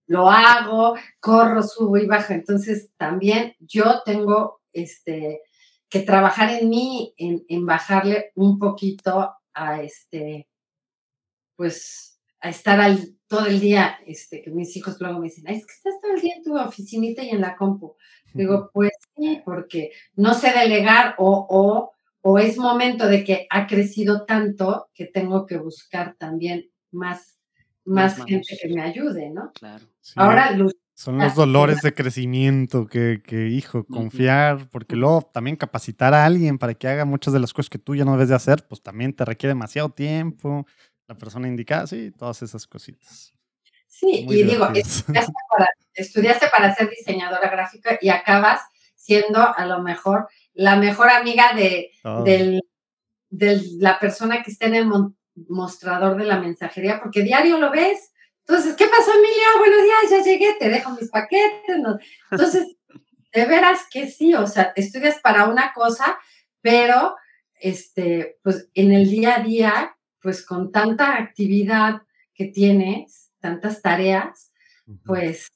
A: Lo hago, corro, subo y bajo. Entonces, también yo tengo este, que trabajar en mí, en, en bajarle un poquito a este, pues, a estar al todo el día, este, que mis hijos luego me dicen, es que estás todo el día en tu oficinita y en la compu. Digo, pues sí, porque no sé delegar o, o, o es momento de que ha crecido tanto que tengo que buscar también más, más, gente que me ayude, ¿no?
D: Claro.
A: Ahora Luz
C: Son los dolores de crecimiento que, que, hijo, confiar, porque luego también capacitar a alguien para que haga muchas de las cosas que tú ya no debes de hacer, pues también te requiere demasiado tiempo, la persona indicada, sí, todas esas cositas.
A: Sí, y digo, estudiaste (laughs) para, estudiaste para ser diseñadora gráfica y acabas siendo a lo mejor la mejor amiga de, la persona que está en el mostrador de la mensajería, porque diario lo ves. Entonces, ¿qué pasó, Emilia? Buenos días, ya llegué, te dejo mis paquetes. Entonces, (laughs) de veras que sí, o sea, estudias para una cosa, pero este, pues en el día a día, pues con tanta actividad que tienes, tantas tareas, pues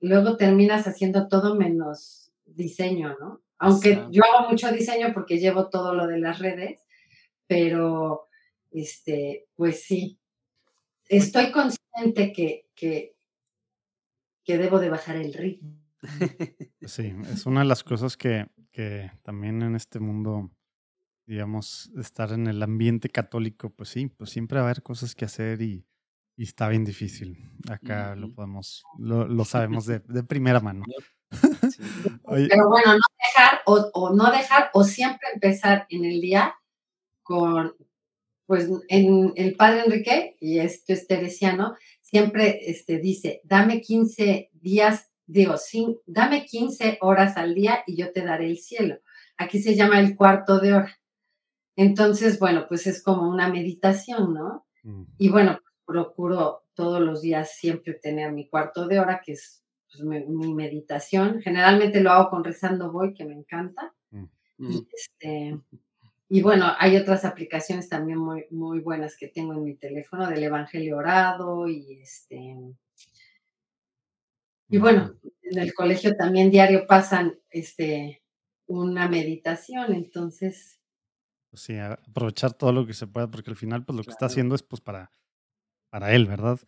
A: luego terminas haciendo todo menos diseño, ¿no? Aunque yo hago mucho diseño porque llevo todo lo de las redes, pero este, pues sí, estoy consciente que, que, debo de bajar el ritmo. (laughs)
C: Sí, es una de las cosas que, que también en este mundo, digamos, estar en el ambiente católico, pues sí, pues siempre va a haber cosas que hacer y, está bien difícil. Acá lo podemos, lo, lo (laughs) sabemos de, de primera mano. (laughs)
A: Pero bueno, no dejar o, no dejar o siempre empezar en el día con, pues en el padre Enrique, y esto es teresiano, siempre este, dice, dame 15 días, digo, sin, dame 15 horas al día y yo te daré el cielo. Aquí se llama el cuarto de hora. Entonces, bueno, pues es como una meditación, ¿no? Y bueno, procuro todos los días siempre tener mi cuarto de hora, que es pues, mi, meditación. Generalmente lo hago con Rezando Voy, que me encanta. Mm. Y, mm. este, y bueno, hay otras aplicaciones también muy, muy buenas que tengo en mi teléfono del Evangelio Orado y este. Y bueno, en el colegio también diario pasan este, una meditación, entonces.
C: Pues sí, aprovechar todo lo que se pueda, porque al final, pues lo que está haciendo es pues para, para él, ¿verdad?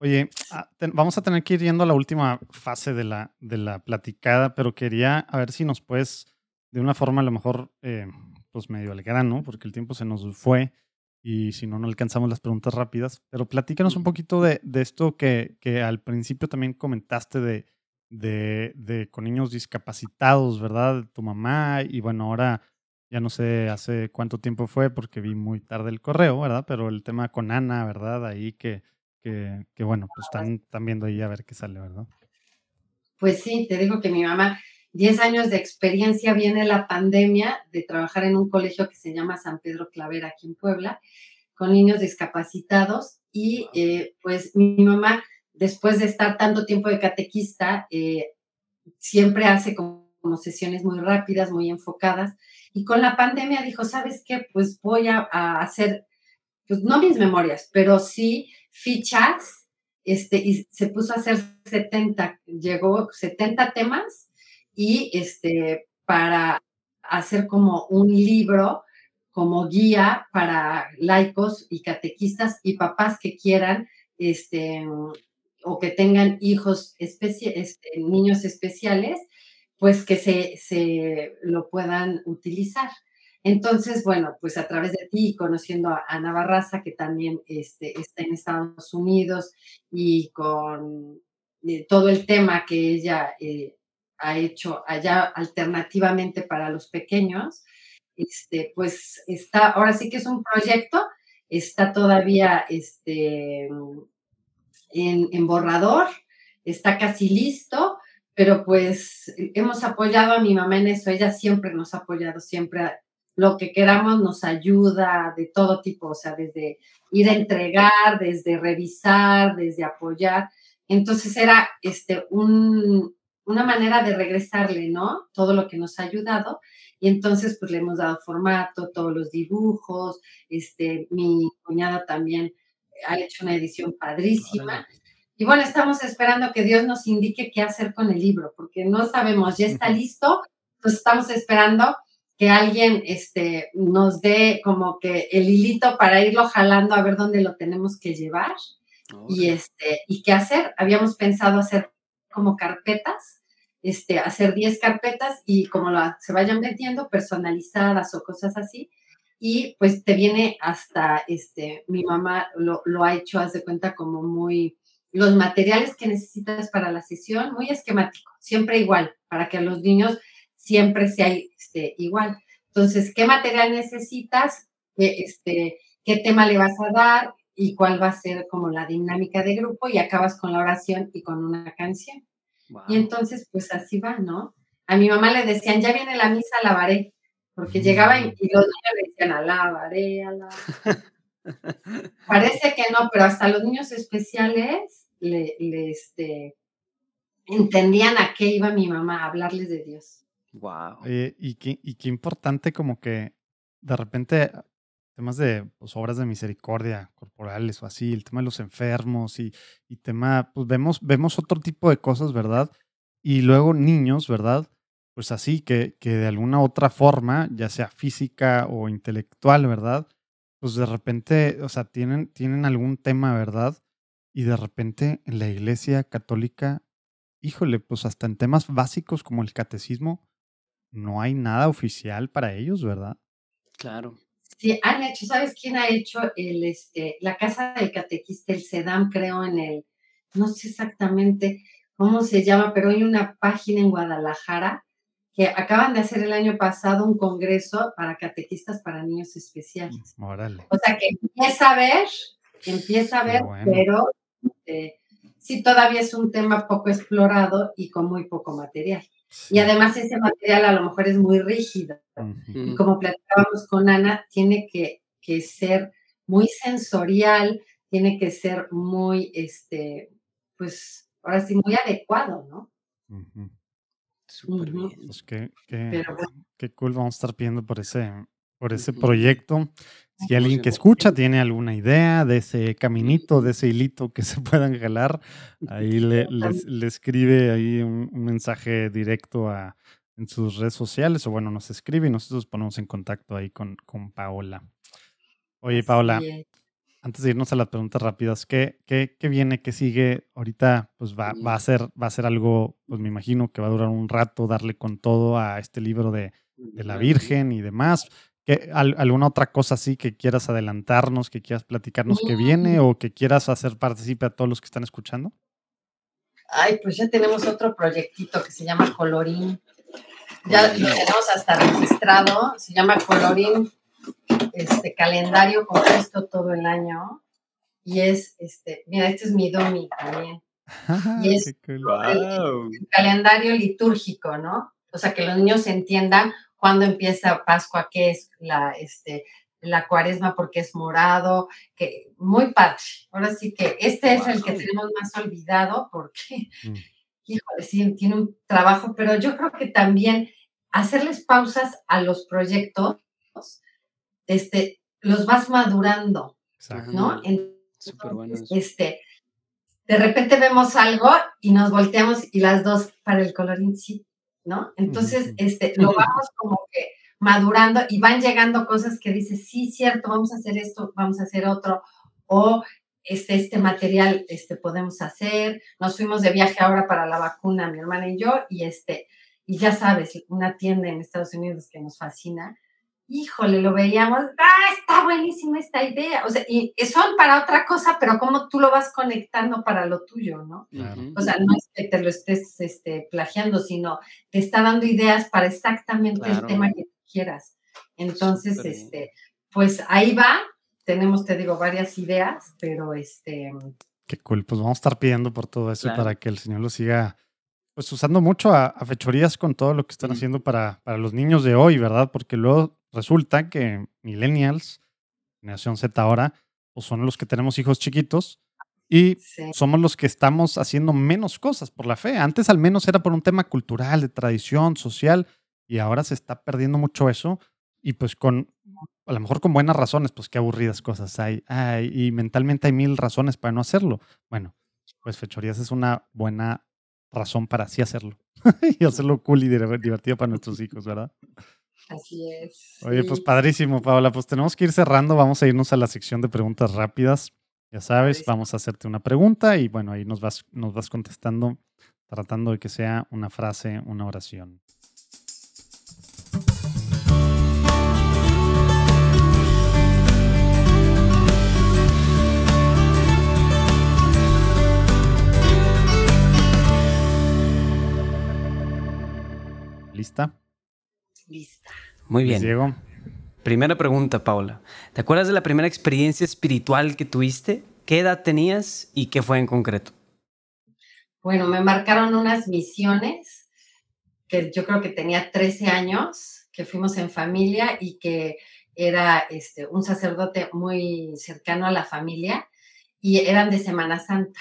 C: Oye, ah, vamos a tener que ir yendo a la última fase de la, de la platicada, pero quería a ver si nos puedes, de una forma a lo mejor, eh, pues medio al grano, porque el tiempo se nos fue y si no, no alcanzamos las preguntas rápidas, pero platícanos un poquito de, esto que, que, al principio también comentaste de, de, de, con niños discapacitados, ¿verdad? Tu mamá y bueno, ahora ya no sé hace cuánto tiempo fue porque vi muy tarde el correo, ¿verdad? Pero el tema con Ana, ¿verdad? Ahí que que, bueno, pues están, están, viendo ahí a ver qué sale, ¿verdad?
A: Pues sí, te digo que mi mamá, 10 años de experiencia, viene la pandemia de trabajar en un colegio que se llama San Pedro Clavera aquí en Puebla, con niños discapacitados y eh, pues mi mamá, después de estar tanto tiempo de catequista, eh, siempre hace como, sesiones muy rápidas, muy enfocadas. Y con la pandemia dijo, ¿sabes qué? Pues voy a, hacer, pues no mis memorias, pero sí fichas, este, y se puso a hacer 70, llegó 70 temas y este, para hacer como un libro, como guía para laicos y catequistas y papás que quieran, este, o que tengan hijos, este, niños especiales, pues que se, se lo puedan utilizar. Entonces, bueno, pues a través de ti, conociendo a Ana Barraza, que también este, está en Estados Unidos, y con eh, todo el tema que ella eh, ha hecho allá alternativamente para los pequeños, este, pues está, ahora sí que es un proyecto, está todavía este, en, en borrador, está casi listo, pero pues hemos apoyado a mi mamá en eso, ella siempre nos ha apoyado, siempre lo que queramos nos ayuda de todo tipo, o sea, desde ir a entregar, desde revisar, desde apoyar. Entonces era este, una manera de regresarle, ¿no? Todo lo que nos ha ayudado. Y entonces, pues le hemos dado formato, todos los dibujos. Este, mi cuñada también ha hecho una edición padrísima. Y bueno, estamos esperando que Dios nos indique qué hacer con el libro, porque no sabemos, ya está listo, pues estamos esperando que alguien este, nos dé como que el hilito para irlo jalando a ver dónde lo tenemos que llevar y, este, y qué hacer. Habíamos pensado hacer como carpetas, este, hacer 10 carpetas y como se vayan vendiendo, personalizadas o cosas así. Y pues te viene hasta, este, mi mamá lo, lo ha hecho, haz de cuenta, como muy los materiales que necesitas para la sesión, muy esquemático, siempre igual, para que a los niños siempre sea este, igual. Entonces, ¿qué material necesitas? ¿Qué, este, ¿Qué tema le vas a dar? Y cuál va a ser como la dinámica de grupo y acabas con la oración y con una canción. Y entonces, pues así va, ¿no? A mi mamá le decían, ya viene la misa, alabaré, porque llegaba y, y los niños le decían, alabaré, alabaré. (laughs) Parece que no, pero hasta los niños especiales le, este, entendían a qué iba mi mamá, a hablarles de Dios.
C: Wow. y, qué, y qué importante como que de repente temas de pues, obras de misericordia corporales o así, el tema de los enfermos y, y tema, pues vemos, vemos otro tipo de cosas, ¿verdad? Y luego niños, ¿verdad? Pues así, que, que de alguna otra forma, ya sea física o intelectual, ¿verdad? Pues de repente, o sea, tienen, tienen algún tema, ¿verdad? Y de repente en la iglesia católica, híjole, pues hasta en temas básicos como el catecismo, no hay nada oficial para ellos, ¿verdad?
D: Claro.
A: Sí, han hecho, ¿sabes quién ha hecho el, este, la casa del catequista, el SEDAM, creo, en el, no sé exactamente cómo se llama, pero hay una página en Guadalajara que acaban de hacer el año pasado un congreso para catequistas para niños especiales.
C: Mm, órale.
A: O sea que empieza a ver, empieza a ver, pero eh, sí todavía es un tema poco explorado y con muy poco material. Y además ese material a lo mejor es muy rígido. Y como platicábamos con Ana, tiene que, ser muy sensorial, tiene que ser muy, este, pues, ahora sí, muy adecuado, ¿no?
C: Súper bien. Pues qué, qué, cool vamos a estar pidiendo por ese, por ese proyecto. Si alguien que escucha tiene alguna idea de ese caminito, de ese hilito que se (laughs) puedan jalar, ahí le, (laughs) le, escribe ahí un, mensaje directo a, en sus redes sociales o bueno, nos escribe y nosotros ponemos en contacto ahí con, con Paola. Oye, Paola, antes de irnos a las preguntas rápidas, ¿qué, qué, qué viene? ¿Qué sigue? Ahorita pues va, va, a ser, va a ser algo, pues me imagino que va a durar un rato darle con todo a este libro de, de la Virgen y demás. ¿Alguna otra cosa así que quieras adelantarnos, que quieras platicarnos que viene o que quieras hacer partícipe a todos los que están escuchando?
A: Ay, pues ya tenemos otro proyectito que se llama Colorín. Ya lo tenemos hasta registrado. Se llama Colorín, este calendario compuesto todo el año. Y es, este, mira, este es mi domi también. (laughs) Y es el, calendario litúrgico, ¿no? O sea, que los niños entiendan cuándo empieza Pascua, qué es la, este, la cuaresma, porque es morado, que muy padre. Ahora sí que este es el que tenemos más olvidado porque, mm. híjole, sí, tiene un trabajo, pero yo creo que también hacerles pausas a los proyectos, este, los vas madurando, ¿no? Este, de repente vemos algo y nos volteamos y las dos para el colorín sí, ¿no? Entonces, este, lo vamos como que madurando y van llegando cosas que dices, sí, cierto, vamos a hacer esto, vamos a hacer otro, o este, este material este, podemos hacer. Nos fuimos de viaje ahora para la vacuna, mi hermana y yo, y este, y ya sabes, una tienda en Estados Unidos que nos fascina, híjole, lo veíamos, ah, está buenísima esta idea. O sea, y son para otra cosa, pero cómo tú lo vas conectando para lo tuyo, ¿no? O sea, no es que te lo estés este, plagiando, sino te está dando ideas para exactamente el tema que quieras. Entonces, este, pues ahí va. Tenemos, te digo, varias ideas, pero este.
C: Qué cool. Pues vamos a estar pidiendo por todo eso para que el Señor lo siga pues usando mucho a, fechorías con todo lo que están haciendo para, para, los niños de hoy, ¿verdad? Porque luego resulta que millennials, generación Z ahora, pues son los que tenemos hijos chiquitos y somos los que estamos haciendo menos cosas por la fe. Antes al menos era por un tema cultural, de tradición, social, y ahora se está perdiendo mucho eso y pues con, a lo mejor con buenas razones, pues qué aburridas cosas hay. y mentalmente hay mil razones para no hacerlo. Bueno, pues fechorías es una buena razón para así hacerlo (laughs) y hacerlo cool y divertido para nuestros hijos, ¿verdad?
A: Así es.
C: Oye, pues padrísimo, Paola. Pues tenemos que ir cerrando. Vamos a irnos a la sección de preguntas rápidas. Ya sabes, vamos a hacerte una pregunta y bueno, ahí nos vas, nos vas contestando, tratando de que sea una frase, una oración. ¿Lista?
A: Lista.
D: Muy bien.
C: Diego.
D: Primera pregunta, Paula. ¿Te acuerdas de la primera experiencia espiritual que tuviste? ¿Qué edad tenías y qué fue en concreto?
A: Bueno, me marcaron unas misiones que yo creo que tenía 13 años, que fuimos en familia y que era este, un sacerdote muy cercano a la familia y eran de Semana Santa.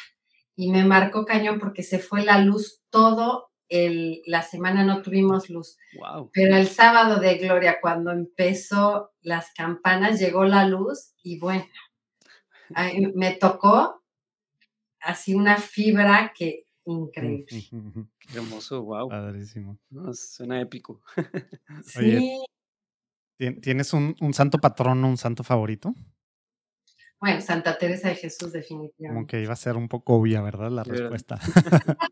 A: Y me marcó cañón porque se fue la luz todo el, la semana no tuvimos luz. Pero el sábado de Gloria, cuando empezó las campanas, llegó la luz y bueno, me tocó así una fibra que increíble. (laughs)
D: Qué hermoso, wow.
C: Padrísimo.
D: suena épico. (laughs)
A: sí.
C: ¿Tienes un, un, santo patrono, un santo favorito?
A: Bueno, Santa Teresa de Jesús, definitivamente.
C: Como que iba a ser un poco obvia, ¿verdad? La respuesta. (laughs)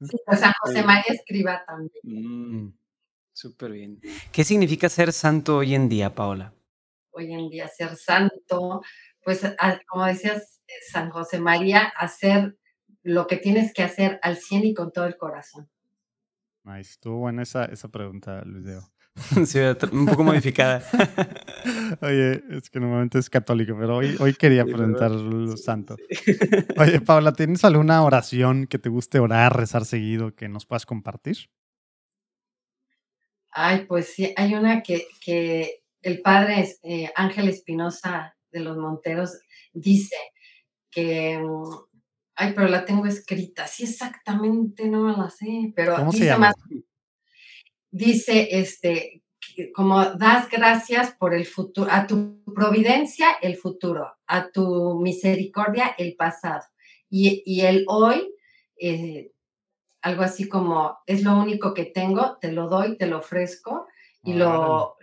A: sí, o sea, José María Escriba también.
D: Mm, súper bien. ¿Qué significa ser santo hoy en día, Paola?
A: Hoy en día ser santo, pues como decías, eh, San José María, hacer lo que tienes que hacer al 100 y con todo el corazón.
C: Nice. Estuvo buena esa, esa pregunta, Luis (laughs)
D: Sí, un poco modificada. (laughs)
C: Oye, es que normalmente es católico, pero hoy, hoy quería presentar los santos. (laughs) Oye, Paula, ¿tienes alguna oración que te guste orar, rezar seguido, que nos puedas compartir?
A: Ay, pues sí, hay una que, que el padre eh, Ángel Espinosa de los Monteros dice que, mm, ay, pero la tengo escrita, sí exactamente no me la sé, pero dice más dice, este, como das gracias por el futuro, a tu providencia el futuro, a tu misericordia el pasado. Y, el hoy, eh, algo así como, es lo único que tengo, te lo doy, te lo ofrezco y lo,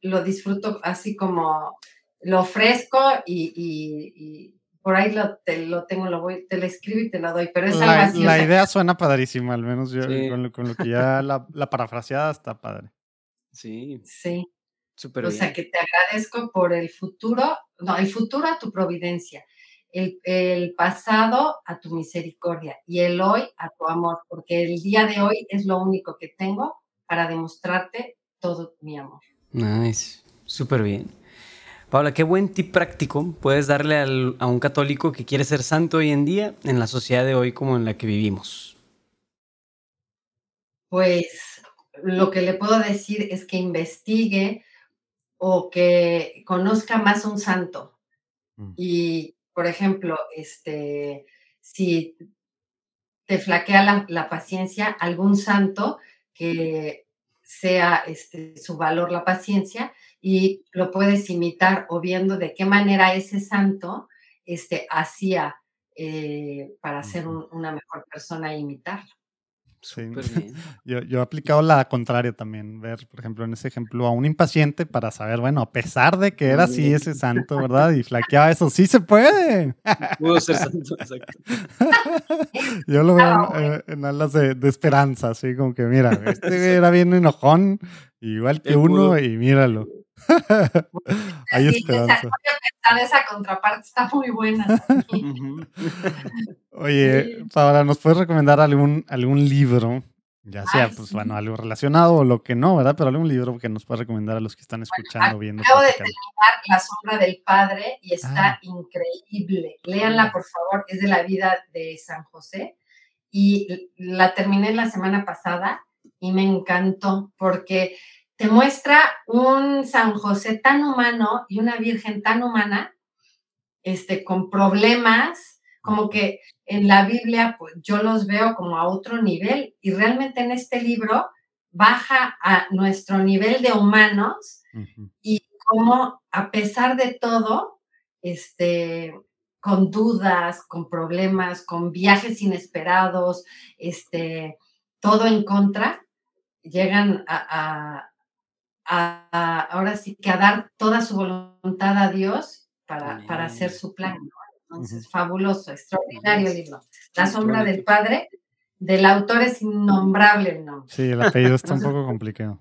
A: lo disfruto así como, lo ofrezco y por ahí lo, te lo tengo, lo voy, te lo escribo y te lo doy, pero es
C: la, algo así. La idea suena padrísima, al menos yo con, lo, que ya (laughs) la, la, parafraseada está padre.
D: Sí.
A: Sí.
D: Súper
A: o sea, que te agradezco por el futuro, no, el futuro a tu providencia, el, el, pasado a tu misericordia y el hoy a tu amor, porque el día de hoy es lo único que tengo para demostrarte todo mi amor.
D: Nice, súper bien. Paula, qué buen tip práctico puedes darle a un católico que quiere ser santo hoy en día en la sociedad de hoy como en la que vivimos.
A: Pues lo que le puedo decir es que investigue o que conozca más un santo. Mm. Y, por ejemplo, este, si te flaquea la, la paciencia, algún santo que sea este, su valor la paciencia, y lo puedes imitar o viendo de qué manera ese santo este, hacía eh, para ser una mejor persona e imitarlo.
C: Sí. (laughs) Yo, yo, he aplicado la contraria también, ver, por ejemplo, en ese ejemplo, a un impaciente para saber, bueno, a pesar de que era así ese santo, ¿verdad? (laughs) Y flaqueaba eso, sí se puede.
D: Pudo ser santo, exacto. (laughs)
C: yo lo veo en, en alas de, de, esperanza, así como que, mira, este era bien enojón, igual que uno, y míralo. Hay esperanza.
A: Esa, esa, contraparte está muy buena. (laughs)
C: Oye, Paola, ¿nos puedes recomendar algún, algún libro? Ya sea, pues bueno, algo relacionado o lo que no, ¿verdad? Pero algún libro que nos puedas recomendar a los que están escuchando, viendo.
A: Acabo de terminar La sombra del padre y está ah. increíble. Léanla, por favor, es de la vida de San José. Y la terminé la semana pasada y me encantó porque te muestra un San José tan humano y una Virgen tan humana, este, con problemas, como que en la Biblia pues, yo los veo como a otro nivel y realmente en este libro baja a nuestro nivel de humanos y como a pesar de todo, este, con dudas, con problemas, con viajes inesperados, este, todo en contra, llegan a, ahora sí que a dar toda su voluntad a Dios para, para hacer su plan. Entonces, fabuloso, extraordinario libro. La sombra del Padre, del autor es innombrable el nombre.
C: Sí, el apellido está un poco complicado.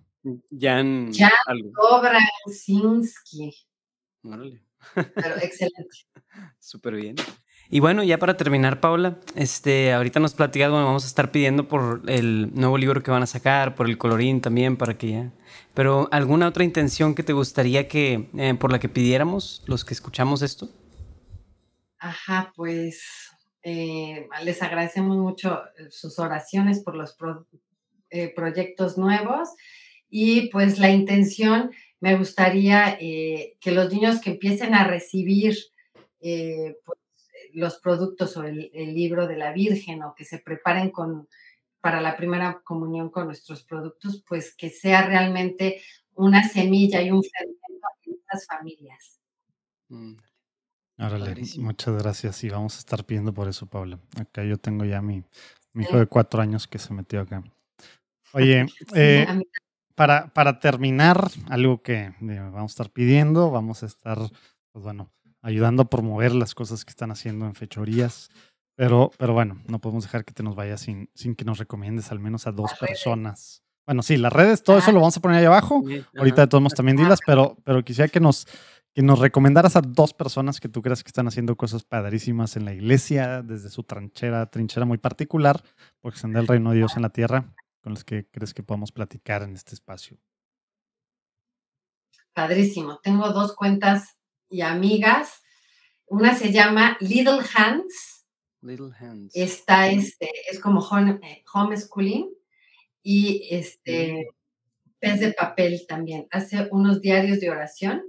D: Jan,
A: Jan. Pero excelente. (laughs)
D: Súper bien. Y bueno, ya para terminar, Paula, este, ahorita nos platicas, bueno, vamos a estar pidiendo por el nuevo libro que van a sacar, por el colorín también, para que ya... Pero ¿alguna otra intención que te gustaría que, eh, por la que pidiéramos los que escuchamos esto?
A: Ajá, pues eh, les agradecemos mucho sus oraciones por los eh, proyectos nuevos y pues la intención me gustaría que los niños que empiecen a recibir pues, los productos o el, libro de la Virgen o que se preparen con, para la primera comunión con nuestros productos, pues que sea realmente una semilla y un fermento en estas familias.
C: Mm. Órale, muchas gracias y vamos a estar pidiendo por eso, Paula. Acá yo tengo ya mi, mi hijo de cuatro años que se metió acá. Oye, (laughs) eh, para, para terminar, algo que eh, vamos a estar pidiendo, vamos a estar, pues bueno, ayudando a promover las cosas que están haciendo en fechorías. Pero, pero bueno, no podemos dejar que te nos vayas sin, sin que nos recomiendes al menos a dos personas. Bueno, sí, las redes, todo eso lo vamos a poner ahí abajo. Ahorita de todos modos también dilas, pero, pero quisiera que nos, que nos recomendaras a dos personas que tú creas que están haciendo cosas padrísimas en la iglesia, desde su trinchera, trinchera muy particular, por extender el reino de Dios en la tierra, con los que crees que podamos platicar en este espacio.
A: Padrísimo. Tengo dos cuentas y amigas. Una se llama Little Hands.
D: Little Hands.
A: Está, este, es como home, eh, homeschooling y este, pez de papel también. Hace unos diarios de oración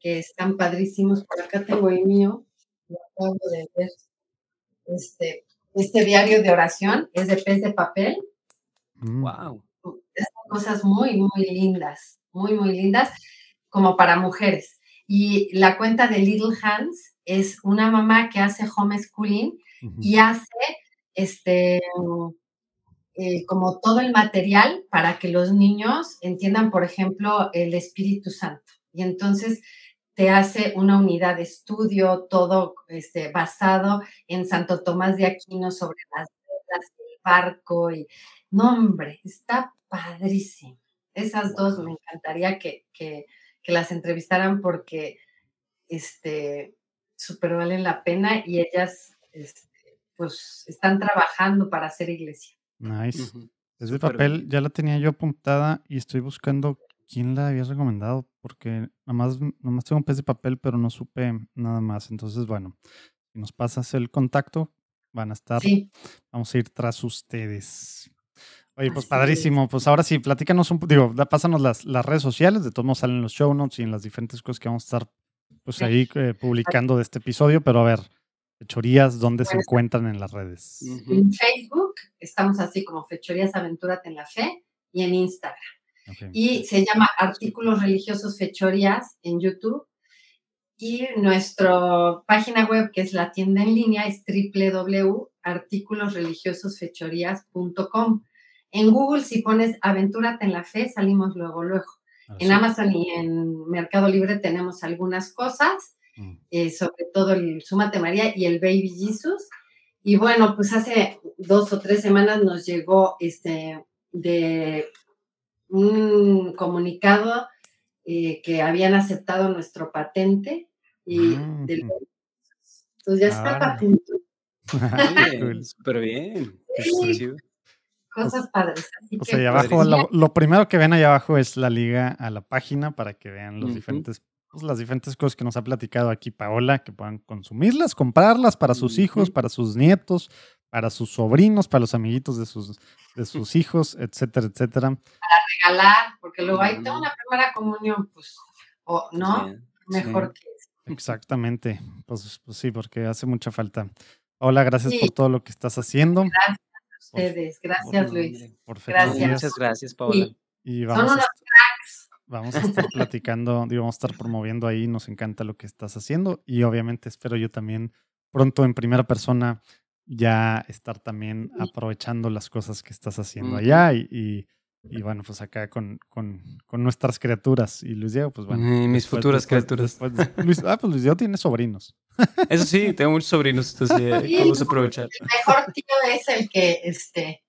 A: que están padrísimos. Por acá tengo el mío. Lo acabo de ver. Este, este diario de oración es de pez de papel.
D: Wow.
A: Mm. Son cosas muy, muy lindas, muy, muy lindas, como para mujeres. Y la cuenta de Little Hands es una mamá que hace homeschooling y hace este eh, como todo el material para que los niños entiendan, por ejemplo, el Espíritu Santo. Y entonces te hace una unidad de estudio, todo este, basado en Santo Tomás de Aquino sobre las velas, el barco y no, hombre, está padrísimo. Esas dos me encantaría que, que que las entrevistaran porque este, súper valen la pena y ellas este, pues están trabajando para hacer iglesia.
C: Nice. Ese papel ya la tenía yo apuntada y estoy buscando quién la había recomendado porque nada más, nada más tengo un pez de papel pero no supe nada más. Entonces, bueno, si nos pasas el contacto, van a estar, vamos a ir tras ustedes. Oye, pues padrísimo. Pues ahora sí, platícanos un poco, digo, pásanos las, las redes sociales, de todos modos salen los show notes y en las diferentes cosas que vamos a estar pues ahí eh, publicando de este episodio, pero a ver, Fechorías, ¿dónde se encuentran en las redes?
A: En Facebook estamos así como Fechorías Aventúrate en la Fe y en Instagram. Y se llama Artículos Religiosos Fechorías en YouTube. Y nuestra página web, que es la tienda en línea, es www.artículosreligiososfechorías.com. En Google, si pones Aventúrate en la Fe, salimos luego, luego. Ah, en Amazon y en Mercado Libre tenemos algunas cosas, mm. eh, sobre todo el Sumate María y el Baby Jesus. Y bueno, pues hace dos o tres semanas nos llegó este de un comunicado eh, que habían aceptado nuestro patente y mm. del entonces ya está patente. (laughs)
D: Súper bien.
A: Cosas padres.
C: pues ahí abajo, lo, primero que ven ahí abajo es la liga a la página para que vean los diferentes, pues, las diferentes cosas que nos ha platicado aquí Paola, que puedan consumirlas, comprarlas para sus hijos, para sus nietos, para sus sobrinos, para los amiguitos de sus, de (laughs) sus hijos, etcétera, etcétera.
A: Para regalar, porque luego hay toda una primera comunión, pues, o no, mejor que eso.
C: Exactamente, pues, pues, sí, porque hace mucha falta. Hola, gracias por todo lo que estás haciendo.
A: Gracias ustedes. Gracias, Luis.
D: gracias. Muchas gracias, Paola.
C: Y vamos Son unos Vamos a estar platicando, digo, vamos a estar promoviendo ahí, nos encanta lo que estás haciendo y obviamente espero yo también pronto en primera persona ya estar también aprovechando las cosas que estás haciendo allá y y bueno, pues acá con, con, con, nuestras criaturas. Y Luis Diego, pues bueno.
D: mis futuras criaturas. (laughs)
C: Luis, ah, pues Luis Diego tiene sobrinos. (laughs)
D: Eso sí, tengo muchos sobrinos, entonces sí, vamos a aprovechar.
A: El mejor tío es el que, este,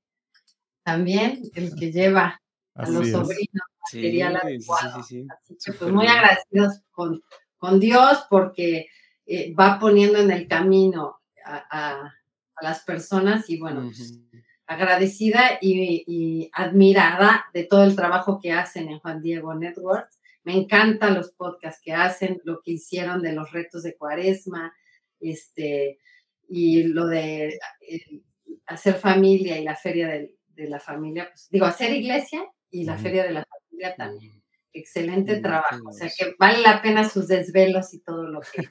A: también, el que lleva a los sobrinos material adecuado. Así que, pues muy agradecidos con, con Dios porque eh, va poniendo en el camino a, las personas y bueno, pues, agradecida y, admirada de todo el trabajo que hacen en Juan Diego Network. Me encantan los podcasts que hacen, lo que hicieron de los retos de cuaresma, este, y lo de eh, hacer familia y la feria de, la familia, pues digo, hacer iglesia y la feria de la familia también. Excelente trabajo, o sea que vale la pena sus desvelos y todo lo que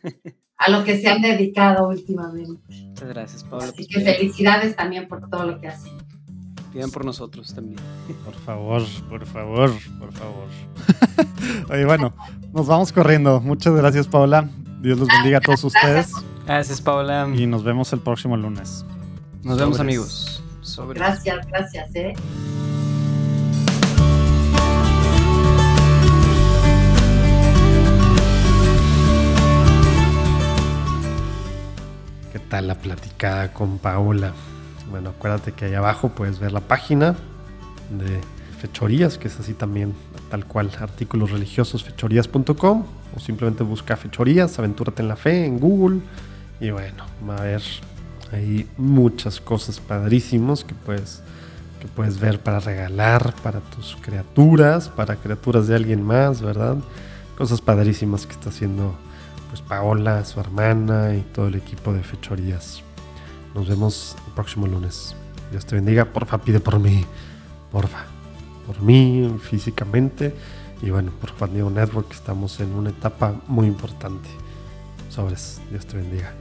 A: a lo que se han dedicado últimamente.
D: Muchas gracias, Pablo.
A: Así que felicidades también por todo lo que hacen.
D: Pidan por nosotros también.
C: Por favor, por favor, por favor. (laughs) Oye, bueno, nos vamos corriendo. Muchas gracias, Paola. Dios los bendiga a todos ustedes.
D: Gracias, Paola.
C: Y nos vemos el próximo lunes.
D: Nos vemos, amigos.
A: Gracias, gracias, eh.
B: ¿Qué tal la platicada con Paola? Bueno, acuérdate que ahí abajo puedes ver la página de Fechorías, que es así también, tal cual, artículos religiosos, fechorías.com, o simplemente busca Fechorías, aventúrate en la fe en Google, y bueno, va a haber ahí muchas cosas padrísimos que puedes, que puedes ver para regalar para tus criaturas, para criaturas de alguien más, ¿verdad? Cosas padrísimas que está haciendo pues Paola, su hermana y todo el equipo de Fechorías. Nos vemos el próximo lunes. Dios te bendiga. Porfa, pide por mí. Porfa. Por mí físicamente. Y bueno, por Juan Diego Network estamos en una etapa muy importante. Sobres. Dios te bendiga.